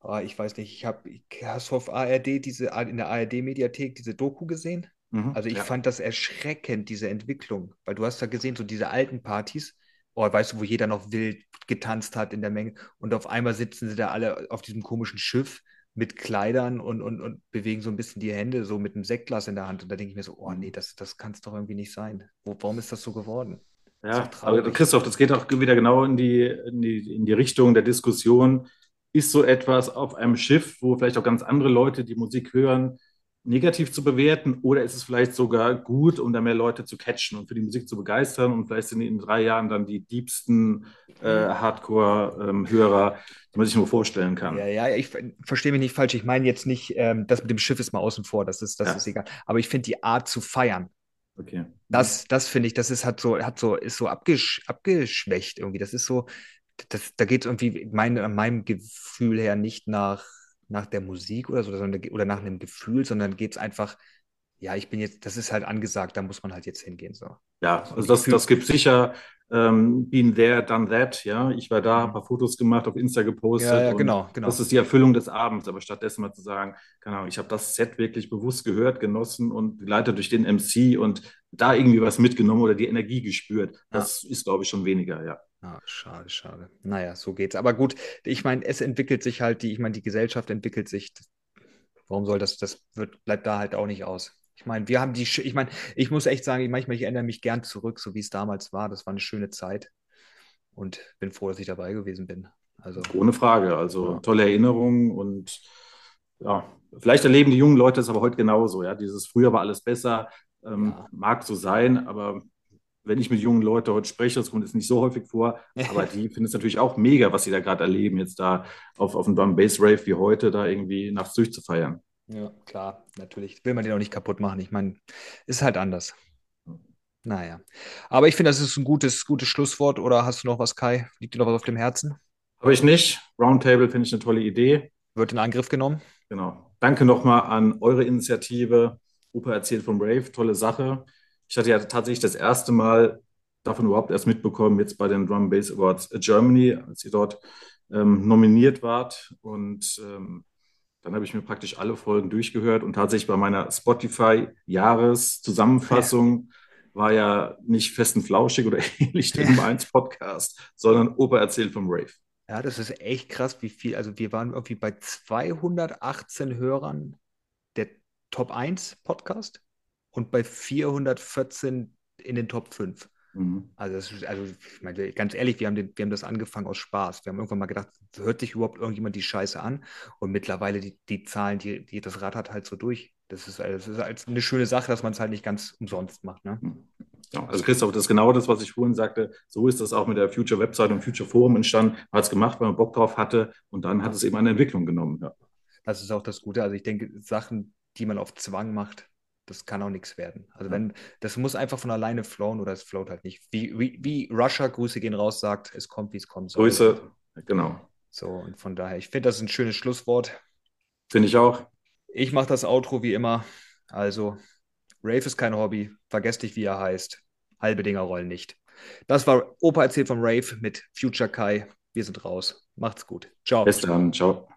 S5: ah, ich weiß nicht, ich habe, hast du auf ARD diese, in der ARD-Mediathek diese Doku gesehen?
S7: Mhm,
S5: Also ich
S7: ja.
S5: fand das erschreckend, diese Entwicklung, weil du hast da gesehen, so diese alten Partys, oh, weißt du, wo jeder noch wild getanzt hat in der Menge und auf einmal sitzen sie da alle auf diesem komischen Schiff mit Kleidern und, und, und bewegen so ein bisschen die Hände, so mit einem Sektglas in der Hand und da denke ich mir so, oh nee, das, das kann es doch irgendwie nicht sein. Wo, warum ist das so geworden?
S7: Ja, aber. Christoph, das geht auch wieder genau in die, in die, in die Richtung der Diskussion. Ist so etwas auf einem Schiff, wo vielleicht auch ganz andere Leute die Musik hören, negativ zu bewerten oder ist es vielleicht sogar gut, um da mehr Leute zu catchen und für die Musik zu begeistern und vielleicht sind in drei Jahren dann die diebsten äh, Hardcore-Hörer, die man sich nur vorstellen kann.
S5: Ja, ja, ich ver- verstehe mich nicht falsch. Ich meine jetzt nicht, ähm, das mit dem Schiff ist mal außen vor, das ist, das
S7: Ja.
S5: ist egal. Aber ich finde die Art zu feiern,
S7: Okay.
S5: das, das finde ich, das ist hat so, hat so, ist so abgesch abgeschwächt irgendwie. Das ist so, das, da geht es irgendwie mein, meinem Gefühl her nicht nach, nach der Musik oder so, sondern, oder nach einem Gefühl, sondern geht es einfach, ja, ich bin jetzt, das ist halt angesagt, da muss man halt jetzt hingehen. So.
S7: Ja, also das, das gibt sicher ähm, Been there, done that. Ja, ich war da, ein paar Fotos gemacht, auf Insta gepostet.
S5: Ja, ja, genau, genau.
S7: Das ist die Erfüllung des Abends, aber stattdessen mal zu sagen, keine Ahnung, ich habe das Set wirklich bewusst gehört, genossen und begleitet durch den MC und da irgendwie was mitgenommen oder die Energie gespürt. Das ist, glaube ich, schon weniger, ja.
S5: Ah, schade, schade. Naja, so geht's. Aber gut, ich meine, es entwickelt sich halt, die, ich meine, die Gesellschaft entwickelt sich. Warum soll das, das wird, bleibt da halt auch nicht aus. Ich meine, wir haben die, ich meine, ich muss echt sagen, ich, manchmal, ich erinnere mich gern zurück, so wie es damals war. Das war eine schöne Zeit und bin froh, dass ich dabei gewesen bin. Also,
S7: Ohne Frage. Also
S5: Ja.
S7: tolle Erinnerungen und ja, vielleicht erleben die jungen Leute es aber heute genauso. Ja, dieses früher war alles besser, ähm,
S5: Ja.
S7: mag so sein, aber wenn ich mit jungen Leuten heute spreche, das kommt jetzt nicht so häufig vor, <laughs> aber die finden es natürlich auch mega, was sie da gerade erleben, jetzt da auf, auf einem Drum Bass Rave wie heute da irgendwie nachts durchzufeiern.
S5: Ja, klar, natürlich. Will man den auch nicht kaputt machen. Ich meine, ist halt anders. Naja. Aber ich finde, das ist ein gutes, gutes Schlusswort. Oder hast du noch was, Kai? Liegt dir noch was auf dem Herzen?
S7: Habe ich nicht. Roundtable finde ich eine tolle Idee.
S5: Wird in Angriff genommen?
S7: Genau. Danke nochmal an eure Initiative. Opa erzählt vom Rave. Tolle Sache. Ich hatte ja tatsächlich das erste Mal davon überhaupt erst mitbekommen, jetzt bei den Drum Bass Awards Germany, als ihr dort ähm, nominiert wart. Und ähm, dann habe ich mir praktisch alle Folgen durchgehört und tatsächlich bei meiner Spotify-Jahreszusammenfassung ja. war ja nicht fest und flauschig oder <laughs> ähnlich der Nummer 1 Podcast, sondern Opa erzählt vom Rave.
S5: Ja, das ist echt krass, wie viel. Also, wir waren irgendwie bei 218 Hörern der Top 1 Podcast und bei 414 in den Top 5. Mhm. Also, ist, also ich meine, ganz ehrlich, wir haben, den, wir haben das angefangen aus Spaß. Wir haben irgendwann mal gedacht, hört sich überhaupt irgendjemand die Scheiße an? Und mittlerweile die, die Zahlen, die, die, das Rad hat halt so durch. Das ist, das ist halt eine schöne Sache, dass man es halt nicht ganz umsonst macht. Ne?
S7: Mhm. Ja, also Christoph, das ist genau das, was ich vorhin sagte. So ist das auch mit der Future Website und Future Forum entstanden. Man hat es gemacht, weil man Bock drauf hatte und dann hat es eben eine Entwicklung genommen. Ja.
S5: Das ist auch das Gute. Also ich denke, Sachen, die man auf Zwang macht, das kann auch nichts werden. Also wenn, das muss einfach von alleine flowen oder es float halt nicht. Wie, wie, wie Russia, Grüße gehen raus, sagt, es kommt, wie es kommt
S7: soll. Grüße, genau.
S5: So, und von daher, ich finde das ein schönes Schlusswort.
S7: Finde ich auch.
S5: Ich mache das Outro wie immer. Also, Rave ist kein Hobby. Vergesst nicht, wie er heißt. Halbe Dinger rollen nicht. Das war Opa erzählt vom Rave mit Future Kai. Wir sind raus. Macht's gut. Ciao.
S7: Bis dann. Ciao.